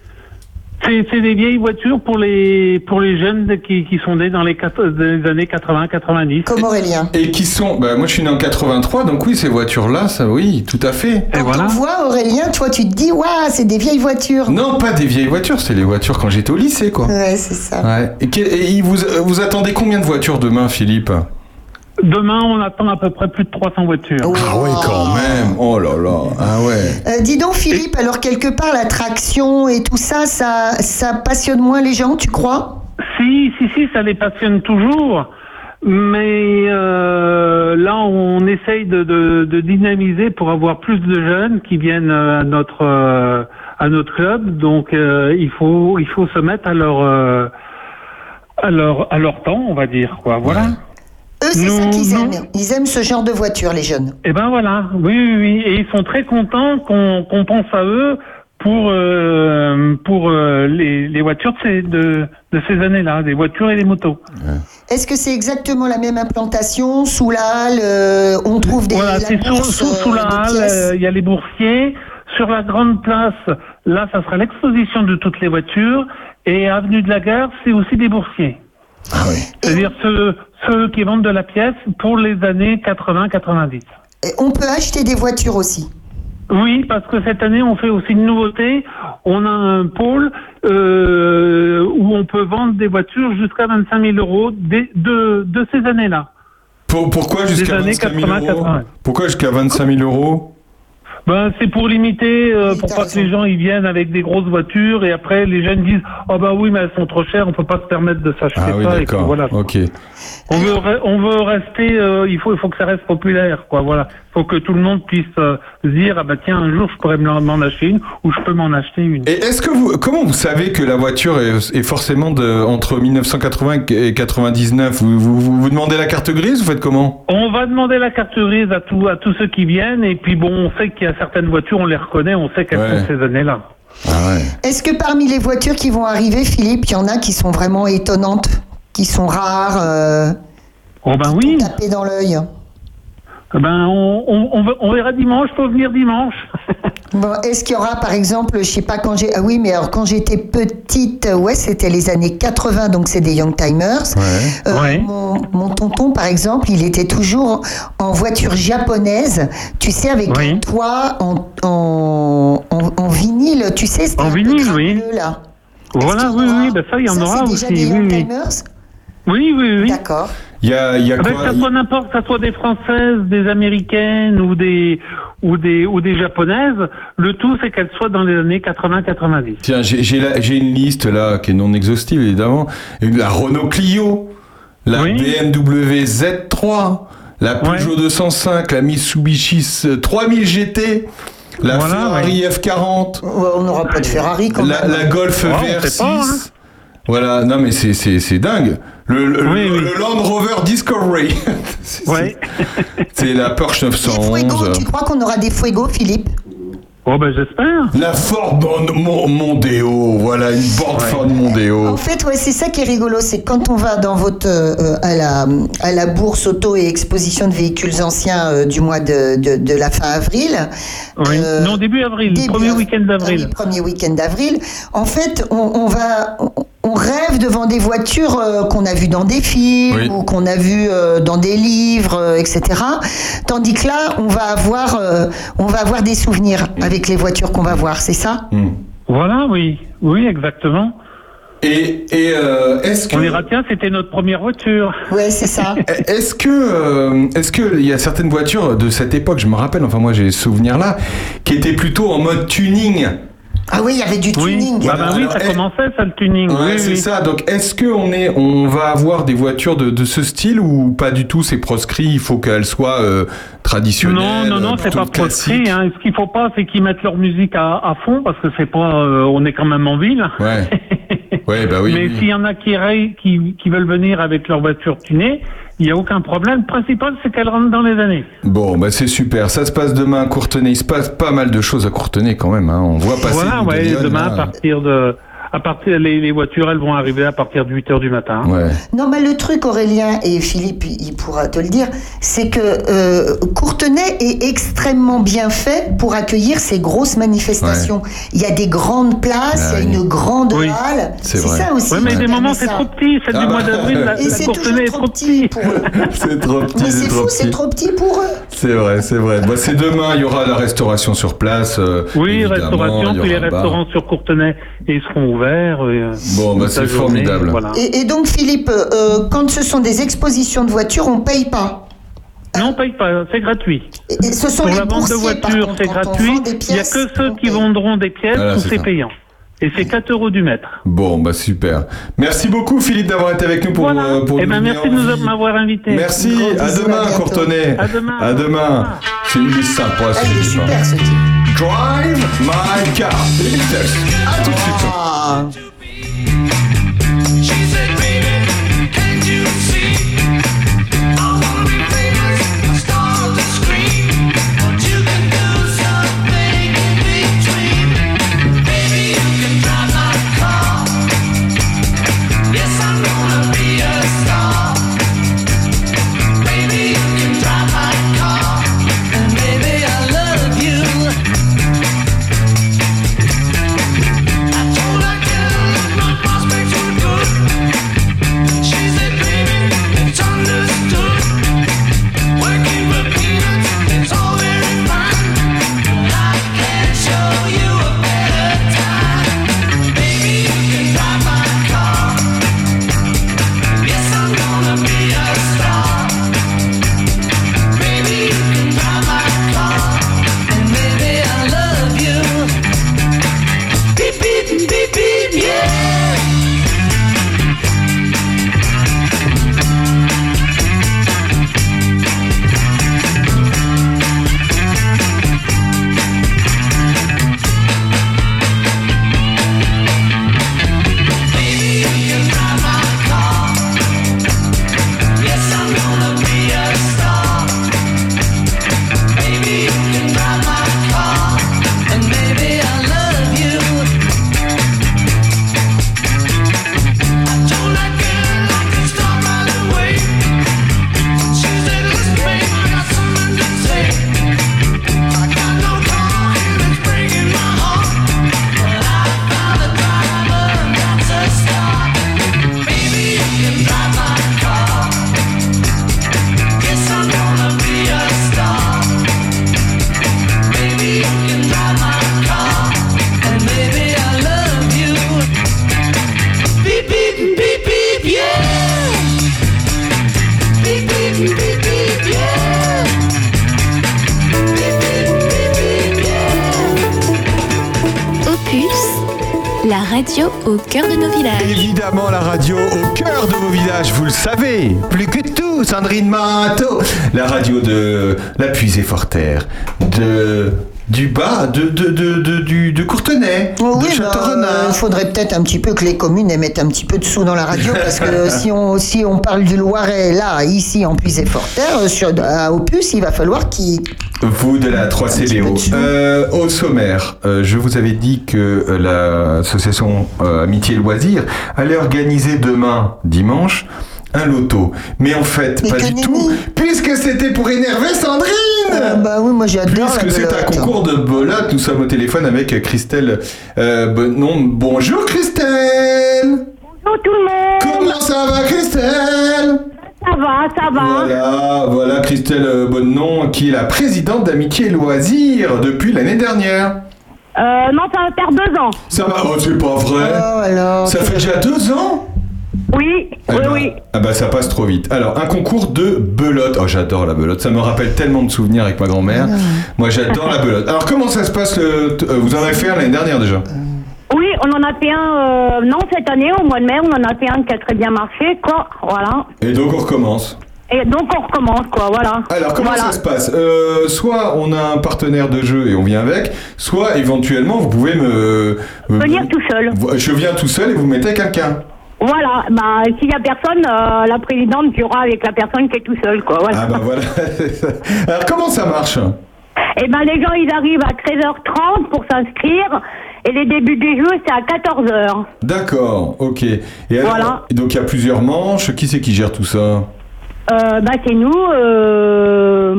O: C'est c'est des vieilles voitures pour les pour les jeunes de- qui, qui sont nés dans les, des années 80-90.
C: Comme Aurélien.
B: Et qui sont, bah, moi je suis né en 83, donc oui, ces voitures-là, ça oui, tout à fait.
C: Quand on voit Aurélien, toi tu te dis, waouh, c'est des vieilles voitures.
B: Non, pas des vieilles voitures, c'est les voitures quand j'étais au lycée, quoi.
C: Ouais, c'est ça.
B: Ouais. Et, et il vous, euh, vous attendez combien de voitures demain, Philippe?
O: Demain, on attend à peu près plus de 300 voitures.
B: Ah ouais, quand même. Oh là là. Ah ouais.
C: Euh, dis donc Philippe, alors quelque part la traction et tout ça, ça, ça passionne moins les gens, tu crois?
O: Si, si, si, ça les passionne toujours. Mais euh, là, on essaye de, de, de dynamiser pour avoir plus de jeunes qui viennent euh, à notre euh, à notre club. Donc, euh, il faut il faut se mettre à leur euh, à leur à leur temps, on va dire quoi. Voilà.
C: Eux, c'est ça qu'ils aiment. Ils aiment ce genre de voiture, les jeunes.
O: Eh ben voilà, oui, oui, oui. Et ils sont très contents qu'on pense à eux pour euh, pour euh, les, les voitures de ces, de, de ces années-là, des voitures et des motos.
C: Est-ce que c'est exactement la même implantation? Sous la halle euh, On trouve des
O: Voilà, c'est sous, sous, sous la halle, il y a les boursiers. Sur la grande place, là, ça sera l'exposition de toutes les voitures. Et avenue de la Gare, c'est aussi des boursiers. C'est-à-dire ceux, ceux qui vendent de la pièce pour les années 80-90.
C: Et on peut acheter des voitures aussi.
O: Oui, parce que cette année, on fait aussi une nouveauté. On a un pôle euh, où on peut vendre des voitures jusqu'à 25 000 euros des- de, de ces années-là.
B: Pour- pourquoi jusqu'à
O: Des années
B: 25 000 euros?
O: 80-80.
B: Pourquoi jusqu'à 25 000 euros?
O: Ben, c'est pour limiter, euh, pour pas que les gens ils viennent avec des grosses voitures et après les jeunes disent oh bah oui mais elles sont trop chères, on peut pas se permettre de s'acheter
B: Ah oui,
O: ça. et
B: d'accord.
O: voilà.
B: Ok.
O: On veut re- on veut rester, euh, il faut il faut que ça reste populaire quoi. Voilà, faut que tout le monde puisse euh, se dire ah bah tiens un jour je pourrais m'en acheter une ou je peux m'en acheter une.
B: Et est-ce que vous, comment vous savez que la voiture est, est forcément de, entre 1980 et 99 vous, vous, vous, vous demandez la carte grise Vous faites comment?
O: On va demander la carte grise à tous à tous ceux qui viennent et puis bon on sait qu'il y a certaines voitures on les reconnaît, on sait qu'elles
B: Ouais.
O: sont ces années-là.
B: Ah
C: Est-ce que parmi les voitures qui vont arriver, Philippe, il y en a qui sont vraiment étonnantes, qui sont rares euh,
O: Oh ben oui.
C: Taper dans l'œil?
O: Ben on, on, verra dimanche, faut venir dimanche.
C: Bon, est-ce qu'il y aura, par exemple, je sais pas quand j'ai, ah oui, mais alors quand j'étais petite, ouais, c'était les années 80, donc c'est des Young Timers. Euh, Mon, mon tonton, par exemple, il était toujours en voiture japonaise, tu sais, avec un toit en, en, en, en vinyle, tu sais,
O: En vinyle, oui.
C: là.
O: Voilà, oui, oui, ben ça il y en
C: Ça,
O: aura aussi.
C: déjà des
O: oui,
C: Young
O: oui.
C: Timers?
O: Oui, oui, oui.
C: D'accord.
B: Il y a, il y a quoi
O: que ça soit n'importe, que ça soit des françaises, des américaines ou des ou des ou des japonaises, le tout c'est qu'elles soient dans les années 80-90.
B: Tiens, j'ai une liste là qui est non exhaustive évidemment. La Renault Clio, la BMW Z3, la Peugeot 205, la Mitsubishi 3000 GT, la
C: Voilà,
B: Ferrari F40.
C: on n'aura pas de Ferrari quand
B: la,
C: même.
B: La Golf
C: Ouais, on
B: VR6.
C: sait pas, hein.
B: Voilà, non mais c'est c'est c'est dingue. Le, le,
O: Oui,
B: le-
O: oui.
B: le Land Rover Discovery. c'est c'est- c'est la Porsche
C: Fuego,
B: 911.
C: tu crois qu'on aura des Fuego, Philippe
O: Oh ben j'espère.
B: La Ford Mon- Mon- Mondeo, voilà une Ford Ford Mondeo.
C: En fait, ouais, c'est ça qui est rigolo, c'est quand on va dans votre euh, à la à la bourse auto et exposition de véhicules anciens euh, du mois de, de, de la fin avril.
O: Oui.
C: euh,
O: non, début avril,
C: début
O: premier
C: av-
O: week-end d'avril.
C: ah premier week-end d'avril. En fait, on, on va on, on rêve devant des voitures euh, qu'on a vues dans des films ou qu'on a vues euh, dans des livres, euh, etc. Tandis que là, on va avoir euh, on va avoir des souvenirs avec les voitures qu'on va voir, c'est ça?
O: Voilà, oui, oui, exactement.
B: Et, et euh, est-ce que
O: on ira tiens, c'était notre première voiture.
C: Ouais, c'est ça.
B: Est-ce que, euh, est-ce que il y a certaines voitures de cette époque, je me rappelle, enfin moi j'ai ce souvenir là, qui étaient plutôt en mode tuning?
C: Ah oui, il y avait du tuning.
O: Ah ben oui, ça commençait ça le tuning.
B: Ouais,
O: oui,
B: c'est
O: oui.
B: ça. Donc, est-ce que on est, on va avoir des voitures de, de ce style ou pas du tout C'est proscrit. Il faut qu'elles soient euh, traditionnelles.
O: Non, non, non, c'est pas proscrit. Hein. Ce qu'il faut pas, c'est qu'ils mettent leur musique à, à fond parce que c'est pas, euh, on est quand même en ville.
B: Ouais. ouais, bah oui.
O: Mais
B: oui.
O: s'il y en a qui, rayent- qui, qui veulent venir avec leur voiture tunée, il n'y a aucun problème. Le principal, c'est qu'elle rentre dans les années.
B: Bon, bah c'est super. Ça se passe demain à Courtenay. Il se passe pas mal de choses à Courtenay quand même. Hein. On voit passer.
O: voilà,
B: de
O: ouais,
B: Lyon,
O: demain,
B: là.
O: à partir de, à partir, les, les voitures, elles vont arriver à partir de 8 heures du matin.
B: Ouais.
C: Non, mais le truc, Aurélien et Philippe, il pourra te le dire, c'est que euh, Courtenay est extrêmement bien fait pour accueillir ces grosses manifestations. Il y a des grandes places,
B: Ah
C: il y a
B: oui.
C: une grande
B: Oui.
C: halle.
B: C'est
C: ça aussi.
O: Ouais, mais des moments, c'est trop petit. Celle
B: Ah
O: du
B: bah.
O: mois d'avril, la,
C: Et
O: la
C: c'est
O: Courtenay est trop petit.
B: C'est trop petit.
C: Mais
B: c'est
C: fou, c'est
B: petit.
C: trop petit pour eux.
B: C'est vrai, c'est vrai. Bah, c'est demain, il y aura la restauration sur place. euh,
O: Oui, restauration, puis les restaurants sur Courtenay, ils seront euh,
B: Bon, bah, c'est formidable.
O: Voilà.
C: Et, et donc, Philippe, euh, quand ce sont des expositions de voitures, on paye pas.
O: Non, on paye pas, c'est gratuit.
C: Et, et ce sont
O: Pour
C: les
O: la vente de voitures, c'est gratuit. Il n'y a que ceux qui vendront des pièces
B: Voilà,
O: où
B: c'est
O: payant. Et c'est 4 euros du mètre.
B: Bon, bah super. Merci beaucoup Philippe d'avoir été avec nous pour,
O: Voilà.
B: euh, pour
O: Eh
B: nous
O: ben, merci de m'avoir invité.
B: Merci, à demain. Courtenay.
O: À demain.
B: À demain. C'est une liste sympa, ce Philippe, hein. Drive my car. Les Beatles. À tout de suite.
C: Ah. Peut-être un petit peu que les communes émettent un petit peu de sous dans la radio parce que si on, si on parle du Loiret, là, ici, en Puisé-Forterre, euh, sur à Opus, il va falloir qu'il.
B: Vous de la 3CBO. Euh, au sommaire, euh, je vous avais dit que euh, l'association euh, Amitié et Loisirs allait organiser demain, dimanche, un loto. Mais en fait, pas du tout, puisque c'était pour énerver Sandrine
C: Bah oui, moi j'adore
B: Puisque c'est un concours de belote, nous sommes au téléphone avec Christelle euh, Bonon. Bonjour Christelle
P: Bonjour tout le monde
B: Comment ça va Christelle?
P: Ça va, ça va.
B: Voilà, voilà Christelle euh, Bonnenon qui est la présidente d'Amitié et Loisirs depuis l'année dernière.
P: Euh, non, ça va faire deux ans.
B: Ça va Oh, c'est pas vrai
C: alors,
B: Ça fait déjà deux ans?
P: Oui,
B: Eh
P: oui,
B: ben,
P: oui.
B: Ah bah ça passe trop vite. Alors, un concours de belote. Oh, j'adore la belote. Ça me rappelle tellement de souvenirs avec ma grand-mère. Moi, j'adore la belote. Alors, comment ça se passe le... euh, Vous en avez fait un l'année dernière déjà?
P: Oui, on en a fait un, euh, non, cette année, au mois de mai, on en a fait un qui a très bien marché, quoi. Voilà.
B: Et donc, on recommence.
P: Et donc, on recommence, quoi, voilà.
B: Alors comment
P: Voilà.
B: ça se passe? Euh, Soit on a un partenaire de jeu et on vient avec, soit éventuellement vous pouvez me... me-
P: Venir tout seul.
B: Je viens tout seul et vous mettez quelqu'un.
P: Voilà, bah, s'il y a personne, euh, la présidente jouera avec la personne qui est tout seul, quoi, voilà.
B: Ah bah voilà. Alors comment ça marche?
P: Et ben, les gens, ils arrivent à 13h30 pour s'inscrire, et les débuts des jeux, c'est à 14h.
B: D'accord, ok. Et alors,
P: Voilà.
B: donc il y a plusieurs manches. Qui c'est qui gère tout ça?
P: Euh, bah, c'est nous, euh,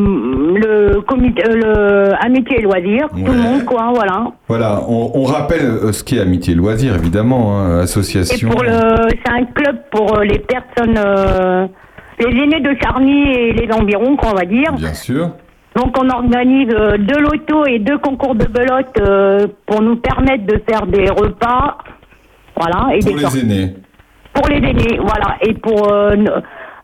P: le comité, euh, le Amitié et Loisirs, tout le monde, quoi, voilà.
B: Voilà, on, on rappelle ce qu'est Amitié et Loisirs, évidemment, hein,
P: Et
B: association.
P: pour le, c'est un club pour les personnes, les aînés de Charny et les environs, quoi, on va dire.
B: Bien sûr.
P: Donc on organise deux lotos et deux concours de belote pour nous permettre de faire des repas, voilà, et
B: Pour
P: des
B: les
P: sorties.
B: aînés.
P: Pour les aînés, voilà, et pour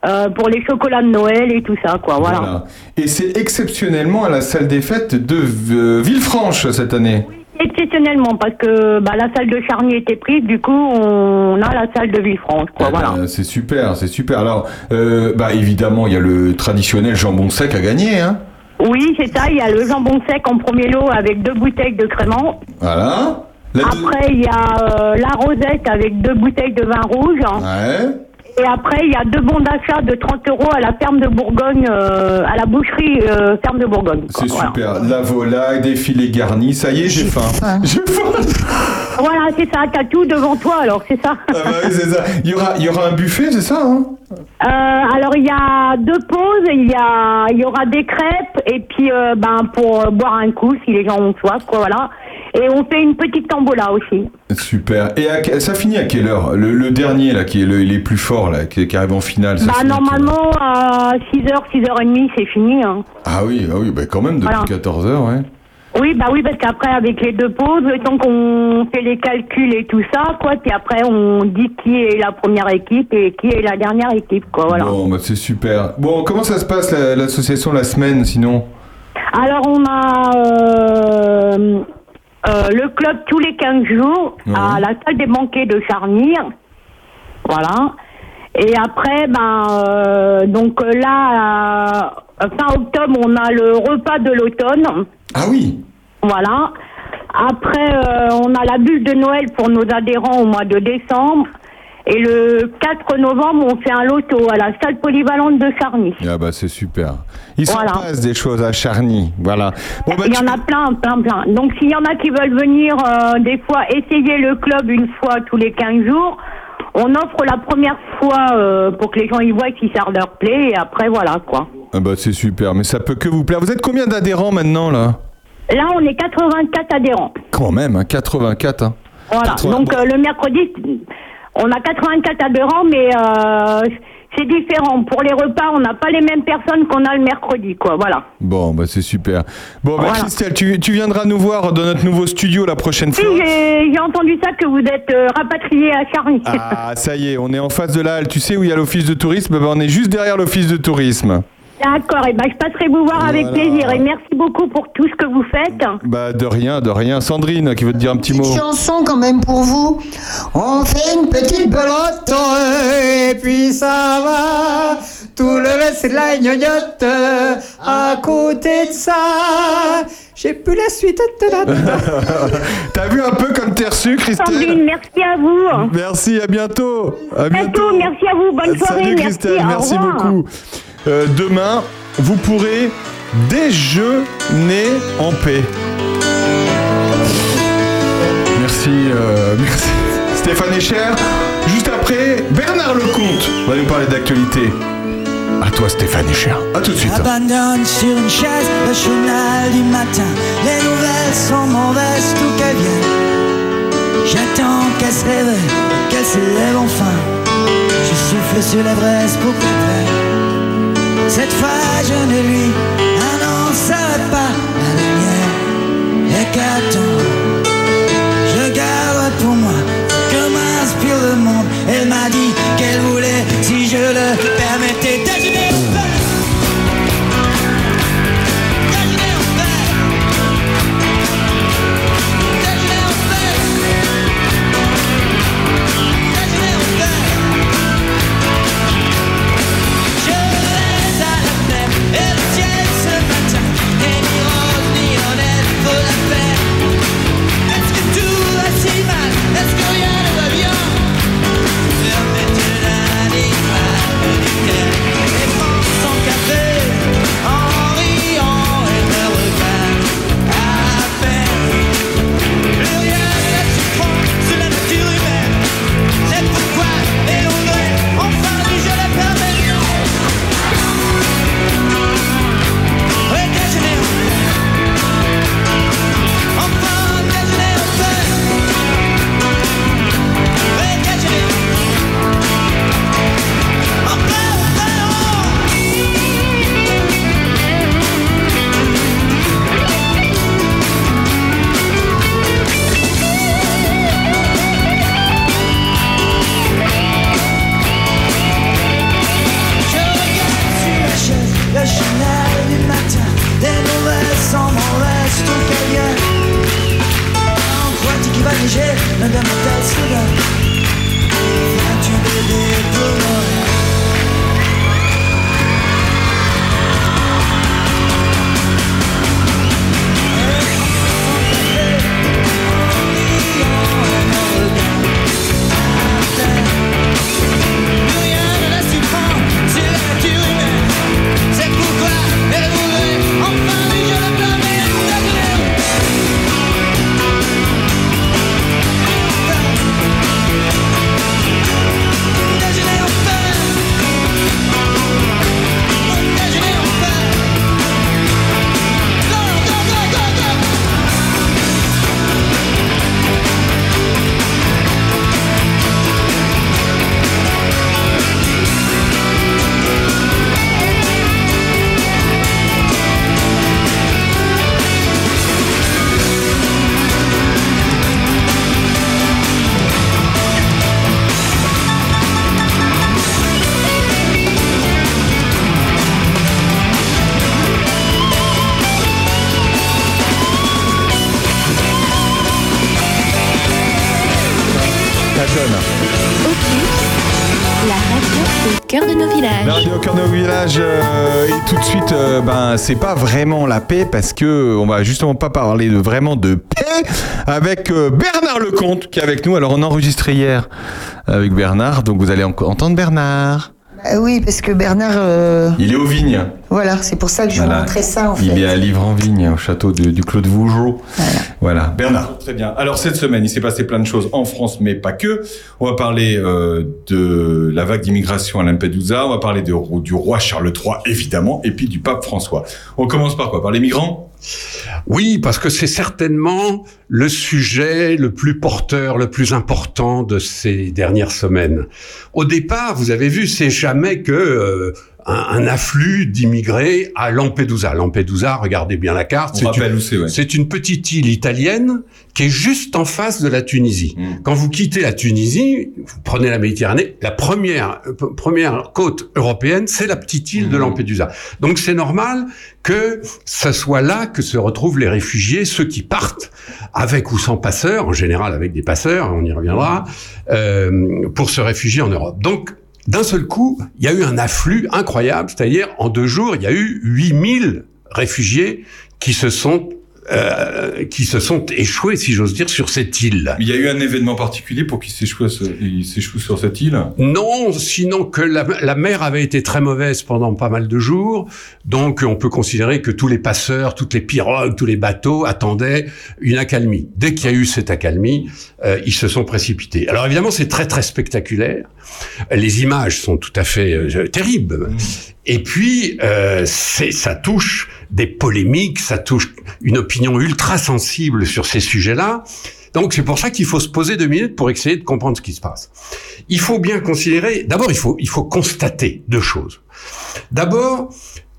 P: euh, pour les chocolats de Noël et tout ça, quoi, voilà.
B: Voilà. Et c'est exceptionnellement à la salle des fêtes de euh, Villefranche cette année.
P: Exceptionnellement, parce que bah, la salle de Charny était prise, du coup on a la salle de Villefranche, quoi,
B: Eh ben,
P: voilà.
B: c'est super, c'est super. Alors, euh, bah évidemment, il y a le traditionnel jambon sec à gagner, hein.
P: Oui, c'est ça, il y a le jambon sec en premier lot avec deux bouteilles de crément.
B: Voilà.
P: Après, il y a euh, la rosette avec deux bouteilles de vin rouge.
B: Ouais.
P: Et après, il y a deux bons d'achat de 30 euros à la ferme de Bourgogne, euh, à la boucherie euh, ferme de Bourgogne.
B: C'est
P: voilà.
B: super. La volaille, des filets garnis. Ça y est, j'ai faim. J'ai faim.
P: Voilà, c'est ça, t'as tout devant toi, alors c'est ça.
B: Ah bah oui, c'est ça. Il y aura, il y aura un buffet, c'est ça, hein?
P: Euh, alors, il y a deux pauses, il y, a, il y aura des crêpes, et puis ben, pour boire un coup, si les gens ont soif, quoi, voilà. Et on fait une petite tambola aussi.
B: Super. Et à ça finit à quelle heure le, le dernier, là, qui est le, il est plus fort, là, qui, qui arrive en finale. ça
P: Bah, normalement, à 6h, 6h30, c'est fini. Hein.
B: Ah oui, ah oui, bah quand même, depuis
P: Voilà.
B: 14 heures, ouais.
P: Oui, bah oui, parce qu'après, avec les deux pauses, le temps qu'on fait les calculs et tout ça, quoi, puis après, on dit qui est la première équipe et qui est la dernière équipe, quoi, voilà.
B: Bon, bah c'est super. Bon, comment ça se passe la- l'association la, semaine, sinon?
P: Alors, on a euh, euh, le club tous les 15 jours à la salle des banquets de Charny. Voilà. Et après, ben, euh, donc euh, là, euh, fin octobre, on a le repas de l'automne.
B: Ah oui
P: Voilà. Après, euh, on a la bulle de Noël pour nos adhérents au mois de décembre. Et le 4 novembre, on fait un loto à la salle polyvalente de Charny.
B: Ah bah c'est super. Il se
P: Voilà.
B: passe des choses à Charny, voilà. Bon, bah,
P: Il y en a plein, plein, plein. Donc, s'il y en a qui veulent venir, euh, des fois, essayer le club une fois tous les 15 jours, on offre la première fois euh, pour que les gens y voient si ça leur plaît, et après, voilà, quoi.
B: Ah bah c'est super, mais ça peut que vous plaire. Vous êtes combien d'adhérents maintenant, là?
P: Là, on est 84 adhérents.
B: Quand même, hein, 84. Hein.
P: Voilà.
B: 80.
P: Donc, euh, le mercredi, on a 84 adhérents, mais euh, c'est différent. Pour les repas, on n'a pas les mêmes personnes qu'on a le mercredi, quoi. Voilà.
B: Bon, bah c'est super. Bon, bah
P: Voilà.
B: Christelle, tu, tu viendras nous voir dans notre nouveau studio la prochaine
P: Oui,
B: fois.
P: j'ai j'ai entendu ça que vous êtes euh, rapatrié à Charny.
B: Ah, ça y est, on est en face de la halle. Tu sais où il y a l'office de tourisme? Bah, On est juste derrière l'office de tourisme.
P: D'accord, et ben je passerai vous voir avec
B: Voilà.
P: plaisir. Et merci beaucoup pour tout ce que vous faites.
B: Bah de rien, de rien. Sandrine qui veut te dire un petit mot.
E: chanson quand même pour vous. On fait une petite belote et puis ça va. Tout le reste c'est de la gnognotte. À côté de ça, j'ai plus la suite.
B: T'as vu un peu comme t'es reçu, Christelle
P: Sandrine, merci à vous.
B: Merci, à bientôt. À bientôt.
P: Bientôt, merci à vous. Bonne soirée.
B: Salut
P: merci.
B: Christelle,
P: au
B: merci
P: revoir.
B: beaucoup. Euh, demain, vous pourrez déjeuner en paix. Merci, euh, merci. Stéphane Echer. Juste après, Bernard Lecomte va nous parler d'actualité. À toi, Stéphane Echer. À tout de suite.
G: Abandonne sur une chaise le journal du matin. Les nouvelles sont mauvaises, tout qu'elles viennent. J'attends qu'elle se réveille, qu'elle se lève enfin. Je souffle sur les braises pour qu'elle. Cette fois, je ne lui annoncerai pas la lumière. Qu'attends, je garde pour moi que m'inspire le monde. Elle m'a dit qu'elle voulait, si je le
B: ben c'est pas vraiment la paix parce que on va justement pas parler de vraiment de paix avec euh, Bernard Lecomte qui est avec nous. Alors on a enregistré hier avec Bernard, donc vous allez en- entendre Bernard.
E: Ah oui, parce que Bernard, euh,
B: Il est aux vignes.
E: voilà, c'est pour ça que je vous montrais ça en fait.
B: Il est à Livre-en-Vigne, au château de- du Clos de Vougeot. Voilà. Bernard. Très bien. Alors cette semaine, il s'est passé plein de choses en France, mais pas que. On va parler euh, de la vague d'immigration à Lampedusa. On va parler de- du roi Charles III, évidemment, et puis du pape François. On commence par quoi? Par les migrants?
Q: Oui, parce que c'est certainement le sujet le plus porteur, le plus important de ces dernières semaines. Au départ, vous avez vu, c'est jamais que euh, un, un afflux d'immigrés à Lampedusa. Lampedusa, regardez bien la carte, c'est une,
B: ouais.
Q: une petite île italienne qui est juste en face de la Tunisie.
B: Mm.
Q: Quand vous quittez la Tunisie, vous prenez la Méditerranée, la première euh, première côte européenne, c'est la petite île de Lampedusa. Donc c'est normal que ce soit là que se retrouvent les réfugiés, ceux qui partent avec ou sans passeurs, en général avec des passeurs, on y reviendra, euh, pour se réfugier en Europe. Donc d'un seul coup, il y a eu un afflux incroyable, c'est-à-dire en deux jours, il y a eu 8000 réfugiés qui se sont euh, qui se sont échoués, si j'ose dire, sur cette île.
B: Il y a eu un événement particulier pour qu'il s'échoue, à ce- il s'échoue sur cette île?
Q: Non, sinon que la, la mer avait été très mauvaise pendant pas mal de jours, donc on peut considérer que tous les passeurs, toutes les pirogues, tous les bateaux attendaient une accalmie. Dès qu'il y a eu cette accalmie, euh, ils se sont précipités. Alors évidemment, c'est très très spectaculaire. Les images sont tout à fait euh, terribles. Et puis, euh, ça touche des polémiques, ça touche une opinion ultra sensible sur ces sujets-là. Donc c'est pour ça qu'il faut se poser deux minutes pour essayer de comprendre ce qui se passe. Il faut bien considérer, d'abord il faut, il faut constater deux choses. D'abord,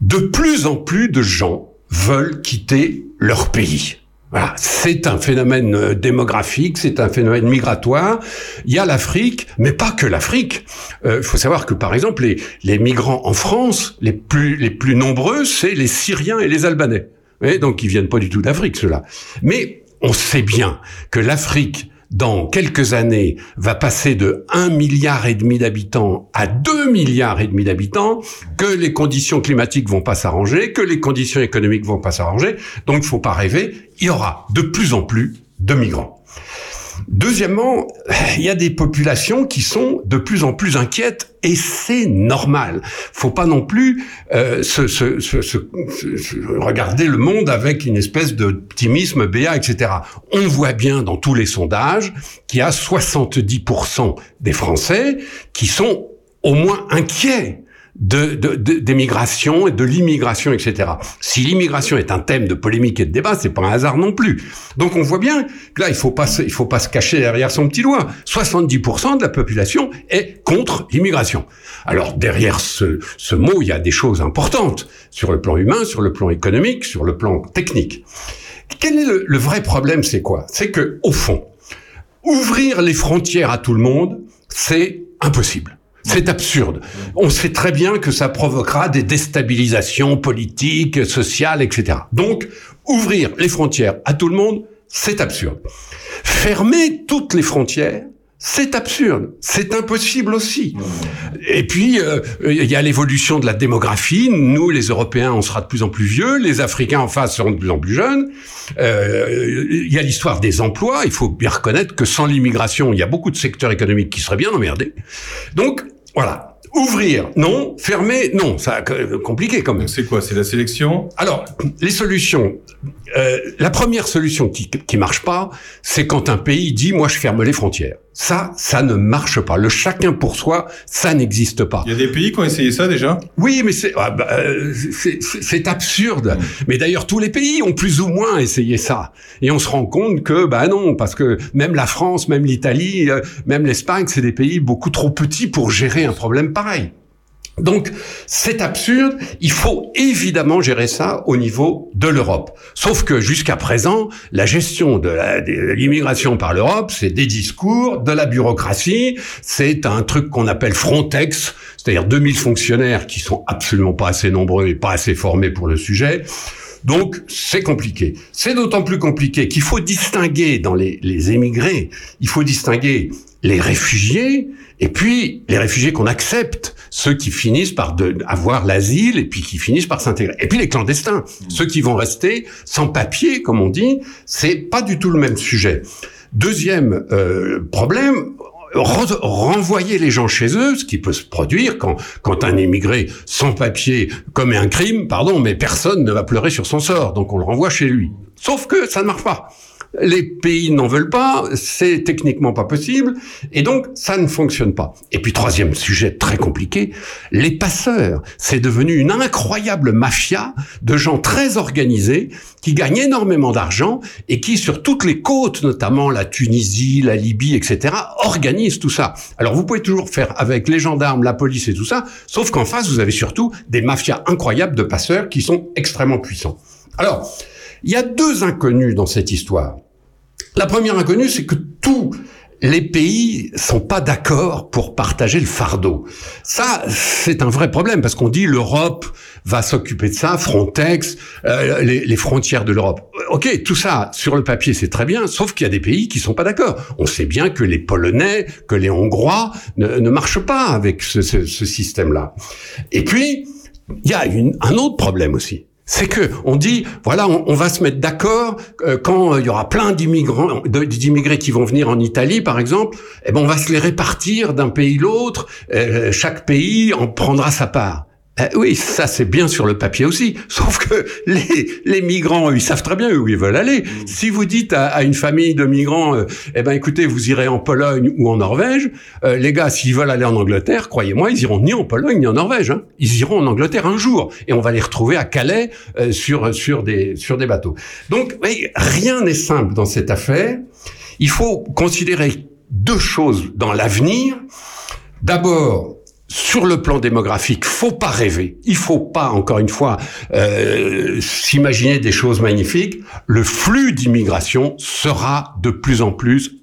Q: de plus en plus de gens veulent quitter leur pays. Voilà, c'est un phénomène euh, démographique, c'est un phénomène migratoire. Il y a l'Afrique, mais pas que l'Afrique. Euh, Il faut savoir que, par exemple, les, les migrants en France, les plus, les plus nombreux, c'est les Syriens et les Albanais. Et donc, ils viennent pas du tout d'Afrique, ceux-là. Mais on sait bien que l'Afrique, dans quelques années, va passer de 1 milliard et demi d'habitants à 2 milliards et demi d'habitants, que les conditions climatiques vont pas s'arranger, que les conditions économiques vont pas s'arranger. Donc, faut pas rêver. Il y aura de plus en plus de migrants. Deuxièmement, il y a des populations qui sont de plus en plus inquiètes et c'est normal. Faut pas non plus euh, se, se- se- se- regarder le monde avec une espèce d'optimisme béat, etc. On voit bien dans tous les sondages qu'il y a 70% des Français qui sont au moins inquiets de, de, de- des migrations et de l'immigration, etc. Si l'immigration est un thème de polémique et de débat, c'est pas un hasard non plus. Donc on voit bien que là, il faut pas il faut pas se cacher derrière son petit doigt. 70% de la population est contre l'immigration. Alors derrière ce, ce mot, il y a des choses importantes sur le plan humain, sur le plan économique, sur le plan technique. Quel est le, le vrai problème C'est quoi? C'est que au fond, ouvrir les frontières à tout le monde, c'est impossible. C'est absurde. On sait très bien que ça provoquera des déstabilisations politiques, sociales, etc. Donc, ouvrir les frontières à tout le monde, c'est absurde. Fermer toutes les frontières, c'est absurde. C'est impossible aussi. Et puis, euh, il y a l'évolution de la démographie. Nous, les Européens, on sera de plus en plus vieux. Les Africains en face seront de plus en plus jeunes. Euh, Il y a l'histoire des emplois. Il faut bien reconnaître que sans l'immigration, il y a beaucoup de secteurs économiques qui seraient bien emmerdés. Donc, voilà. Ouvrir, non. Fermer, non. Ça euh, compliqué quand même.
B: C'est quoi? C'est la sélection?
Q: Alors, les solutions. Euh, la première solution qui qui marche pas, c'est quand un pays dit moi je ferme les frontières. Ça, ça ne marche pas. Le chacun pour soi, ça n'existe pas.
B: Il y a des pays qui ont essayé ça déjà?
Q: Oui, mais c'est ah, bah, euh, c'est- absurde. Mais d'ailleurs, tous les pays ont plus ou moins essayé ça. Et on se rend compte que, bah non, parce que même la France, même l'Italie, euh, même l'Espagne, c'est des pays beaucoup trop petits pour gérer un problème pareil. Donc, c'est absurde. Il faut évidemment gérer ça au niveau de l'Europe. Sauf que jusqu'à présent, la gestion de l'immigration par l'Europe, c'est des discours, de la bureaucratie. C'est un truc qu'on appelle Frontex, c'est-à-dire 2000 fonctionnaires qui sont absolument pas assez nombreux et pas assez formés pour le sujet. Donc, c'est compliqué. C'est d'autant plus compliqué qu'il faut distinguer dans les, les émigrés, il faut distinguer les réfugiés et puis les réfugiés qu'on accepte, ceux qui finissent par de- avoir l'asile et puis qui finissent par s'intégrer. Et puis les clandestins, ceux qui vont rester sans papier, comme on dit, c'est pas du tout le même sujet. Deuxième euh, problème, re- renvoyer les gens chez eux, ce qui peut se produire quand, quand un émigré sans papier commet un crime, pardon, mais personne ne va pleurer sur son sort, donc on le renvoie chez lui. Sauf que ça ne marche pas. Les pays n'en veulent pas, c'est techniquement pas possible, et donc ça ne fonctionne pas. Et puis troisième sujet très compliqué, les passeurs. C'est devenu une incroyable mafia de gens très organisés qui gagnent énormément d'argent et qui, sur toutes les côtes, notamment la Tunisie, la Libye, etc., organisent tout ça. Alors vous pouvez toujours faire avec les gendarmes, la police et tout ça, sauf qu'en face, vous avez surtout des mafias incroyables de passeurs qui sont extrêmement puissants. Alors, il y a deux inconnus dans cette histoire. La première inconnue, c'est que tous les pays sont pas d'accord pour partager le fardeau. Ça, c'est un vrai problème parce qu'on dit l'Europe va s'occuper de ça, Frontex, euh, les, les frontières de l'Europe. Ok, tout ça sur le papier c'est très bien, sauf qu'il y a des pays qui sont pas d'accord. On sait bien que les Polonais, que les Hongrois ne, ne marchent pas avec ce, ce- ce système-là. Et puis il y a une- un autre problème aussi. C'est que on dit voilà on, va se mettre d'accord euh, quand euh, il y aura plein d'immigrants d'immigrés qui vont venir en Italie par exemple eh ben on va se les répartir d'un pays l'autre euh, chaque pays en prendra sa part. Eh oui, ça c'est bien sur le papier aussi. Sauf que les, les migrants, ils savent très bien où ils veulent aller. Si vous dites à, à une famille de migrants, euh, eh ben écoutez, vous irez en Pologne ou en Norvège, euh, les gars, s'ils veulent aller en Angleterre, croyez-moi, ils iront ni en Pologne ni en Norvège. hein. Ils iront en Angleterre un jour et on va les retrouver à Calais euh, sur sur des sur des bateaux. Donc oui, rien n'est simple dans cette affaire. Il faut considérer deux choses dans l'avenir. D'abord, sur le plan démographique, faut pas rêver. Il faut pas, encore une fois, euh, s'imaginer des choses magnifiques. Le flux d'immigration sera de plus en plus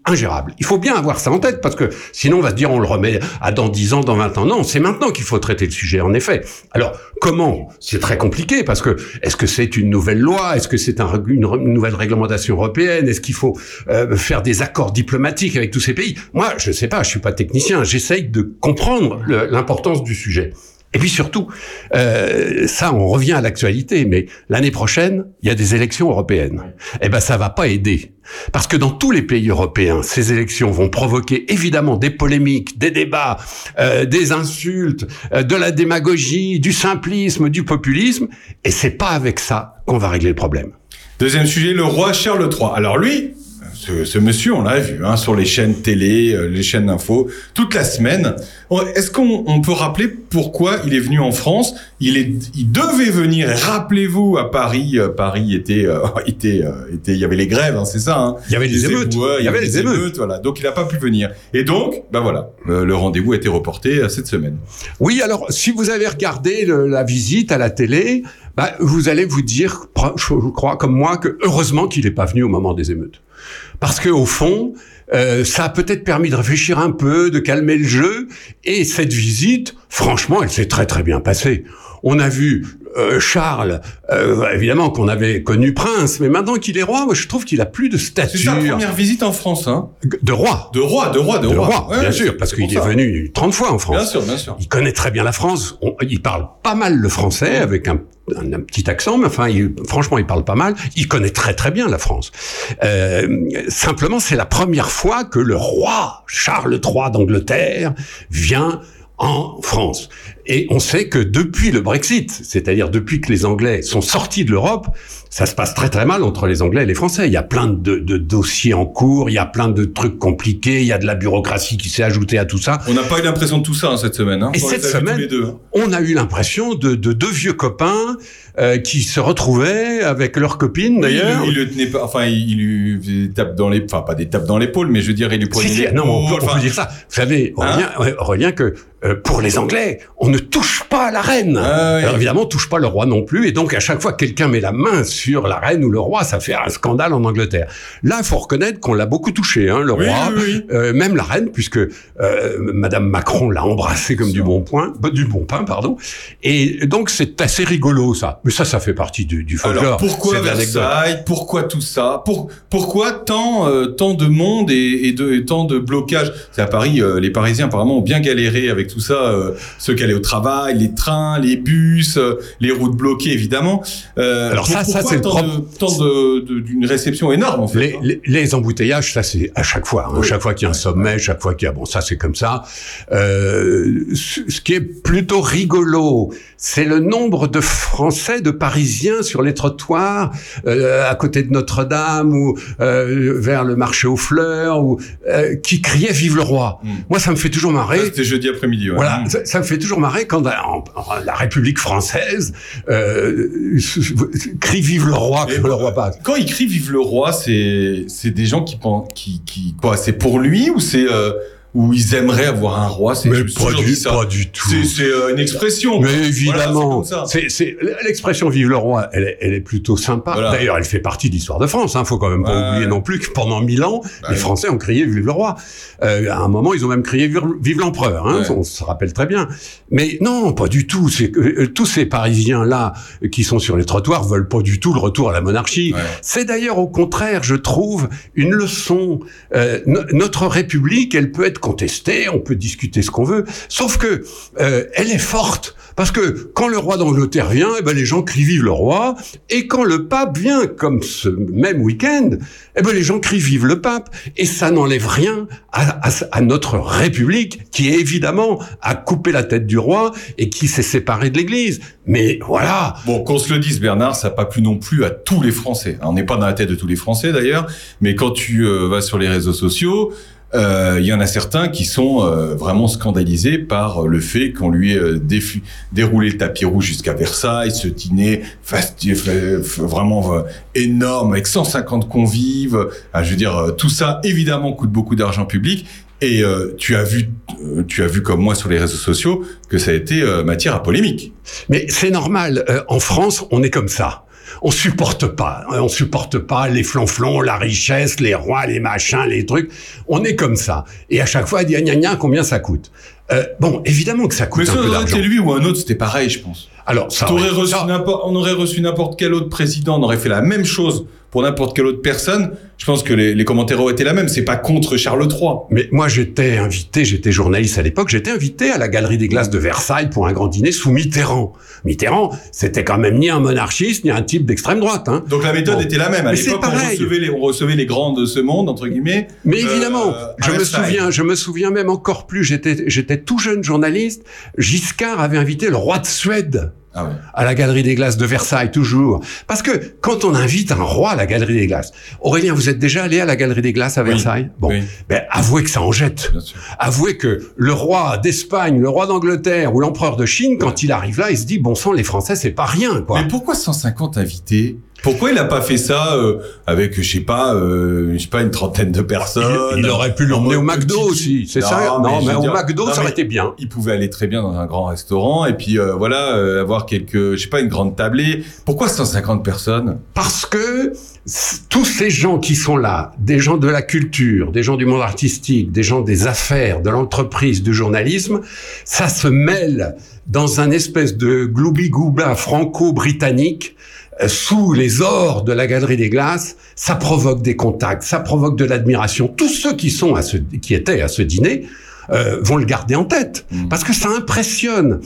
Q: Il faut bien avoir ça en tête parce que sinon on va se dire on le remet à dans 10 ans, dans 20 ans. Non, c'est maintenant qu'il faut traiter le sujet, en effet. Alors, comment? C'est très compliqué parce que est-ce que c'est une nouvelle loi? Est-ce que c'est une, nouvelle réglementation européenne? Est-ce qu'il faut euh, faire des accords diplomatiques avec tous ces pays? Moi, je sais pas, je suis pas technicien. J'essaye de comprendre l'importance du sujet. Et puis surtout, euh, ça, on revient à l'actualité, mais l'année prochaine, il y a des élections européennes. Eh ben, ça va pas aider. Parce que dans tous les pays européens, ces élections vont provoquer évidemment des polémiques, des débats, euh, des insultes, euh, de la démagogie, du simplisme, du populisme, et c'est pas avec ça qu'on va régler le problème.
B: Deuxième sujet, le roi Charles III. Alors lui, ce, ce monsieur, on l'a vu hein, sur les chaînes télé, euh, les chaînes d'infos, toute la semaine. On- Est-ce qu'on on peut rappeler pourquoi il est venu en France? Il, est, il devait venir, rappelez-vous, à Paris, euh, Paris était, euh, était, était, il y avait les grèves, hein, c'est ça. Hein,
Q: Il y avait les émeutes.
B: éboueurs,
Q: Il y avait les émeutes.
B: voilà. Donc il n'a pas pu venir. Et donc, ben voilà, le, le rendez-vous a été reporté euh, cette semaine.
Q: Oui, alors si vous avez regardé le- la visite à la télé, bah, vous allez vous dire, je crois comme moi, que heureusement qu'il n'est pas venu au moment des émeutes. Parce que au fond, euh, ça a peut-être permis de réfléchir un peu, de calmer le jeu. Et cette visite, franchement, elle s'est très très bien passée. On a vu euh, Charles, euh, évidemment qu'on avait connu prince, mais maintenant qu'il est roi, moi je trouve qu'il a plus de
B: C'est
Q: stature.
B: sa première visite en France, hein
Q: De roi.
B: De roi, de roi, de,
Q: De
B: roi.
Q: roi,
B: Ouais,
Q: bien sûr,
B: c'est
Q: parce qu'il est venu 30 fois en France.
B: Bien sûr, bien sûr.
Q: Il connaît très bien la France. On- il parle pas mal le français avec un, un- petit accent, mais enfin, il- franchement, il parle pas mal. Il connaît très très bien la France. Euh, simplement, c'est la première fois que le roi Charles III d'Angleterre vient en France. Et on sait que depuis le Brexit, c'est-à-dire depuis que les Anglais sont sortis de l'Europe, ça se passe très très mal entre les Anglais et les Français. Il y a plein de, de dossiers en cours, il y a plein de trucs compliqués, il y a de la bureaucratie qui s'est ajoutée à tout ça.
B: On n'a pas eu l'impression de tout ça hein, cette semaine. Hein.
Q: Et
B: On
Q: cette semaine,
B: hein.
Q: on a eu l'impression de, de deux vieux copains euh, qui se retrouvaient avec leurs copines d'ailleurs.
B: Il, il le tenait pas, enfin, il, il lui tapes dans les, enfin, pas des tapes dans l'épaule, mais je veux dire, il lui prenait
Q: Si, si, non, on peut, on
B: enfin,
Q: peut dire ça. Vous savez,
B: Hein
Q: Aurélien, ouais, Aurélien, que euh, pour les Anglais, on ne touche pas à la reine.
B: Ah.
Q: Alors évidemment, on touche pas le roi non plus. Et donc, à chaque fois que quelqu'un met la main sur la reine ou le roi, ça fait un scandale en Angleterre. Là, il faut reconnaître qu'on l'a beaucoup touché, hein, le
B: Oui,
Q: roi,
B: oui, oui.
Q: euh, même la reine, puisque euh, Madame Macron l'a embrassé comme du bon point, bah, du bon pain, pardon. Et donc, c'est assez rigolo ça. Mais ça, ça fait partie du, du folklore.
B: Alors pourquoi. Versailles? Pourquoi tout ça? Pour, Pourquoi tant, euh, tant de monde et, et de, et tant de blocage C'est à Paris, euh, les Parisiens apparemment ont bien galéré avec tout ça, euh, ceux qui allaient au travail, les trains, les bus, euh, les routes bloquées évidemment. Euh,
Q: Alors ça, ça,
B: pourquoi
Q: c'est le propre-
B: d'une réception énorme en fait.
Q: Les, les, les embouteillages, ça c'est à chaque fois. hein. Chaque fois qu'il y a un sommet, chaque fois qu'il y a bon, ça c'est comme ça. Euh, ce qui est plutôt rigolo, c'est le nombre de Français, de Parisiens sur les trottoirs, euh, à côté de Notre-Dame ou euh, vers le marché aux fleurs, ou qui criaient "Vive le roi". Moi, ça me fait toujours marrer.
B: C'était jeudi après-midi. ouais.
Q: Voilà, ça, ça me fait toujours marrer quand en- en- la République française crie "Vive le roi" quand le roi passe.
B: Quand il crie Vive le roi, c'est c'est des gens qui pensent qui qui quoi C'est pour lui ou c'est euh, ou ils aimeraient avoir un roi C'est
Q: Mais pas du-
B: ça.
Q: pas du tout.
B: C'est c'est euh, une expression.
Q: Mais évidemment,
B: c'est
Q: c'est c'est- l'expression "Vive le roi", elle est, elle est plutôt sympa.
B: Voilà.
Q: D'ailleurs, elle fait partie de l'histoire de France. Hein. Faut quand même pas
B: Ouais.
Q: oublier non plus que pendant mille ans, les Français ont crié "Vive le roi". Euh, à un moment, ils ont même crié "Vive l'empereur". Hein.
B: Ouais.
Q: On se rappelle très bien. Mais non, pas du tout. C'est euh, tous ces Parisiens là qui sont sur les trottoirs veulent pas du tout le retour à la monarchie. C'est d'ailleurs au contraire, je trouve, une leçon. Euh, no- notre République, elle peut être contestée, on peut discuter ce qu'on veut, sauf que euh, elle est forte. Parce que quand le roi d'Angleterre vient, eh ben les gens crient vive le roi, et quand le pape vient, comme ce même week-end, eh ben les gens crient vive le pape, et ça n'enlève rien à notre République, qui évidemment a coupé la tête du roi et qui s'est séparée de l'Église. Mais voilà.
B: Bon, qu'on se le dise, Bernard, ça n'a pas plu non plus à tous les Français. On n'est pas dans la tête de tous les Français d'ailleurs, mais quand tu euh, vas sur les réseaux sociaux, euh, il y en a certains qui sont euh, vraiment scandalisés par le fait qu'on lui ait euh, déroulé le tapis rouge jusqu'à Versailles, ce dîner vraiment euh, énorme avec 150 convives. Ah, je veux dire, tout ça évidemment coûte beaucoup d'argent public. Et euh, tu as vu, tu as vu comme moi sur les réseaux sociaux que ça a été matière à polémique.
Q: Mais c'est normal. en France, on est comme ça. On supporte pas. hein, On supporte pas les flonflons, la richesse, les rois, les machins, les trucs. On est comme ça. Et à chaque fois, il dit, gna gna, combien ça coûte? Euh, Bon, évidemment que ça coûte
B: Mais
Q: un peu d'argent.
B: lui ou un autre, c'était pareil, je pense.
Q: Alors, ça aurait- ça-
B: on aurait reçu n'importe quel autre président, on aurait fait la même chose pour n'importe quelle autre personne. Je pense que les, les commentaires auraient été la même. C'est pas contre Charles III.
Q: Mais moi, j'étais invité, j'étais journaliste à l'époque, j'étais invité à la Galerie des Glaces de Versailles pour un grand dîner sous Mitterrand. Mitterrand, c'était quand même ni un monarchiste, ni un type d'extrême droite. Hein.
B: Donc la méthode
Q: Bon.
B: était la même. À
Q: Mais c'est
B: l'époque, on
Q: pareil.
B: recevait, les, on recevait les grands de ce monde, entre guillemets.
Q: Mais
B: euh,
Q: évidemment, je me
B: Versailles.
Q: souviens, je me souviens même encore plus. J'étais, j'étais tout jeune journaliste. Giscard avait invité le roi de Suède
B: Ah ouais.
Q: à la Galerie des Glaces de Versailles, toujours. Parce que quand on invite un roi à la Galerie des Glaces, Aurélien, vous êtes déjà allé à la Galerie des Glaces à Versailles? Bon,
B: oui.
Q: ben avouez que ça en jette.
B: Bien sûr.
Q: Avouez que le roi d'Espagne, le roi d'Angleterre ou l'empereur de Chine, quand il arrive là, il se dit bon sang, les Français, c'est pas rien, quoi.
B: Mais pourquoi 150 invités? Pourquoi il a pas fait ça euh, avec, je sais pas, euh, je sais pas, une trentaine de personnes?
Q: Il, il aurait pu l'emmener au McDo aussi, c'est ça? Non, mais au
B: dire-
Q: McDo,
B: non,
Q: ça aurait été bien.
B: Il pouvait aller très bien dans un grand restaurant et puis euh, voilà, euh, avoir quelques, je sais pas, une grande tablée. Pourquoi 150 personnes?
Q: Parce que tous ces gens qui sont là, des gens de la culture, des gens du monde artistique, des gens des affaires, de l'entreprise, du journalisme, ça se mêle dans un espèce de gloubi-goubla franco-britannique euh, sous les ors de la galerie des glaces, ça provoque des contacts, ça provoque de l'admiration. Tous ceux qui sont à ce, qui étaient à ce dîner euh, vont le garder en tête parce que ça impressionne.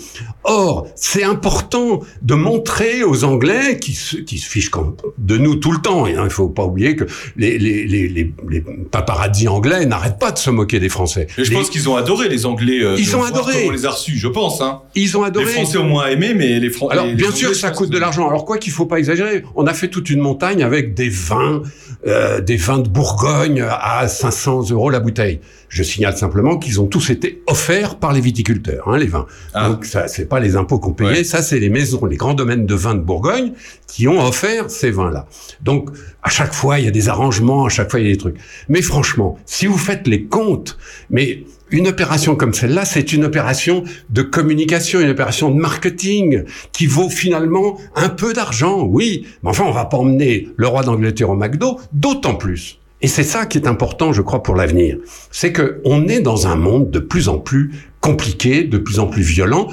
Q: Or, c'est important de montrer aux Anglais qui se, qui se fichent de nous tout le temps. Hein, il faut pas oublier que les, les, les, les, les paparazzi anglais n'arrêtent pas de se moquer des Français.
B: Et je
Q: Les-
B: pense qu'ils ont adoré les Anglais. euh,
Q: Ils ont adoré.
B: On les a reçus, je pense. Hein.
Q: Ils ont adoré.
B: Les Français ont moins aimé, mais les Français.
Q: Alors, bien sûr, ça coûte de l'argent. Alors, quoi qu'il faut pas exagérer, on a fait toute une montagne avec des vins, euh, des vins de Bourgogne à 500 euros la bouteille. Je signale simplement qu'ils ont tous été offerts par les viticulteurs, hein, les vins.
B: Ah.
Q: Donc, ça, c'est pas les impôts qu'on payait, ça, c'est les maisons, les grands domaines de vins de Bourgogne qui ont offert ces vins-là. Donc, à chaque fois, il y a des arrangements, à chaque fois, il y a des trucs. Mais franchement, si vous faites les comptes, mais une opération comme celle-là, c'est une opération de communication, une opération de marketing qui vaut finalement un peu d'argent, oui. Mais enfin, on va pas emmener le roi d'Angleterre au McDo, d'autant plus. Et c'est ça qui est important, je crois, pour l'avenir. C'est que on est dans un monde de plus en plus compliqué, de plus en plus violent.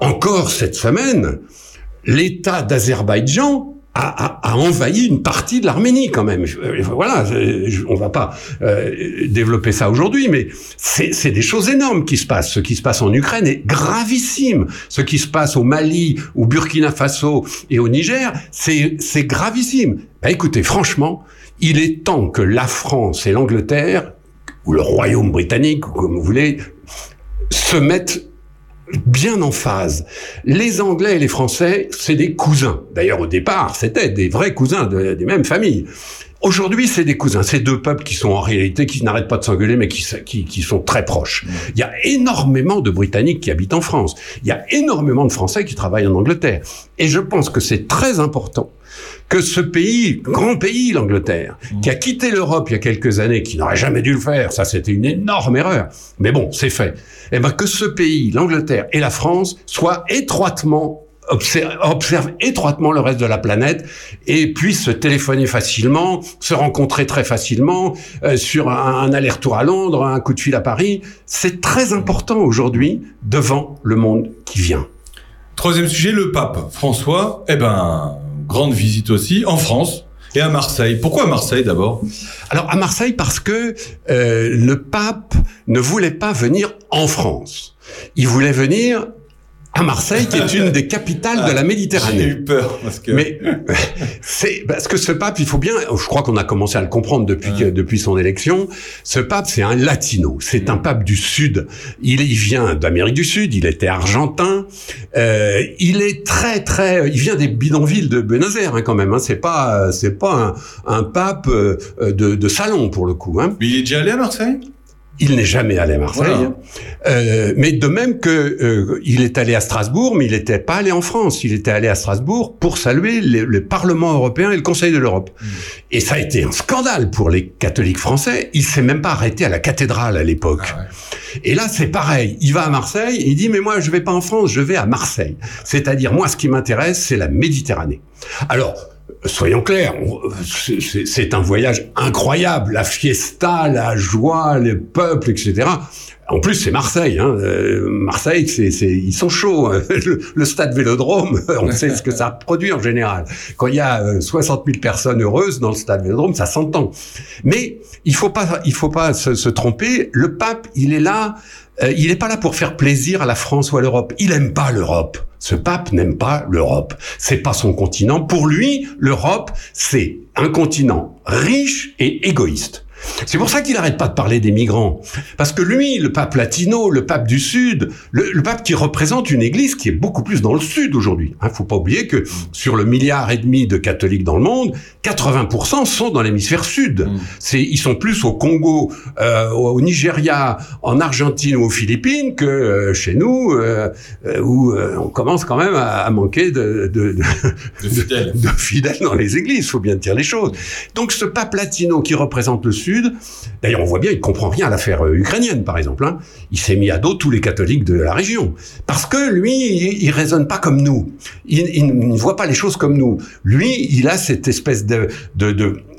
Q: Encore cette semaine, l'État d'Azerbaïdjan a, envahi une partie de l'Arménie quand même. Euh, Voilà, je- on va pas euh, développer ça aujourd'hui, mais c'est des choses énormes qui se passent. Ce qui se passe en Ukraine est gravissime. Ce qui se passe au Mali, au Burkina Faso et au Niger, c'est c'est gravissime. Bah, écoutez, franchement, il est temps que la France et l'Angleterre ou le Royaume britannique, ou comme vous voulez, se mettent bien en phase. Les Anglais et les Français, c'est des cousins. D'ailleurs, au départ, c'était des vrais cousins de- des mêmes familles. Aujourd'hui, c'est des cousins. C'est deux peuples qui sont en réalité, qui n'arrêtent pas de s'engueuler, mais qui, sont très proches. Il y a énormément de Britanniques qui habitent en France. Il y a énormément de Français qui travaillent en Angleterre. Et je pense que c'est très important que ce pays, grand pays, l'Angleterre, qui a quitté l'Europe il y a quelques années, qui n'aurait jamais dû le faire, ça c'était une énorme erreur, mais bon, c'est fait. Eh ben que ce pays, l'Angleterre et la France, soient étroitement observent, observent étroitement le reste de la planète et puissent se téléphoner facilement, se rencontrer très facilement euh, sur un, un aller-retour à Londres, un coup de fil à Paris. C'est très important aujourd'hui devant le monde qui vient.
R: Troisième sujet, le pape François. Eh ben, grande visite aussi en France et à Marseille. Pourquoi à Marseille d'abord?
Q: Alors à Marseille parce que euh, le pape ne voulait pas venir en France. Il voulait venir à Marseille, qui est une des capitales de la Méditerranée.
R: J'ai eu peur parce que.
Q: Mais c'est parce que ce pape, il faut bien, je crois qu'on a commencé à le comprendre depuis depuis son élection. Ce pape, c'est un latino, c'est un pape du Sud. Il, il vient d'Amérique du Sud, il était argentin. Euh, il est très très, il vient des bidonvilles de Buenos Aires hein, quand même. Hein. C'est pas c'est pas un, un pape euh, de, de salon pour le coup. Hein.
R: Mais il est déjà allé à Marseille?
Q: Il n'est jamais allé à Marseille.
R: Voilà.
Q: Euh, mais de même que euh, il est allé à Strasbourg, mais il n'était pas allé en France. Il était allé à Strasbourg pour saluer le, le Parlement européen et le Conseil de l'Europe. Et ça a été un scandale pour les catholiques français. Il s'est même pas arrêté à la cathédrale à l'époque. Et là, c'est pareil. Il va à Marseille il dit, mais moi, je vais pas en France, je vais à Marseille. C'est-à-dire, moi, ce qui m'intéresse, c'est la Méditerranée. Alors, soyons clairs, c'est- un voyage incroyable. La fiesta, la joie, les peuples, etc. En plus, c'est Marseille. Hein. Euh, Marseille, c'est, ils sont chauds. hein. Le, le stade Vélodrome, on sait ce que ça produit en général. Quand il y a euh, 60 000 personnes heureuses dans le stade Vélodrome, ça s'entend. Mais il faut pas, il faut pas se, se tromper. Le pape, il est là. Euh, il n'est pas là pour faire plaisir à la France ou à l'Europe. Il aime pas l'Europe. Ce pape n'aime pas l'Europe. C'est pas son continent. Pour lui, l'Europe, c'est un continent riche et égoïste. C'est pour ça qu'il n'arrête pas de parler des migrants. Parce que lui, le pape latino, le pape du Sud, le, le pape qui représente une église qui est beaucoup plus dans le Sud aujourd'hui. Hein, faut pas oublier que sur le milliard et demi de catholiques dans le monde, 80% sont dans l'hémisphère Sud. C'est, ils sont plus au Congo, euh, au Nigeria, en Argentine ou aux Philippines que euh, chez nous, euh, où on commence quand même à, à manquer de, de, de,
R: fidèles.
Q: de fidèles dans les églises. Faut bien dire les choses. Donc ce pape latino qui représente le Sud, d'ailleurs on voit bien, il comprend rien à l'affaire euh, ukrainienne par exemple. Hein. Il s'est mis à dos tous les catholiques de la région parce que lui, il, il raisonne pas comme nous. Il, ne voit pas les choses comme nous. Lui, il a cette espèce de,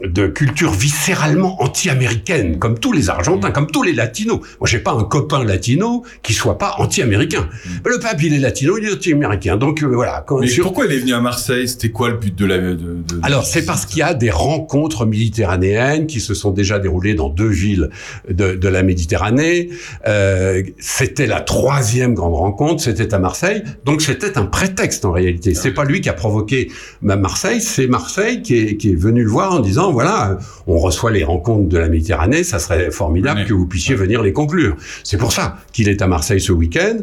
Q: de culture viscéralement anti-américaine, comme tous les Argentins, comme tous les Latinos. Moi, j'ai pas un copain latino qui soit pas anti-américain. Mais Le pape, il est latino, il est anti-américain. Donc euh, voilà. Quand
R: Mais
Q: sur-
R: pourquoi il est venu à Marseille? C'était quoi le but de la. De, de-
Q: alors, c'est parce qu'il y a des rencontres méditerranéennes qui se sont déjà déroulées dans deux villes de, de la Méditerranée. Euh, c'était la troisième grande rencontre, c'était à Marseille. Donc, c'était un prétexte en réalité. C'est pas lui qui a provoqué ma Marseille, c'est Marseille qui est, qui est venu le voir en disant voilà, on reçoit les rencontres de la Méditerranée, ça serait formidable que vous puissiez venir les conclure. C'est pour ça qu'il est à Marseille ce week-end.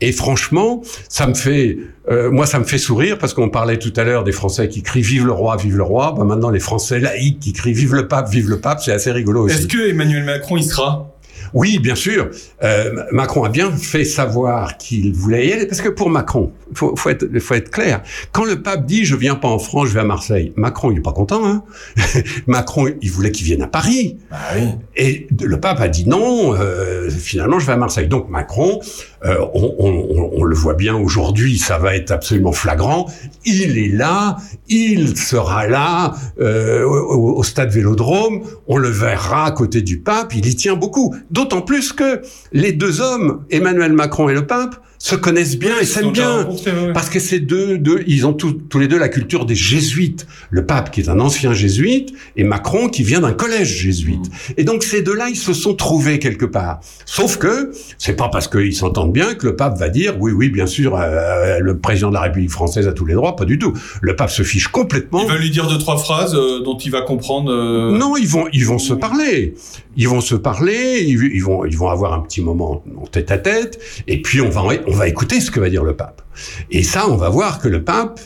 Q: Et franchement, ça me fait euh, moi, ça me fait sourire parce qu'on parlait tout à l'heure des Français qui crient Vive le roi, vive le roi. Ben, maintenant, les Français laïcs qui crient Vive le pape, vive le pape, c'est assez rigolo aussi.
R: Est-ce que Emmanuel Macron y sera?
Q: Oui, bien sûr. Euh, Macron a bien fait savoir qu'il voulait y aller parce que pour Macron, faut, faut être, faut être clair. Quand le pape dit je viens pas en France, je vais à Marseille, Macron il est pas content. Hein Macron, il voulait qu'il vienne à Paris. Et le pape a dit non. euh, finalement, je vais à Marseille. Donc Macron, euh, on, on- on- le voit bien aujourd'hui, ça va être absolument flagrant. Il est là, il sera là euh, au, au stade Vélodrome. On le verra à côté du pape. Il y tient beaucoup. D'autant plus que les deux hommes, Emmanuel Macron et le pape, se connaissent bien et s'aiment bien.
R: ouais.
Q: Parce que ces deux, deux ils ont tous, tous les deux la culture des jésuites. Le pape qui est un ancien jésuite et Macron qui vient d'un collège jésuite. Et donc ces deux-là, ils se sont trouvés quelque part. Sauf que c'est pas parce qu'ils s'entendent bien que le pape va dire oui, oui, bien sûr, euh, le président de la République française a tous les droits. Pas du tout. Le pape se fiche complètement.
R: Il va lui dire deux trois phrases euh, dont il va comprendre. euh,
Q: Non, ils vont, ils vont se parler. Ils vont se parler. Ils, ils vont, ils vont avoir un petit moment en tête à tête. Et puis on va, on va écouter ce que va dire le pape. Et ça, on va voir que le pape.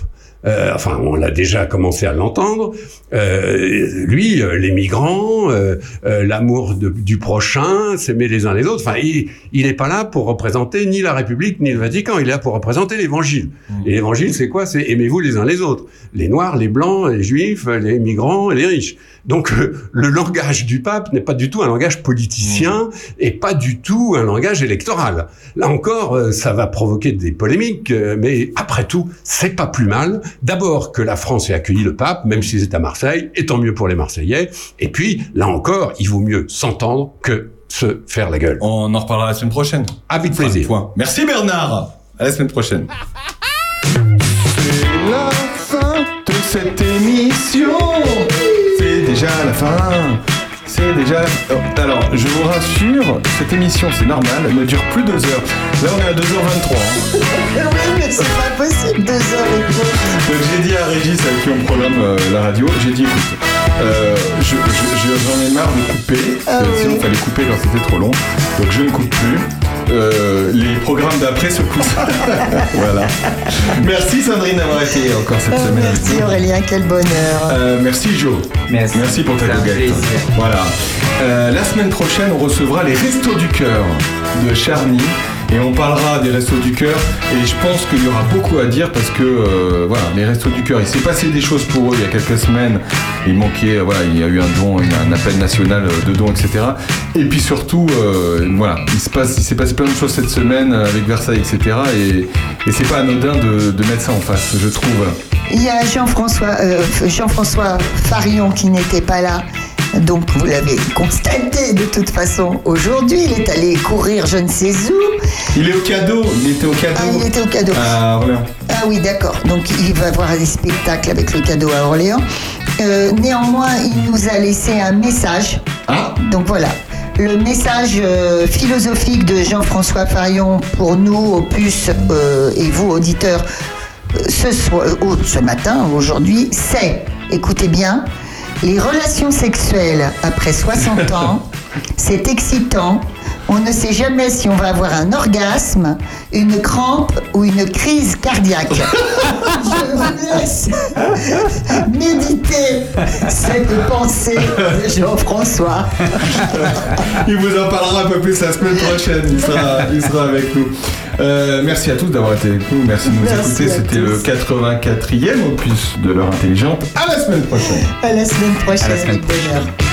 Q: Euh, enfin, on l'a déjà commencé à l'entendre. euh, lui, euh, les migrants, euh, euh, l'amour du prochain, s'aimer les uns les autres. Enfin, il, n'est pas là pour représenter ni la République ni le Vatican. Il est là pour représenter l'Évangile. Et l'Évangile, c'est quoi? C'est aimez-vous les uns les autres. Les Noirs, les Blancs, les Juifs, les migrants et les riches. Donc, euh, le langage du pape n'est pas du tout un langage politicien et pas du tout un langage électoral. Là encore, ça va provoquer des polémiques, mais après tout, c'est pas plus mal. D'abord que la France ait accueilli le pape, même si c'est à Marseille, et tant mieux pour les Marseillais. Et puis, là encore, il vaut mieux s'entendre que se faire la gueule.
R: On en reparlera la semaine prochaine.
Q: Avec plaisir.
R: point. Merci Bernard. À la semaine prochaine.
B: C'est la fin de cette émission. C'est déjà la fin. C'est déjà. la- Oh, alors, je vous rassure, cette émission, c'est normal, elle ne dure plus deux heures. Là, on est à 2h23.
C: c'est pas possible, deux heures et demie.
B: Donc, j'ai dit à Régis, avec qui on programme euh, la radio, j'ai dit écoute, euh, je- je- je- j'en ai marre de couper.
C: Ah
B: euh, Sinon,
C: oui.
B: il fallait couper quand c'était trop long. Donc, je ne coupe plus. Euh, les programmes d'après se poussent. voilà. Merci Sandrine d'avoir été encore cette
C: Euh,
B: semaine.
C: Merci. Aurélien, quel bonheur.
B: Euh, merci Joe.
E: Merci.
B: pour ta goguette.
E: plaisir.
B: Voilà. Euh, la semaine prochaine, on recevra les Restos du Cœur de Charny. Et on parlera des Restos du Cœur. Et je pense qu'il y aura beaucoup à dire parce que euh, voilà, les Restos du Cœur, il s'est passé des choses pour eux il y a quelques semaines. Il manquait, euh, voilà, il y a eu un don, un appel national euh, de dons, etc. Et puis surtout, voilà, il s'est passé plein de choses cette semaine avec Versailles, etc. Et, et c'est pas anodin de, de mettre ça en face, je trouve.
C: Il y a Jean-François euh, Jean-François Farion qui n'était pas là. Donc vous l'avez constaté de toute façon aujourd'hui. Il est allé courir je ne sais où.
B: Il est au cadeau, il était au cadeau.
C: Ah, il était au cadeau.
B: À Orléans.
C: Ah oui, d'accord. Donc il va voir des spectacles avec le cadeau à Orléans. Euh, néanmoins, il nous a laissé un message.
B: Ah.
C: Donc voilà. Le message euh, philosophique de Jean-François Farion pour nous, Opus, euh, et vous, auditeurs, euh, ce, soir, ce matin, aujourd'hui, c'est, écoutez bien, les relations sexuelles après 60 ans, c'est excitant. On ne sait jamais si on va avoir un orgasme, une crampe ou une crise cardiaque. Je vous laisse méditer cette pensée de Jean-François.
B: Il vous en parlera un peu plus la semaine prochaine. Il sera, il sera avec nous. Euh, merci à tous d'avoir été avec nous. Merci de nous
C: Merci
B: écouter. C'était le 84e opus de l'heure intelligente. À la semaine prochaine.
C: À la semaine prochaine.
E: À la semaine
C: bonheur.